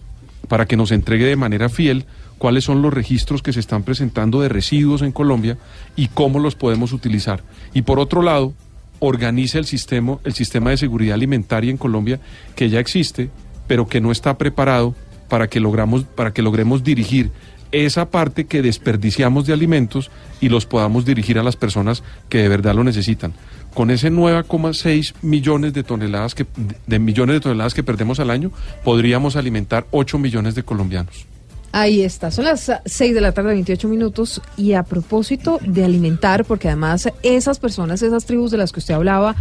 para que nos entregue de manera fiel cuáles son los registros que se están presentando de residuos en Colombia y cómo los podemos utilizar. Y por otro lado, organiza el sistema, el sistema de seguridad alimentaria en Colombia que ya existe, pero que no está preparado para que, logramos, para que logremos dirigir esa parte que desperdiciamos de alimentos y los podamos dirigir a las personas que de verdad lo necesitan. Con ese 9,6 millones de toneladas que de millones de toneladas que perdemos al año, podríamos alimentar 8 millones de colombianos. Ahí está, son las 6 de la tarde, 28 minutos. Y a propósito de alimentar, porque además esas personas, esas tribus de las que usted hablaba,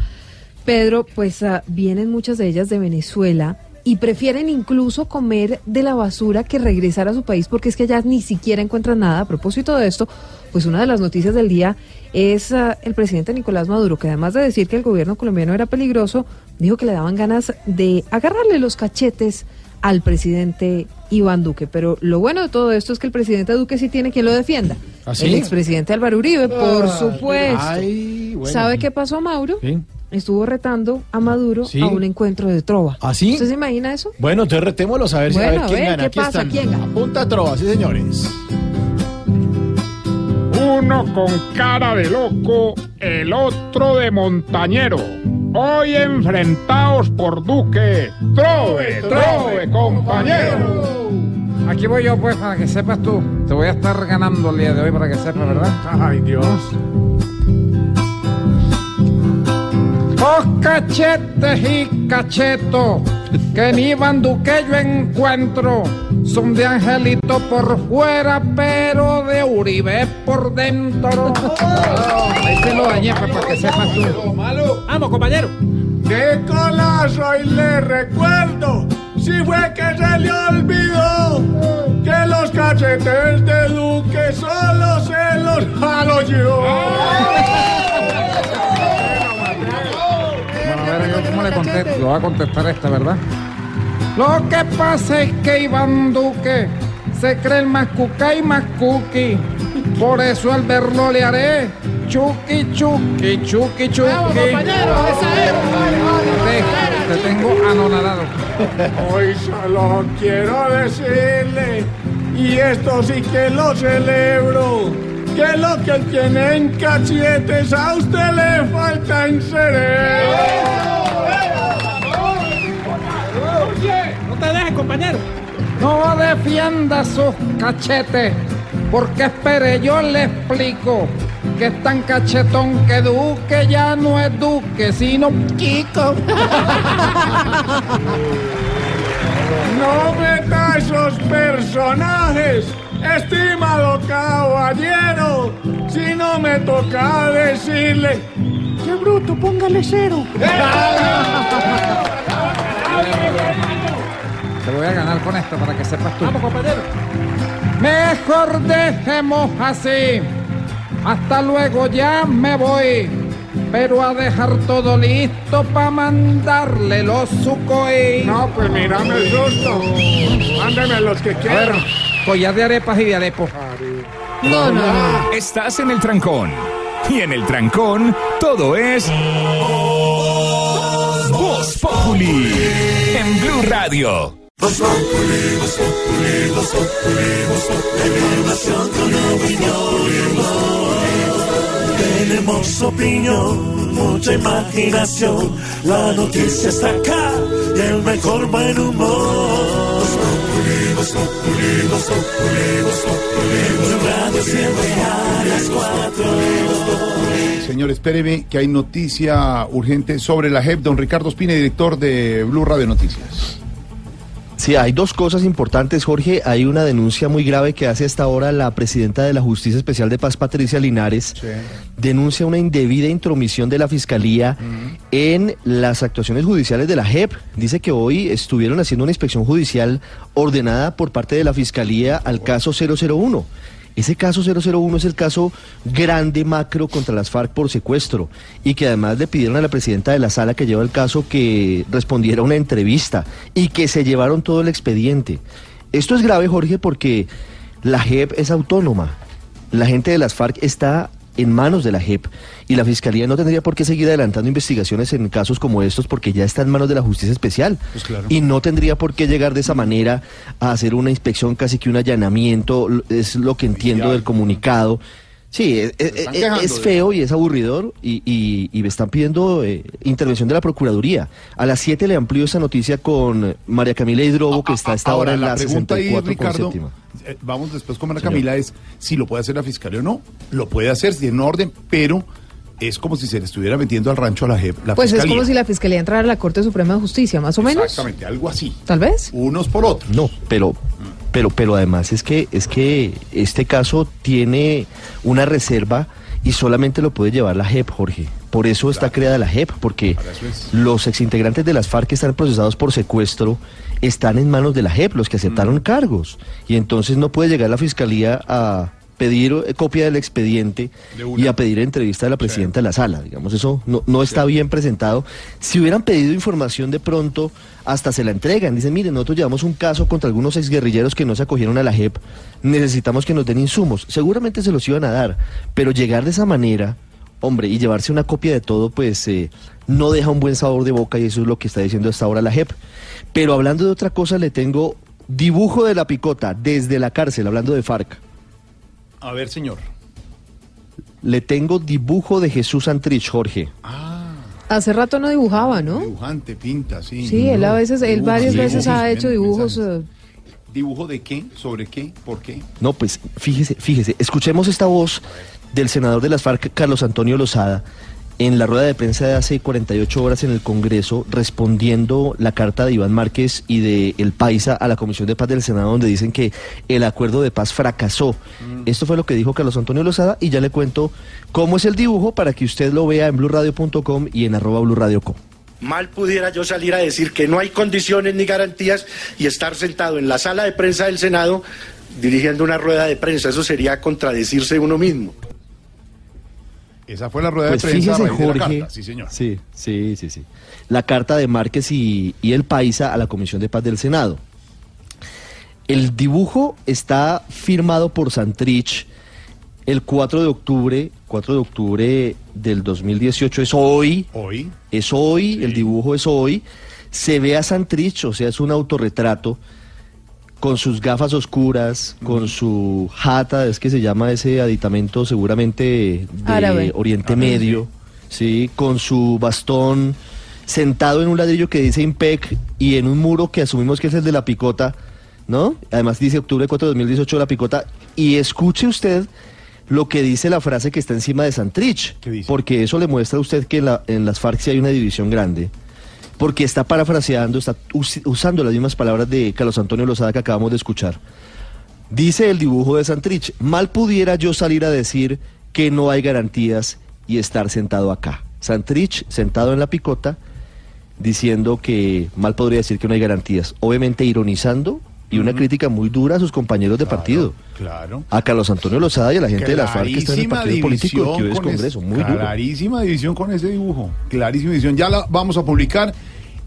Pedro, pues ah, vienen muchas de ellas de Venezuela y prefieren incluso comer de la basura que regresar a su país porque es que allá ni siquiera encuentran nada. A propósito de esto, pues una de las noticias del día es ah, el presidente Nicolás Maduro, que además de decir que el gobierno colombiano era peligroso, dijo que le daban ganas de agarrarle los cachetes al presidente Iván Duque. Pero lo bueno de todo esto es que el presidente Duque sí tiene quien lo defienda. ¿Ah, sí? El expresidente Álvaro Uribe, por Ah, supuesto. ay, bueno. ¿Sabe qué pasó, Mauro? Sí. Estuvo retando a Maduro Sí. a un encuentro de trova. ¿Ah, sí? ¿Usted se imagina eso? Bueno, entonces retémoslos a ver, si- a Bueno, ver quién a ver, gana. ¿qué Aquí pasa? están. ¿Quién gana? Punta trova, sí, señores. Uno con cara de loco, el otro de montañero. Hoy enfrentados por Duque. Trove, trove, compañero. Aquí voy yo, pues, para que sepas tú. Te voy a estar ganando el día de hoy para que sepas, ¿verdad? Ay, Dios. Los cachetes y cachetos que en Iván Duque yo encuentro son de Angelito por fuera, pero de Uribe por dentro. <laughs> Ahí se lo dañé, pues, para que sepas tú. Vamos, compañero. ¡Qué colazo! Y le recuerdo, si fue que se le olvidó, que los cachetes de Duque solo se los jalo yo. <laughs> Bueno, a ver, yo cómo le contesto. Le voy a contestar esta, ¿verdad? Lo que pasa es que Iván Duque se cree el más cuca y más cookie. Por eso al verlo le haré chuki, chuki, chuki, chuki. Te, te tengo anonadado. Hoy solo quiero decirle, Y esto sí que lo celebro. Que lo que tiene en cachetes a usted le falta en cerebro. No te dejes, compañero. No defienda sus cachetes, porque espere, yo le explico que es tan cachetón que Duque ya no es Duque, sino Kiko. <laughs> No meta esos personajes, estimado caballero, si no me toca decirle, qué bruto, póngale cero. <laughs> Te voy a ganar con esto para que sepas tú. Vamos, compañero. Mejor dejemos así. Hasta luego, ya me voy. Pero a dejar todo listo para mandarle los sucoy. No, pues mírame el susto. Mándeme los que quieran. collar de arepas y de arepo. No, no, no. Estás en el trancón. Y en el trancón, todo es. Voz Populi. En Blue Radio. Tenemos opinión, mucha imaginación. La noticia está acá y el mejor buen humor. Blue Radio siempre a las cuatro. Señor, espéreme que hay noticia urgente sobre la JEP. Don Ricardo Espina, director de Blue Radio Noticias. Sí, hay dos cosas importantes, Jorge. Hay una denuncia muy grave que hace hasta ahora la presidenta de la Justicia Especial de Paz, Patricia Linares. Denuncia una indebida intromisión de la Fiscalía en las actuaciones judiciales de la JEP. Dice que hoy estuvieron haciendo una inspección judicial ordenada por parte de la Fiscalía al caso 001. Ese caso 001 es el caso grande macro contra las FARC por secuestro y que además le pidieron a la presidenta de la sala que lleva el caso que respondiera a una entrevista y que se llevaron todo el expediente. Esto es grave, Jorge, porque la JEP es autónoma. La gente de las FARC está en manos de la JEP y la Fiscalía no tendría por qué seguir adelantando investigaciones en casos como estos porque ya está en manos de la Justicia Especial. Y no tendría por qué llegar de esa manera a hacer una inspección, casi que un allanamiento, es lo que entiendo del comunicado. Sí, es, es- están es- quejando es de feo y es aburridor y, y- y me están pidiendo eh, intervención de la Procuraduría. A las 7 le amplío esa noticia con María Camila Hidrobo, que está a esta hora Ahora, en la la pregunta ahí, 64 con Ricardo, séptima. eh, vamos después con Señor. Camila, es si lo puede hacer la Fiscalía o no. Lo puede hacer, si tiene orden, pero es como si se le estuviera metiendo al rancho a la JEP. La Pues es Fiscalía. como si la Fiscalía entrara a la Corte Suprema de Justicia, más o menos. Exactamente, algo así. Tal vez. Unos por otros. No, pero, pero, pero además es que, es que este caso tiene una reserva y solamente lo puede llevar la JEP, Jorge. Por eso está creada la JEP, porque los exintegrantes de las FARC que están procesados por secuestro están en manos de la JEP, los que aceptaron cargos. Y entonces no puede llegar la fiscalía a pedir eh, copia del expediente y a pedir entrevista de la presidenta de la sala. Digamos, eso no, no está bien presentado. Si hubieran pedido información de pronto, hasta se la entregan. Dicen, miren, nosotros llevamos un caso contra algunos exguerrilleros que no se acogieron a la JEP. Necesitamos que nos den insumos. Seguramente se los iban a dar, pero llegar de esa manera, hombre, y llevarse una copia de todo, pues eh, no deja un buen sabor de boca y eso es lo que está diciendo hasta ahora la JEP. Pero hablando de otra cosa, le tengo dibujo de la picota desde la cárcel, hablando de FARC. A ver, señor. Le tengo dibujo de Jesús Antrich, Jorge. Hace rato no dibujaba, ¿no? Dibujante, pinta, sí. Sí, él a veces, él varias dibujos, veces ha hecho dibujos. eh, ¿Dibujo de qué? ¿Sobre qué? ¿Por qué? No, pues fíjese, fíjese, escuchemos esta voz del senador de las FARC, Carlos Antonio Lozada, en la rueda de prensa de hace 48 horas en el Congreso, respondiendo la carta de Iván Márquez y de El Paisa a la Comisión de Paz del Senado, donde dicen que el acuerdo de paz fracasó. Esto fue lo que dijo Carlos Antonio Lozada y ya le cuento cómo es el dibujo para que usted lo vea en blurradio.com y en arroba blurradioco. Mal pudiera yo salir a decir que no hay condiciones ni garantías y estar sentado en la sala de prensa del Senado dirigiendo una rueda de prensa. Eso sería contradecirse uno mismo. Esa fue la rueda Pues de prensa. a fíjese, raíz de la Jorge. carta, Sí, señor. Sí, sí, sí, sí. La carta de Márquez y, y el Paisa a la Comisión de Paz del Senado. El dibujo está firmado por Santrich el 4 de octubre, 4 de octubre del 2018, es hoy. Hoy. Es hoy, el dibujo es hoy. Se ve a Santrich, o sea, es un autorretrato con sus gafas oscuras, con su jata, es que se llama ese aditamento seguramente de Árabe. Oriente Árabe, Medio, sí, con su bastón, sentado en un ladrillo que dice IMPEC y en un muro que asumimos que es el de la picota, ¿no? Además dice octubre 4 de 2018 de la picota, y escuche usted lo que dice la frase que está encima de Santrich, porque eso le muestra a usted que en, la- en las FARC sí hay una división grande porque está parafraseando, está us- usando las mismas palabras de Carlos Antonio Lozada que acabamos de escuchar. Dice el dibujo de Santrich, mal pudiera yo salir a decir que no hay garantías y estar sentado acá. Santrich sentado en la picota diciendo que mal podría decir que no hay garantías, obviamente ironizando y una crítica muy dura a sus compañeros de partido. Claro. A Carlos Antonio Lozada y a la gente de las FARC que está en el partido político que hoy es con Congreso. Muy duro. Clarísima división con ese dibujo. Clarísima división. Ya la vamos a publicar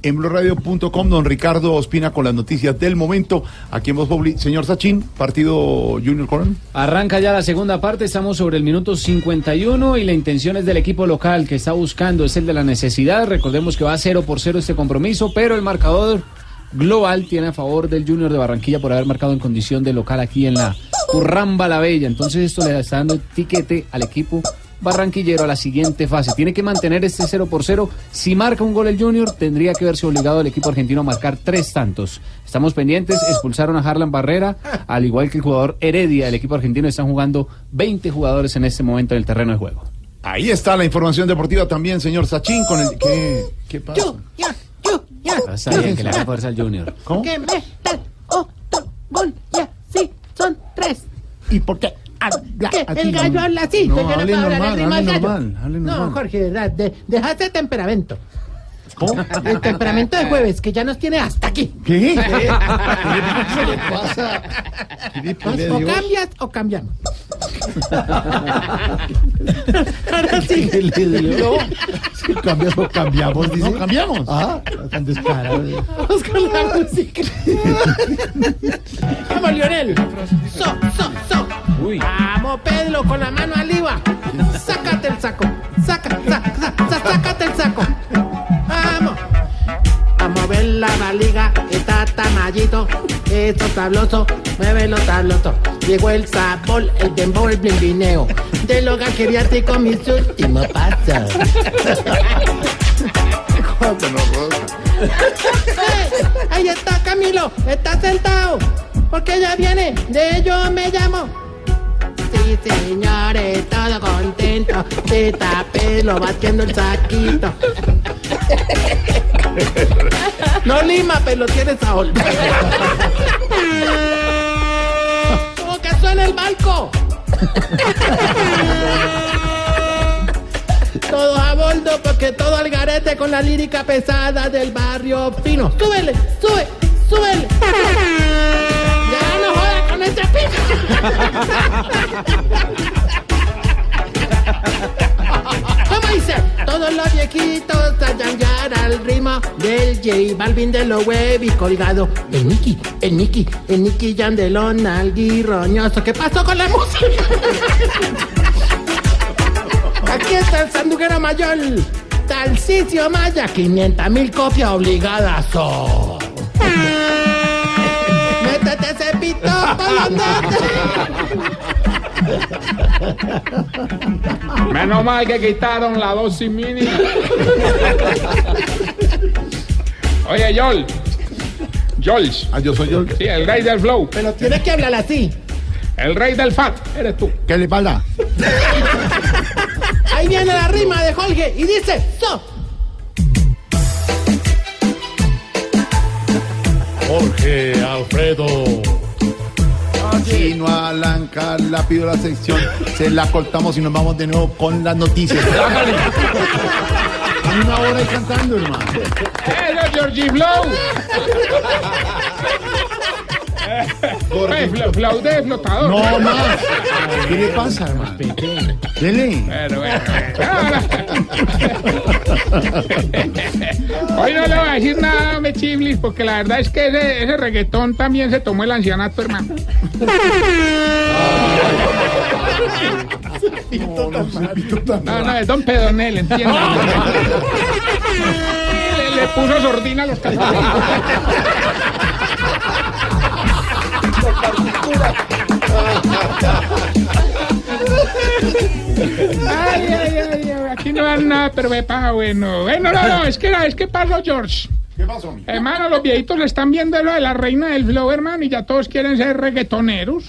en blurradio.com. Don Ricardo Ospina con las noticias del momento. Aquí en Voz Populi. Señor Sachin, partido Junior Colón. Arranca ya la segunda parte, estamos sobre el minuto 51 y la intención es del equipo local que está buscando, es el de la necesidad. Recordemos que va 0 por 0 este compromiso, pero el marcador global tiene a favor del Junior de Barranquilla por haber marcado en condición de local aquí en la Curramba la Bella. Entonces esto le está dando tiquete al equipo barranquillero a la siguiente fase. Tiene que mantener este 0 por 0. Si marca un gol el Junior, tendría que verse obligado el equipo argentino a marcar tres tantos. Estamos pendientes, expulsaron a Harlan Barrera, al igual que el jugador Heredia. El equipo argentino están jugando 20 jugadores en este momento en el terreno de juego. Ahí está la información deportiva también, señor Sachin, con el... ¿Qué, qué pasa? Ya, yo, ya. Está bien que le haga fuerza al Junior. ¿Cómo? Que metan otro gol ya, sí, son tres. ¿Y por qué? Que a ti el gallo no- habla así, no, no hable normal, hable gallo. normal, hable No, normal. Jorge, de- de- deja ese temperamento. El temperamento de jueves, que ya nos tiene hasta aquí. ¿Qué? ¿Qué ¿Qué le pasa? ¿Qué le pasa? O cambias o cambiamos. <laughs> Ahora sí. ¿Qué le dio? Si cambiamos, cambiamos, dice. No, cambiamos. Ah, tan descarado. Vamos con la música. Vamos, Lionel. So, so, so. Vamos, Pedro, con la mano arriba. Sácate el saco. Saca, saca, saca, sácate el saco. Ver la baliga. Está tamayito. Esto tabloso. Mueve los tablosos. Llegó el sabor, el dembow, el blimbineo. De lo geriátrico, mis últimos pasos. <laughs> Ahí está Camilo, está sentado. Porque ya viene, de ello me llamo. Sí, señores, todo contento. Se pelo batiendo el saquito. No lima, pero tienes Saúl. ¡Oh, que suena el barco! Todos a bordo porque todo al garete con la lírica pesada del barrio fino. ¡Súbele! ¡Sube! ¡Súbele! ¡Ya ¿Cómo dice? Todos los viejitos a yangar al ritmo del J Balvin de los huevis colgado. El Nicky, el Nicky, el Nicky Yandelón, algui roñoso. ¿Qué pasó con la música? Aquí está el sanduguero mayor, Talcicio Maya, 500 mil copias obligadas. son. Menos mal que quitaron la dosis mínima. Oye, Yol. Jols. Ah, yo soy Yol. Sí, el rey del flow. Pero tienes que hablar así. El rey del fat. Eres tú. ¿Qué le pasa? Ahí viene la rima de Jorge y dice, so. Jorge Alfredo. Si no alanca la pido la sección, se la cortamos y nos vamos de nuevo con las noticias. Una hora y cantando, hermano. ¡Eso, Georgie Flow! Eh, fl- Flow de flotador. No más. <laughs> ¿Qué le pasa, hermano? Dele. Bueno, bueno. Hoy no le voy a decir nada, me chiblis, porque la verdad es que ese, ese reggaetón también se tomó el ancianato, hermano. No, no, es Don Pedonel, entiende. <laughs> le, le puso sordina a los calzones. Ay, ay, ay, ay, aquí no dan nada, pero ve pa, bueno. Bueno, no, no, es que, es que pasó, George. ¿Qué pasó? Hermano, los viejitos le están viendo lo de la reina del flow, hermano, y ya todos quieren ser reggaetoneros.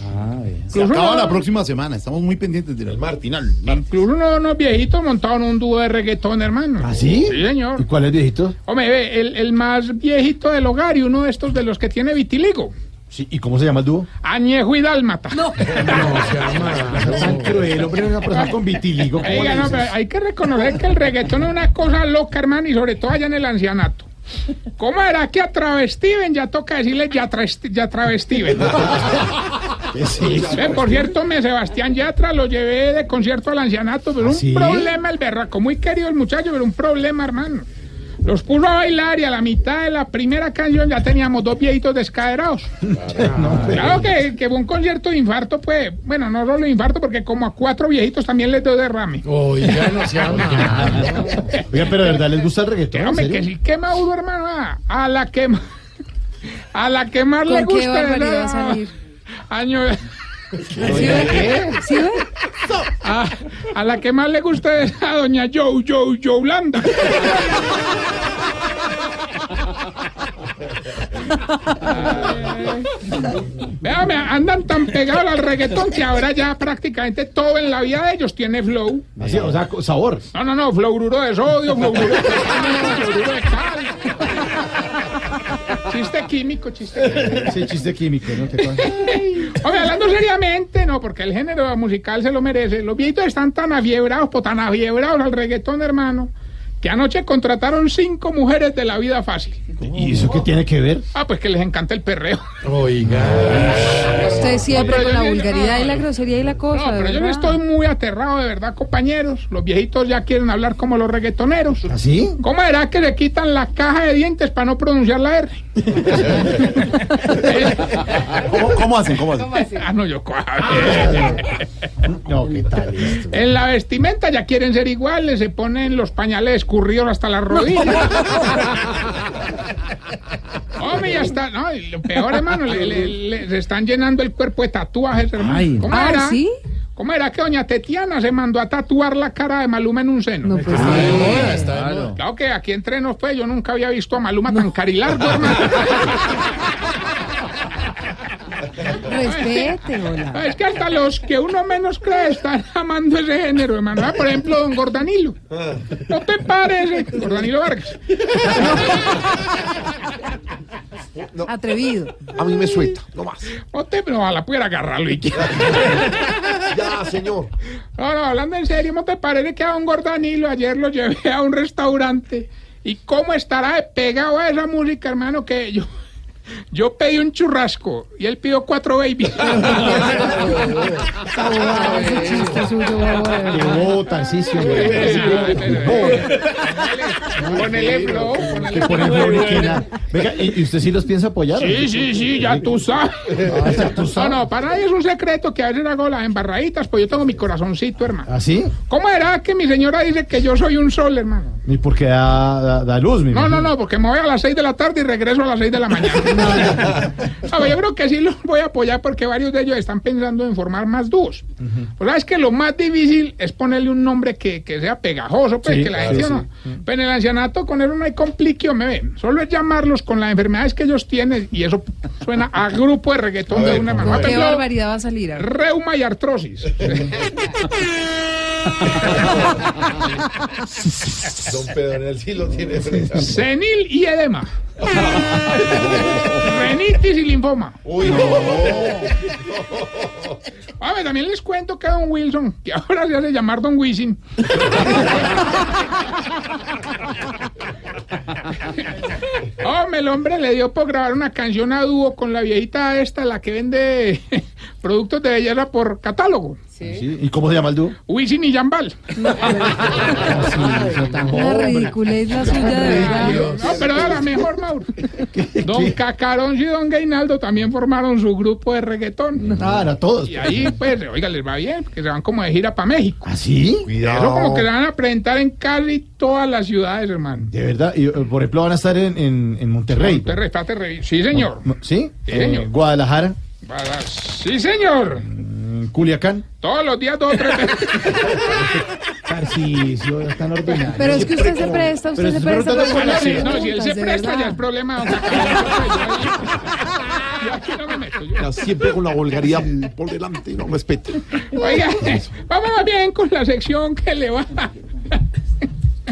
Se Incluso acaba no- la próxima semana. Estamos muy pendientes del Martinal. Incluso unos, unos viejitos montaron un dúo de reggaetón, hermano. ¿Ah, sí? Sí, señor. ¿Y cuál es viejito? Hombre, ve, el, el más viejito del hogar y uno de estos de los que tiene vitiligo. Sí, ¿Y cómo se llama el dúo? Añejo y dálmata. No. Tan cruel, hombre, una persona con vitiligo. ¿cómo Oiga, le no, pero hay que reconocer que el reggaetón es una cosa loca, hermano, y sobre todo allá en el ancianato. ¿Cómo era que a travestiven ya toca decirle ya, ya travestiven? <laughs> <laughs> Ven, por cierto, me Sebastián Yatra lo llevé de concierto al ancianato, pero un ¿Sí? problema el berraco, muy querido el muchacho, pero un problema, hermano. Los puso a bailar y a la mitad de la primera canción ya teníamos dos viejitos descaderados. Claro que, que fue un concierto de infarto, pues, bueno, no solo de infarto, porque como a cuatro viejitos también les dio derrame. Oiga, no malo. Oiga, pero ¿de verdad les gusta el reggaetón? ¿En Hombre, que sí quema hermano. A, a la que ma- <laughs> a la que más le ¿Con qué gusta. Año. ¿Sí ve? ¿Sí ve? A, a la que más le gusta es a doña Joe, Joe, Yolanda. Véame, andan tan pegados al reggaetón que ahora ya prácticamente todo en la vida de ellos tiene flow. Así, o sea, sabor. No, no, no, fluoruro de sodio, fluoruro de fluoruro de cal. Chiste químico, chiste químico. Sí, chiste químico, ¿no? ¿Qué pasa? Hablando seriamente, no, porque el género musical se lo merece. Los viejitos están tan afiebrados, pues tan afiebrados al reggaetón, hermano, que anoche contrataron cinco mujeres de la vida fácil. ¿Y eso qué tiene que ver? Ah, pues que les encanta el perreo. Oiga. Usted siempre No, con la yo- vulgaridad y la grosería y la cosa. No, pero yo no ¿verdad? estoy muy aterrado, de verdad, compañeros. Los viejitos ya quieren hablar como los reggaetoneros. ¿Así? ¿Cómo era que le quitan la caja de dientes para no pronunciar la R? ¿Cómo, cómo hacen? ¿Cómo hacen? Ah, no, yo. <laughs> No, ¿qué tal esto? En la vestimenta ya quieren ser iguales, se ponen los pañales escurridos hasta las rodillas. <laughs> Hombre, ya está. No, y lo peor, hermano, le, le- le- se están llenando el cuerpo de tatuajes, hermano. Ay, ¿Cómo ah, era? ¿sí? ¿Cómo era que doña Tetiana se mandó a tatuar la cara de Maluma en un seno? No, pues, sí. de moda, está de moda. Claro que aquí entre nos, pues, yo nunca había visto a Maluma tan carilargo, hermano. <laughs> Respete, hola. Es que hasta los que uno menos cree están amando ese género, hermano. Ah, Por ejemplo, don Gordanilo. ¿No te parece? Gordanilo Vargas. Atrevido. A mí me suelta, no más. No te, pero ojalá pudiera agarrarlo y Ya, señor. No, no, hablando en serio, ¿no te parece que a don Gordanilo ayer lo llevé a un restaurante? ¿Y cómo estará pegado a esa música, hermano? Que yo, yo pedí un churrasco y él pidió cuatro pone flow. flor y que nada. Venga, ¿y, usted sí los piensa apoyar? Sí, sí, sí, ya tú sabes. Ah, tú No, sabes. no, para nadie es un secreto que a veces hago las embarraditas, pues yo tengo mi corazoncito, hermano. ¿Así? ¿Cómo era que mi señora dice que yo soy un sol, hermano? ¿Y por qué da, da, da luz, mi No, no, imagino? no, porque me voy a las 6 de la tarde y regreso a las 6 de la mañana. No, <laughs> yo creo que sí los voy a apoyar porque varios de ellos están pensando en formar más dúos. Pues sabes que lo más difícil es ponerle un nombre que, que sea pegajoso, pues Sí, que la gente sí. no. Pero en el ancianato con él no hay compliquio, me ve. Solo es llamarlos con las enfermedades que ellos tienen y eso suena a grupo de reggaetón de una mano. Por ¿Qué barbaridad va a salir? A ver. reuma y artrosis. <laughs> Don Pedro sí lo tiene frente. Senil y edema. <laughs> Renitis y linfoma. Uy, no. A ver, también les cuento que Don Wilson, que ahora se hace llamar Don Wisin. <laughs> Hombre, el hombre le dio por grabar una canción a dúo con la viejita esta, la que vende productos de belleza por catálogo. Sí, ¿Y cómo se llama el dúo? Wisin y Jambal. Una ridiculez la suya, de verdad. No, pero era la mejor, Mauro. Don Cacarón y Don Gainaldo también formaron su grupo de reggaetón. Ah, era todos. Y ahí, pues, oiga, les va bien, que se van como de gira para México. ¿Ah, sí? Eso como que se van a presentar en casi todas las ciudades, hermano. De verdad. Y, eh, por ejemplo, van a estar en, en, en Monterrey. Monterrey, revi- Sí, señor. ¿Sí? Sí, Eh, señor. Guadalajara. Para- Sí, señor. en Culiacán. Todos los días dos o tres veces. <laughs> Tarcisio. Pero es que usted se presta, usted Pero se se presta para no, si él se presta ya es problema. don Cacaroncio, <laughs> yo, aquí no me meto. yo- Ya Siempre con la vulgaridad por delante y no respeta. Oiga, <laughs> vamos bien con la sección que le va.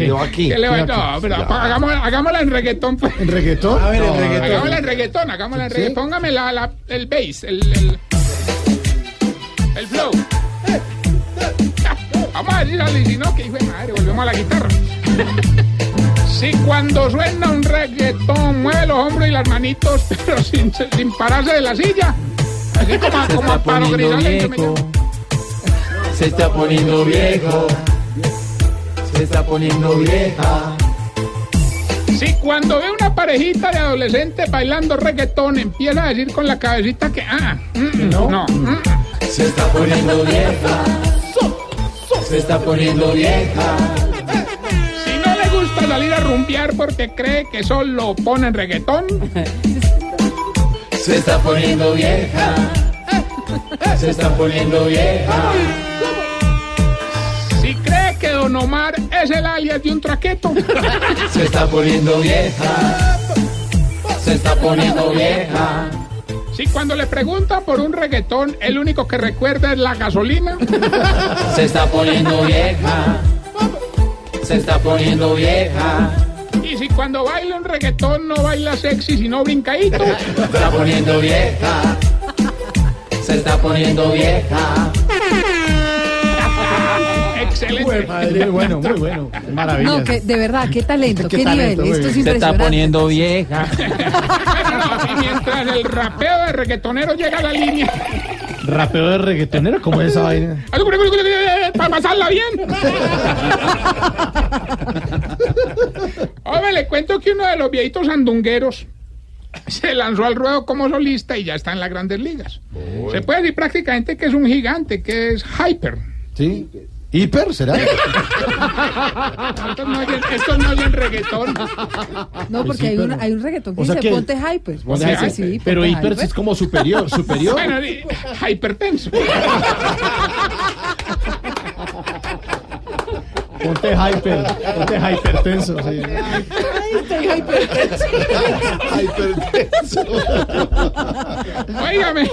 ¿Qué va aquí? Que le va ¿Qué no, pero Ya. hagámosla, hagámosla en reggaetón. Pues. ¿En reggaetón? A ver, No, en reggaetón. Hagámosla en reggaetón, hagámosla en ¿Sí? reggaetón. Póngame la, la- el bass, el, el, el flow. Vamos a decirle, si no, que hijo de madre, volvemos a la guitarra. <laughs> Si cuando suena un reggaetón mueve los hombros y las manitos, <laughs> pero sin, sin pararse de la silla. Así como, Se como está a poniendo viejo. Se está poniendo viejo. Se está poniendo vieja. Si cuando ve una parejita de adolescentes bailando reggaetón empieza a decir con la cabecita que ah, mm, mm, no, mm. Se está poniendo vieja. Se está poniendo vieja. si no le gusta salir a rumbear porque cree que solo ponen reggaetón, Se está poniendo vieja. Se está poniendo vieja. Don Omar es el alias de un traqueto, <laughs> Se está poniendo vieja. Se está poniendo vieja. si cuando le preguntan por un reggaetón el único que recuerda es la gasolina, <laughs> Se está poniendo vieja. Se está poniendo vieja. y si cuando baila un reggaetón no baila sexy sino brincadito, Se está poniendo vieja. Se está poniendo vieja. Excelente. Muy bueno, muy bueno. Maravilla. No, que de verdad, qué talento, Qué qué, talento, nivel. Esto es. Se está poniendo vieja. <laughs> Y mientras el rapeo de reggaetonero llega a la línea. Rapeo de reggaetonero, ¿cómo es esa vaina? Para pasarla bien. Hombre, le cuento que uno de los viejitos andungueros se lanzó al ruedo como solista y ya está en las grandes ligas. Se puede decir prácticamente que es un gigante, que es hyper. ¿Sí? ¿Hiper será? Estos no oyen, estos no oyen reggaetón. No, Pues porque hay, un, hay un reggaetón que O sea dice que- ponte hyper. Sí, hyper. sí, pero ponte hiper es como superior, superior. Bueno, hypertenso. Ponte hyper, ponte hypertenso. Sí. Óigame,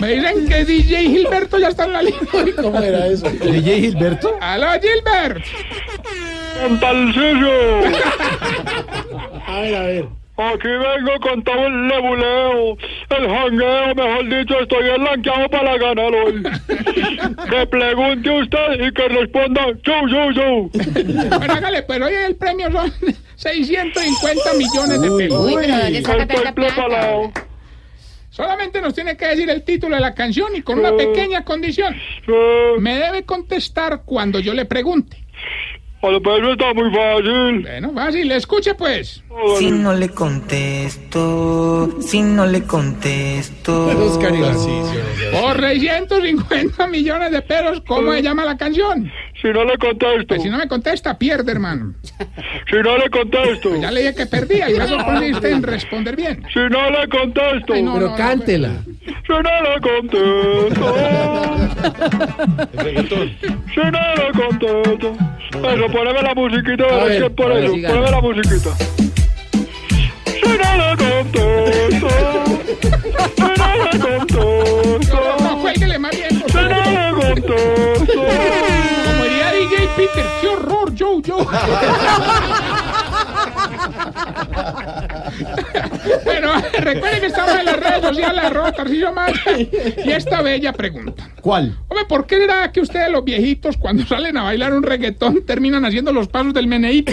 me dicen que DJ Gilberto ya está en la línea. ¿Cómo era eso? DJ Gilberto. ¡Aló, Gilbert! Tarcisio. A ver, a ver. Aquí vengo con todo el lebuleo, el jangueo, mejor dicho, estoy enlanqueado para ganar hoy. <laughs> que pregunte usted y que responda, yo, yo, yo. Bueno, hágale, pues hoy el premio son <laughs> 650 millones de pesos. Uy, pero ¿dónde saca Estoy tanta plata? preparado. Solamente nos tiene que decir el título de la canción y con una pequeña condición. Me debe contestar cuando yo le pregunte. Pero eso está muy fácil. Bueno, fácil, escuche pues. Si no le contesto, si no le contesto. Por 650 <laughs> millones de pesos, ¿cómo se llama la canción? Si no le contesto. Pues si no me contesta, pierde, hermano. Si no le contesto. Pues ya le dije que perdía y luego consiste en responder bien. Si no le contesto. Ay, no, Pero no, no, cántela. Si no le contesto. <laughs> Si no le contesto. Eso, poneme la musiquita A ver, por a ver, eso. Poneme la musiquita. Como diría DJ Peter, qué horror, Joe, Joe. Bueno, recuerden que estamos en las redes sociales, arroba Tarcillo Mata, y esta bella pregunta. ¿Cuál? Hombre, ¿por qué será que ustedes los viejitos cuando salen a bailar un reggaetón terminan haciendo los pasos del meneíto?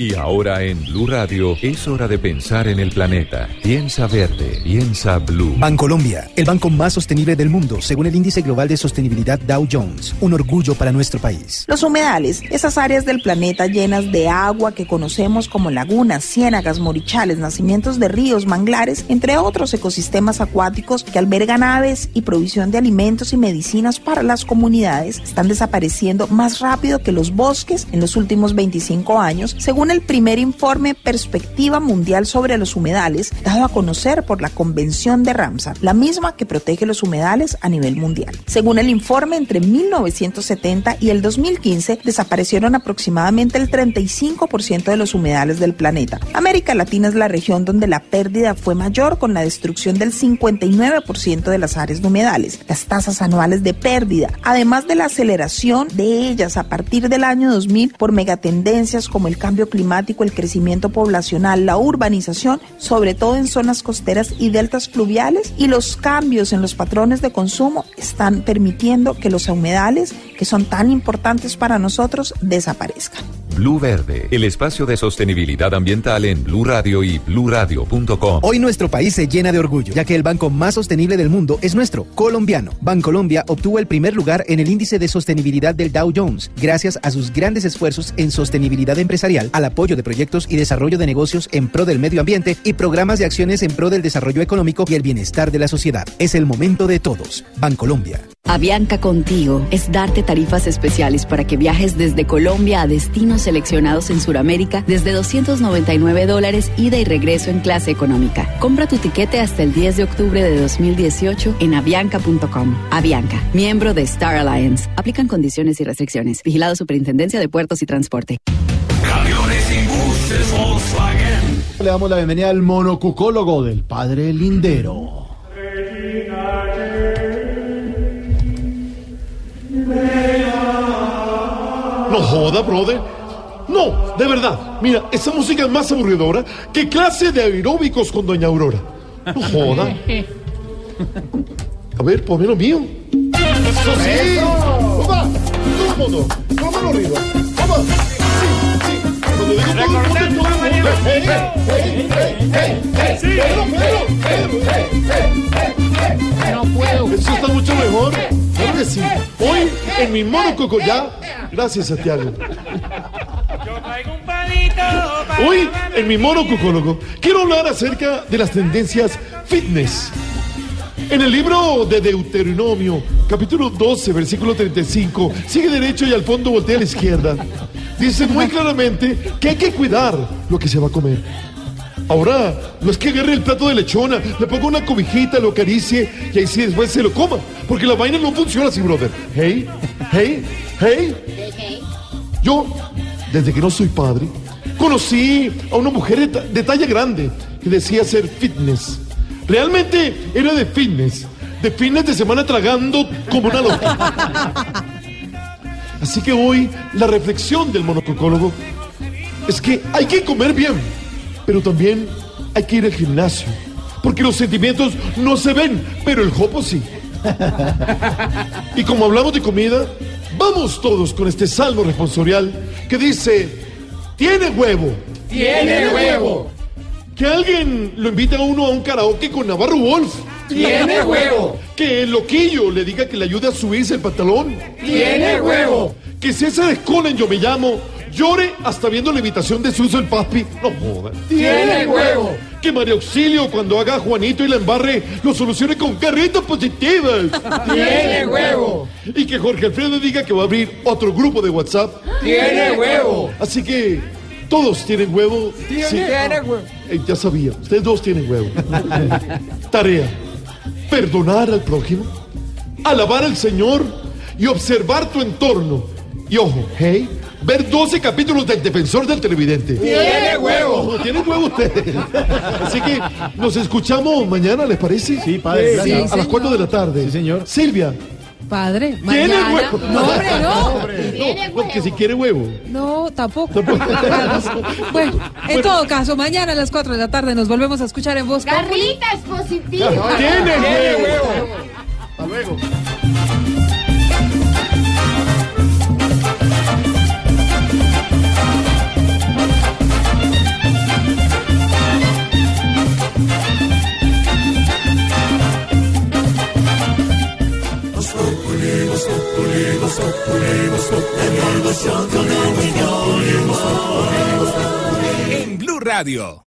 Y ahora en Blue Radio es hora de pensar en el planeta. Piensa verde, piensa blue. Bancolombia, el banco más sostenible del mundo, según el índice global de sostenibilidad Dow Jones. Un orgullo para nuestro país. Los humedales, esas áreas del planeta llenas de agua que conocemos como lagunas, ciénagas, morichales, nacimientos de ríos, manglares, entre otros ecosistemas acuáticos que albergan aves y provisión de alimentos y medicinas para las comunidades, están desapareciendo más rápido que los bosques en los últimos 25 años, según el primer informe Perspectiva Mundial sobre los Humedales, dado a conocer por la Convención de Ramsar, la misma que protege los humedales a nivel mundial. Según el informe, entre 1970 y el 2015 desaparecieron aproximadamente el 35% de los humedales del planeta. América Latina es la región donde la pérdida fue mayor con la destrucción del 59% de las áreas de humedales. Las tasas anuales de pérdida, además de la aceleración de ellas a partir del año 2000 por megatendencias como el cambio climático, el crecimiento poblacional, la urbanización, sobre todo en zonas costeras y deltas fluviales, y los cambios en los patrones de consumo están permitiendo que los humedales, que son tan importantes para nosotros, desaparezcan. Blue Verde, el espacio de sostenibilidad ambiental en Blue Radio y bluradio.com. Hoy nuestro país se llena de orgullo, ya que el banco más sostenible del mundo es nuestro, colombiano. Bancolombia obtuvo el primer lugar en el índice de sostenibilidad del Dow Jones, gracias a sus grandes esfuerzos en sostenibilidad empresarial, al apoyo de proyectos y desarrollo de negocios en pro del medio ambiente y programas de acciones en pro del desarrollo económico y el bienestar de la sociedad. Es el momento de todos. Bancolombia. Avianca Contigo es darte tarifas especiales para que viajes desde Colombia a destinos seleccionados en Sudamérica desde 299 dólares ida y regreso en clase económica. Compra tu tiquete hasta el 10 de octubre de 2018 en avianca.com. Avianca, miembro de Star Alliance. Aplican condiciones y restricciones. Vigilado Superintendencia de Puertos y Transporte. Camiones y buses Volkswagen. Le damos la bienvenida al monocucólogo del padre Lindero. No joda, brother. No, de verdad. Mira, esa música es más aburridora que clase de aeróbicos con Doña Aurora. No joda. A ver, ponme lo mío. Eso sí. Vamos, todo el mundo. Mano arriba. Vamos. Sí, sí. Cuando digo todo el mundo, todo el mundo. Hey, hey, hey. Pedro, Pedro, Pedro. No puedo. Eso está mucho mejor. Claro que sí. Hoy, en mi mono cocoyá, gracias, Santiago. Hoy, en mi mono cucólogo, quiero hablar acerca de las tendencias fitness. En el libro de Deuteronomio, capítulo 12, versículo 35, sigue derecho y al fondo voltea a la izquierda. Dice muy claramente que hay que cuidar lo que se va a comer. Ahora, no es que agarre el plato de lechona, le ponga una cobijita, lo acaricie y ahí sí después se lo coma. Porque la vaina no funciona así, brother. Hey, hey, hey. Yo, desde que no soy padre, conocí a una mujer de, ta- de talla grande que decía ser fitness. Realmente era de fitness. De fitness de semana tragando como una loca. Así que hoy la reflexión del monococólogo es que hay que comer bien, pero también hay que ir al gimnasio. Porque los sentimientos no se ven, pero el jopo sí. <laughs> Y como hablamos de comida, vamos todos con este salmo responsorial que dice, tiene huevo. Tiene huevo. Que alguien lo invite a uno a un karaoke con Navarro Wolf. Tiene huevo. Que el loquillo le diga que le ayude a subirse el pantalón. Tiene huevo. Que César Escola en Yo Me Llamo llore hasta viendo la invitación de Suso el Papi. No joda. Tiene huevo. Que María Auxilio cuando haga a Juanito y la embarre lo solucione con carritas positivas. <laughs> Tiene huevo. Y que Jorge Alfredo diga que va a abrir otro grupo de WhatsApp. Tiene huevo. Así que todos tienen huevo. Tiene- Sí. Tiene huevo. Eh, ya sabía, ustedes dos tienen huevo. <laughs> Tarea. Perdonar al prójimo, alabar al Señor y observar tu entorno. Y ojo, hey, ver 12 capítulos del Defensor del Televidente. Tiene huevo. No, Tienen huevo ustedes. Así que nos escuchamos mañana, ¿les parece? Sí, padre, a gracias. las 4 de la tarde. Sí, señor. Silvia. Padre, ¿Tiene mañana. huevo? No, hombre, no. <laughs> No, no, que si quiere huevo. No, tampoco. <laughs> bueno, en todo caso, mañana a las 4 de la tarde nos volvemos a escuchar en Voz Populi. Carlitas positiva. Tiene huevo. Hasta luego. En Blue Radio.